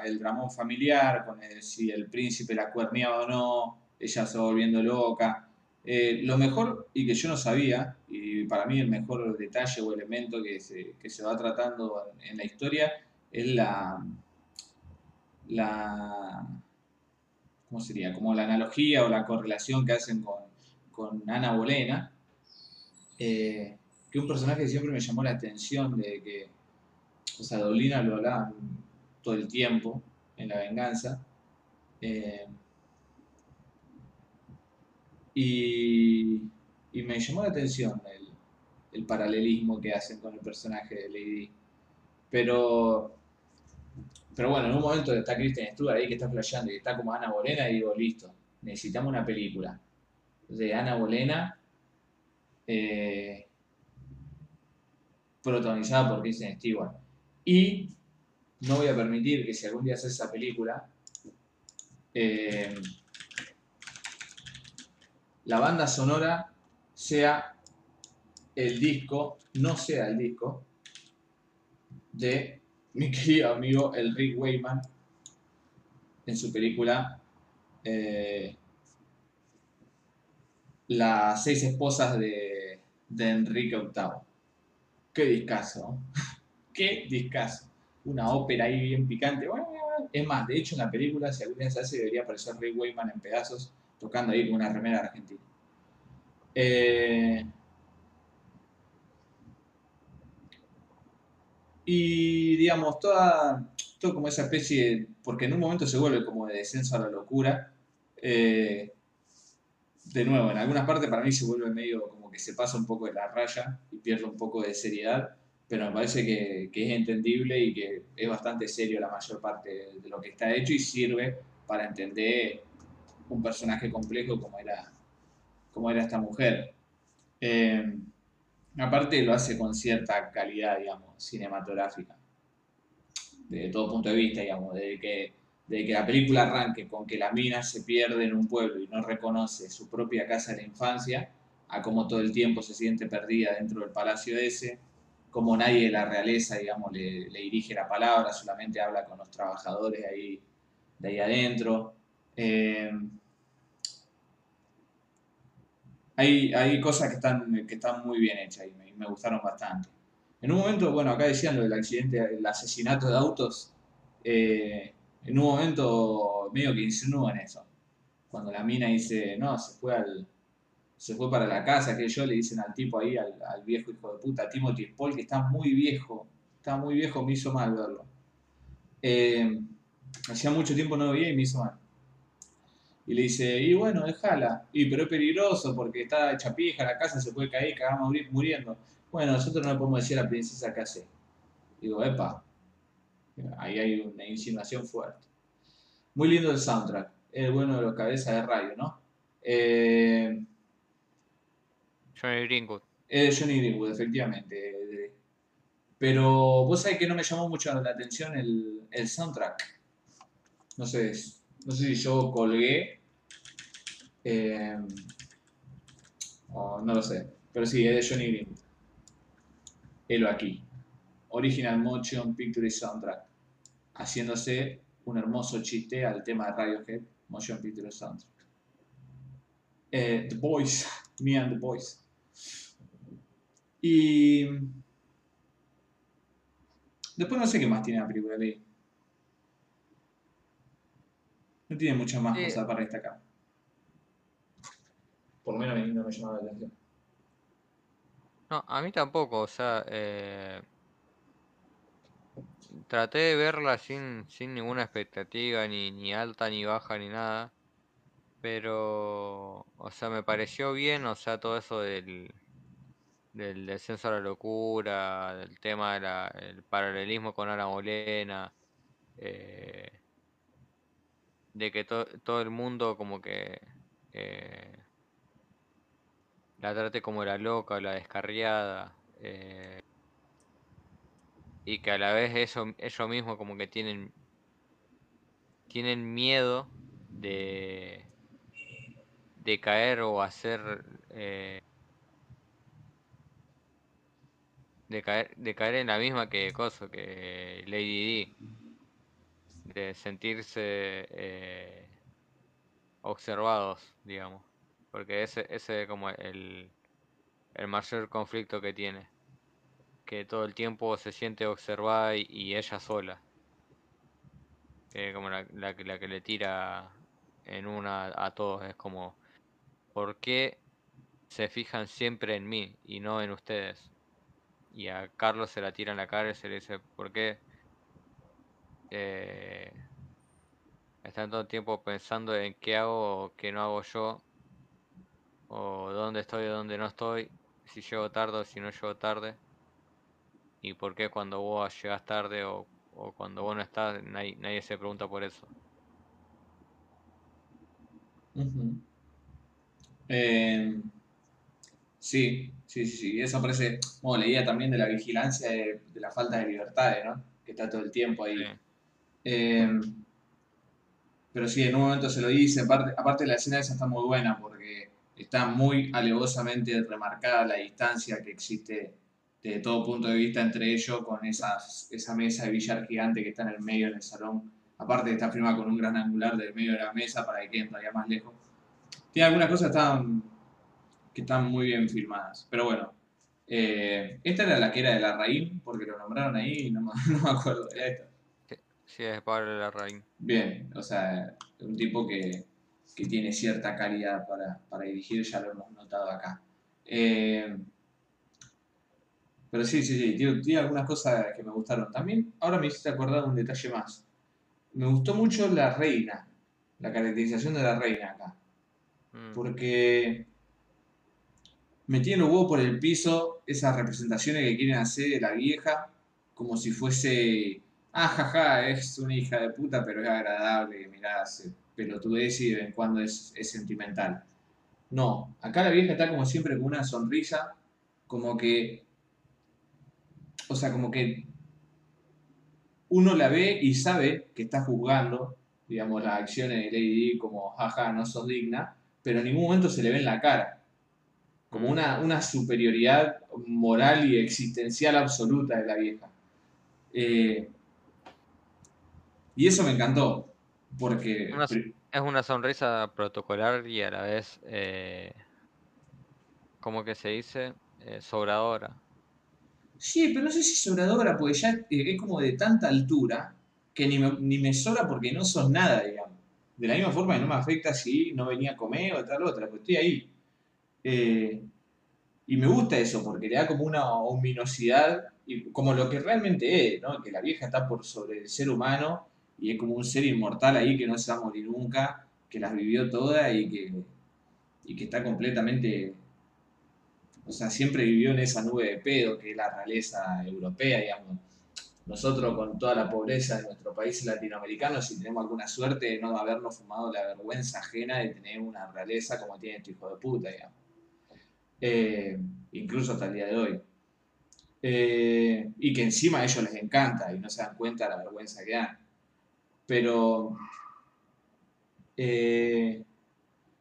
el dramón familiar, con si el príncipe la cuerneaba o no, ella se va volviendo loca. Eh, lo mejor, y que yo no sabía, y para mí el mejor detalle o elemento que se, que se va tratando en, la historia, es la, la, ¿cómo sería? Como la analogía o la correlación que hacen con, con Ana Bolena, eh, que un personaje que siempre me llamó la atención de que o sea, Dolina lo hablaba todo el tiempo en La Venganza. Eh, y, me llamó la atención paralelismo que hacen con el personaje de Lady. Pero, pero bueno, en un momento está Kristen Stewart ahí que está flasheando y está como Ana Bolena y digo, listo, necesitamos una película. de Ana Bolena eh, protagonizada por Kristen Stewart. Y no voy a permitir que si algún día haces esa película, eh, la banda sonora sea el disco, no sea el disco de mi <laughs> querido amigo el Rick Wayman en su película eh, Las seis esposas de, Enrique VIII. Qué discazo <laughs> qué discazo. Una ópera ahí bien picante. Es más, de hecho en la película, si alguna vez se hace, debería aparecer Ray Wayman en pedazos, tocando ahí con una remera argentina. Eh, y digamos, toda, todo como esa especie, porque en un momento se vuelve como de descenso a la locura. Eh, de nuevo, en algunas partes para mí se vuelve medio como que se pasa un poco de la raya y pierde un poco de seriedad pero me parece que, es entendible y que es bastante serio la mayor parte de lo que está hecho y sirve para entender un personaje complejo como era, como era esta mujer. Eh, aparte lo hace con cierta calidad, digamos, cinematográfica, de todo punto de vista, digamos, de que, de que la película arranque con que la mina se pierde en un pueblo y no reconoce su propia casa de la infancia, a cómo todo el tiempo se siente perdida dentro del palacio ese, como nadie de la realeza, digamos, le, dirige la palabra, solamente habla con los trabajadores ahí, de ahí adentro. Eh, hay, cosas que están, que están muy bien hechas y me, gustaron bastante. En un momento, bueno, acá decían lo del accidente, el asesinato de autos, eh, en un momento medio que insinúan eso. Cuando la mina dice, no, se fue al, se fue para la casa, que yo le dicen al tipo ahí, al, viejo hijo de puta, Timothy Paul, que está muy viejo, está muy viejo, me hizo mal verlo. Eh, hacía mucho tiempo no veía y me hizo mal. Y le dice, y bueno, déjala, y pero es peligroso porque está hecha pija, la casa se puede caer, cagamos muriendo. Bueno, nosotros no le podemos decir a la princesa qué hace. Digo, epa, ahí hay una insinuación fuerte. Muy lindo el soundtrack, es bueno de los cabezas de radio, ¿no? Eh, Johnny Greenwood. Es Johnny Greenwood, efectivamente. Pero vos sabés que no me llamó mucho la atención el, el soundtrack. No sé, no sé si yo colgué. eh, no lo sé. Pero sí, es de Johnny Green. Helo aquí. Original Motion Picture Soundtrack. Haciéndose un hermoso chiste al tema de Radiohead, Motion Picture Soundtrack. Eh, the Boys, <laughs> Me and the Boys. Y después no sé qué más tiene la película ahí. No tiene muchas más Sí. cosas para destacar. Por lo menos a mí no me llamaba la atención. No, a mí tampoco, o sea, eh, traté de verla sin, sin ninguna expectativa, ni, ni alta, ni baja, ni nada, pero, o sea, me pareció bien, o sea, todo eso del, del descenso a la locura, del tema del paralelismo con Ana Bolena, eh, de que to- todo el mundo como que eh, la trate como la loca o la descarriada. eh, y que a la vez eso, ellos mismos como que tienen tienen miedo de de caer o hacer eh, de caer de caer en la misma que cosa que Lady D de sentirse eh, observados digamos porque ese ese es como el el mayor conflicto que tiene que todo el tiempo se siente observada y, ella sola. Que como la, la la que le tira en una a todos. Es como, ¿por qué se fijan siempre en mí y no en ustedes? Y a Carlos se la tira en la cara y se le dice, ¿por qué eh, están todo el tiempo pensando en qué hago o qué no hago yo? O dónde estoy o dónde no estoy, si llego tarde o si no llego tarde y por qué cuando vos llegas tarde o, o cuando vos no estás, nadie, nadie se pregunta por eso. Eh, sí, sí, sí, sí. Eso parece. Bueno, leía también de la vigilancia de, de la falta de libertades, ¿no? Que está todo el tiempo ahí. Sí. Eh, pero sí, en un momento se lo dice. Aparte, aparte la escena esa está muy buena porque está muy alevosamente remarcada la distancia que existe de todo punto de vista entre ellos con esas, esa mesa de billar gigante que está en el medio del salón. Aparte está filmada con un gran angular del medio de la mesa para que queden todavía más lejos. Tiene algunas cosas que están, muy bien filmadas. Pero bueno, eh, esta era la que era de la raíz, porque lo nombraron ahí y <laughs> no me acuerdo. Era esta. Sí, es Pablo Larraín. Bien, o sea, un tipo que, que tiene cierta calidad para, para dirigir, ya lo hemos notado acá. Eh, pero sí, sí, sí, tiene, tiene algunas cosas que me gustaron. También, ahora me hiciste acordar un detalle más. Me gustó mucho la reina, la caracterización de la reina acá. Mm, Porque me tiene los huevos por el piso esas representaciones que quieren hacer de la vieja, como si fuese, ah, jaja, es una hija de puta, pero es agradable, mirá, hace pelotudez y de vez en cuando es, es sentimental. No, acá la vieja está como siempre con una sonrisa, como que, o sea, como que uno la ve y sabe que está juzgando, digamos, las acciones de Lady Di como, jaja, no sos digna, pero en ningún momento se le ve en la cara. Como una, una superioridad moral y existencial absoluta de la vieja. Eh, y eso me encantó, porque... Una Es una sonrisa protocolar y a la vez, eh, ¿cómo que se dice? Eh, sobradora. Sí, pero no sé si sobradora, porque ya eh, es como de tanta altura que ni me, ni me sobra porque no sos nada, digamos. De la misma forma que no me afecta si no venía a comer o tal otra, pues estoy ahí. Eh, y me gusta eso porque le da como una ominosidad, y como lo que realmente es, ¿no? Que la vieja está por sobre el ser humano y es como un ser inmortal ahí que no se va a morir nunca, que las vivió todas y que, y que está completamente o sea, siempre vivió en esa nube de pedo que es la realeza europea, digamos. Nosotros con toda la pobreza de nuestro país latinoamericano, si tenemos alguna suerte de no habernos fumado la vergüenza ajena de tener una realeza como tiene este hijo de puta, digamos. Eh, incluso hasta el día de hoy. Eh, y que encima a ellos les encanta y no se dan cuenta de la vergüenza que dan. Pero. eh,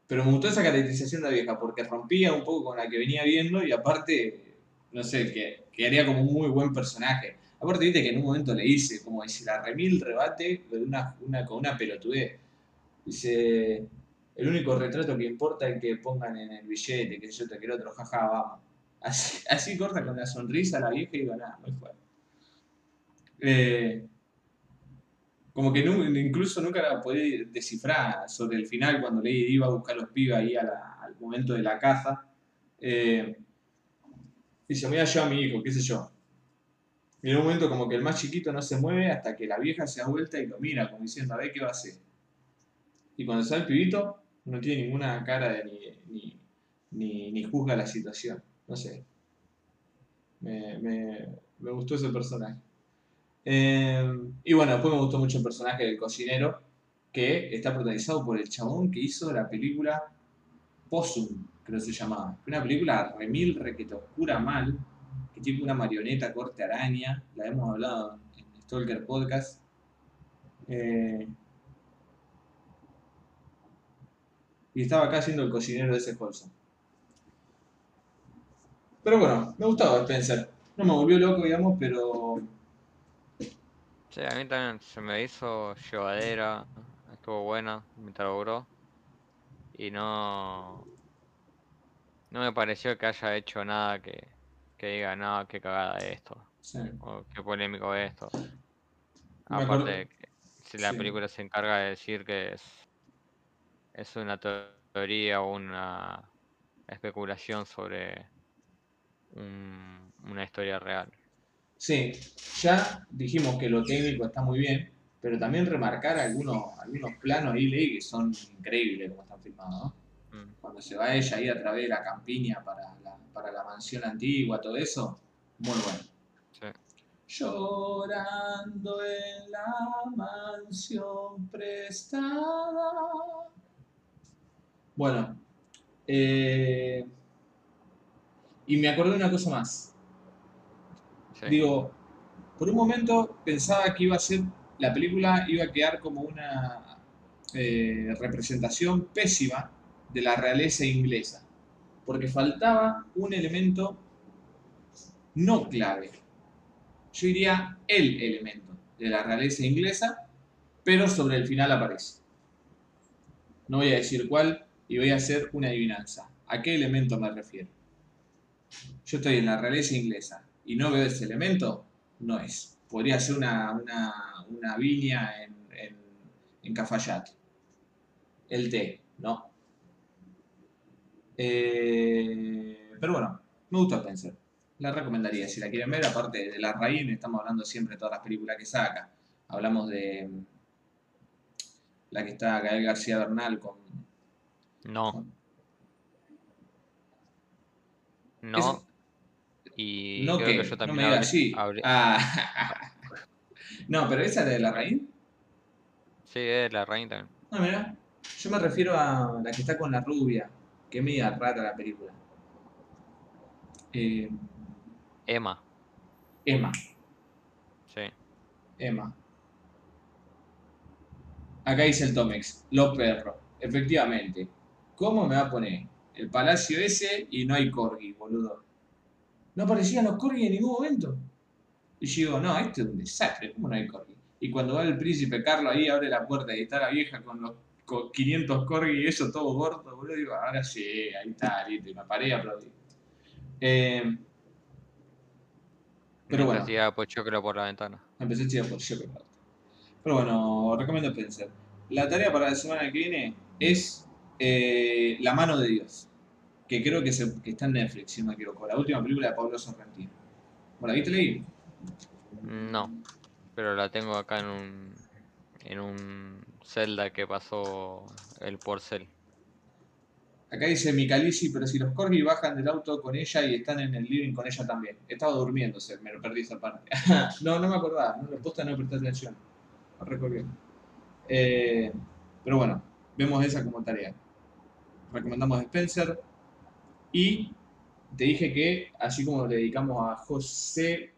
pero me gustó esa caracterización de la vieja porque rompía un poco con la que venía viendo y aparte, no sé, que, que haría como un muy buen personaje. Aparte, viste que en un momento le dice, como dice, la remil rebate de una, una, con una pelotudez. Dice, el único retrato que importa es que pongan en el billete, que yo te quiero otro, jaja, vamos. Así, así corta con la sonrisa la vieja y digo, nada, muy fuerte. Eh, como que incluso nunca la podía descifrar sobre el final cuando le iba a buscar los pibes ahí a al momento de la caza. Eh, dice, me voy a a mi hijo, qué sé yo. Y en un momento como que el más chiquito no se mueve hasta que la vieja se da vuelta y lo mira como diciendo, a ver qué va a hacer. Y cuando sale el pibito, no tiene ninguna cara de ni, ni, ni, ni juzga la situación. No sé. Me, me, me gustó ese personaje. Eh, y bueno, después me gustó mucho el personaje del cocinero, que está protagonizado por el chabón que hizo la película Possum, creo que se llamaba. Una película remil, requete oscura mal, que tiene una marioneta corte araña, la hemos hablado en Stalker Podcast. Eh, y estaba acá haciendo el cocinero de ese Holson. Pero bueno, me gustaba Spencer. No me volvió loco, digamos, pero Sí, a mí también se me hizo llevadera, estuvo buena mientras logró. Y no. No me pareció que haya hecho nada que, que diga, no, qué cagada esto, sí. o qué polémico esto. Me Aparte de que si la sí. película se encarga de decir que es, es una teoría o una especulación sobre un- una historia real. Sí, ya dijimos que lo técnico está muy bien, pero también remarcar algunos, algunos planos ahí, leí, que son increíbles como están filmados, ¿no? Mm. Cuando se va ella ahí a través de la campiña para la, para la mansión antigua, todo eso, muy bueno. Sí. Llorando en la mansión prestada. Bueno, eh, y me acordé de una cosa más. Digo, por un momento pensaba que iba a ser, la película iba a quedar como una eh, representación pésima de la realeza inglesa, porque faltaba un elemento no clave. Yo diría el elemento de la realeza inglesa, pero sobre el final aparece. No voy a decir cuál y voy a hacer una adivinanza. ¿A qué elemento me refiero? Yo estoy en la realeza inglesa y no veo ese elemento, no es. Podría ser una, una, una viña en, en, en Cafayate. El té, no. Eh, pero bueno, me gusta Spencer. La recomendaría si la quieren ver. Aparte de la raíz, estamos hablando siempre de todas las películas que saca. Hablamos de mm, la que está Gael García Bernal con. No. No. Eso- Y no creo que, que yo no me digas hablé- así. Ah. <laughs> no, pero esa de la raíz. Sí, es la reina también. No, mira, yo me refiero a la que está con la rubia, que es media rara la película. Eh, Emma. Emma, Sí. Emma. Acá dice el Tomex, los perros. Efectivamente. ¿Cómo me va a poner el palacio ese y no hay corgi, boludo? No aparecían los corgi en ningún momento. Y yo digo, no, esto es un desastre, ¿cómo no hay corgi? Y cuando va el príncipe Carlos ahí, abre la puerta y está la vieja con los con 500 corgi y eso todo gordo, boludo, digo, ahora sí, ahí está, listo, y me paré y aplaudí. Eh, Pero bueno. tiraba pochoclo por la ventana. Empecé chida por Chocolate. Pero bueno, recomiendo Spencer. La tarea para la semana que viene es eh, La mano de Dios. Que creo que, se- que está en Netflix, si no me equivoco. La última película de Pablo Sorrentino. ¿Bueno, la viste leí? No. Pero la tengo acá en un. En un Zelda que pasó el porcel. Acá dice Micalici, pero si los corgi bajan del auto con ella y están en el living con ella también. Estaba durmiéndose, me lo perdí esa parte. <laughs> no, no me acordaba, no, posta no presté atención. No recuerdo. Eh, pero bueno, vemos esa como tarea. Recomendamos Spencer y te dije que, así como le dedicamos a José.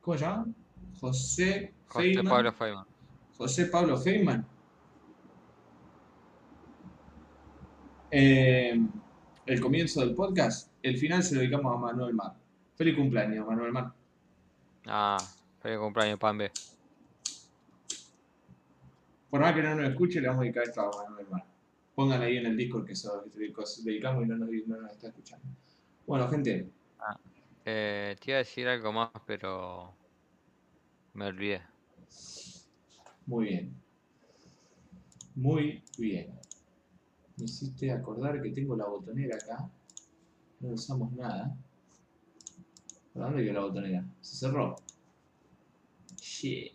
¿Cómo se llama? José José Heyman. Pablo Feynman. José Pablo Heyman. Eh, el comienzo del podcast, el final se lo dedicamos a Manuel Mar. Feliz cumpleaños, Manuel Mar. Ah, feliz cumpleaños, Pambe. Por más que no nos escuche, le vamos a dedicar esto a Manuel Mar. Pongan ahí en el Discord que lo dedicamos y no nos, no nos está escuchando. Bueno, gente, Eh, te iba a decir algo más, pero me olvidé. muy bien. Muy bien. Me hiciste acordar que tengo la botonera acá. No usamos nada. ¿Para dónde quedó la botonera? Se cerró. Shit.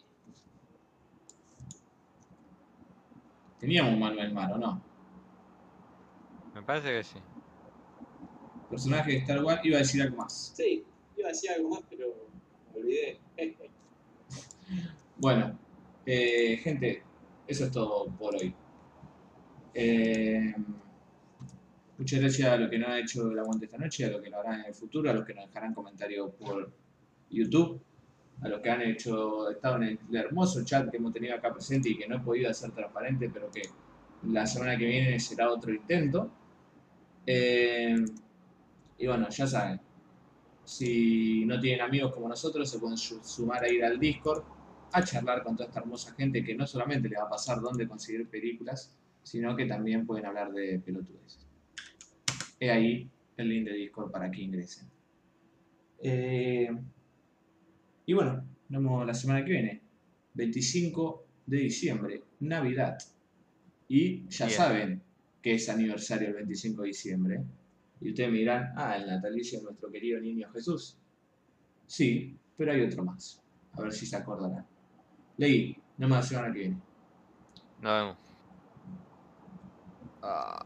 Teníamos un Manuel Mar, ¿o no? Me parece que sí. Personaje de Star Wars. Iba a decir algo más. Sí, iba a decir algo más, pero me olvidé. <laughs> Bueno, eh, gente, eso es todo por hoy. Eh, muchas gracias a los que no han hecho el aguante esta noche, a los que lo harán en el futuro, a los que nos dejarán comentarios por YouTube, a los que han hecho, estado en el hermoso chat que hemos tenido acá presente y que no he podido hacer transparente, pero que la semana que viene será otro intento. Eh, y bueno, ya saben, si no tienen amigos como nosotros, se pueden su- sumar a ir al Discord a charlar con toda esta hermosa gente que no solamente le va a pasar dónde conseguir películas, sino que también pueden hablar de pelotudes. He ahí el link de Discord para que ingresen. Eh, y bueno, nos vemos la semana que viene, 25 de diciembre, Navidad. Y ya Bien. saben que es aniversario el 25 de diciembre. Y ustedes me dirán, ah, el natalicio de nuestro querido niño Jesús. Sí, pero hay otro más. A ver si se acordarán. Leí, no más semana que viene. Nos vemos. Ah.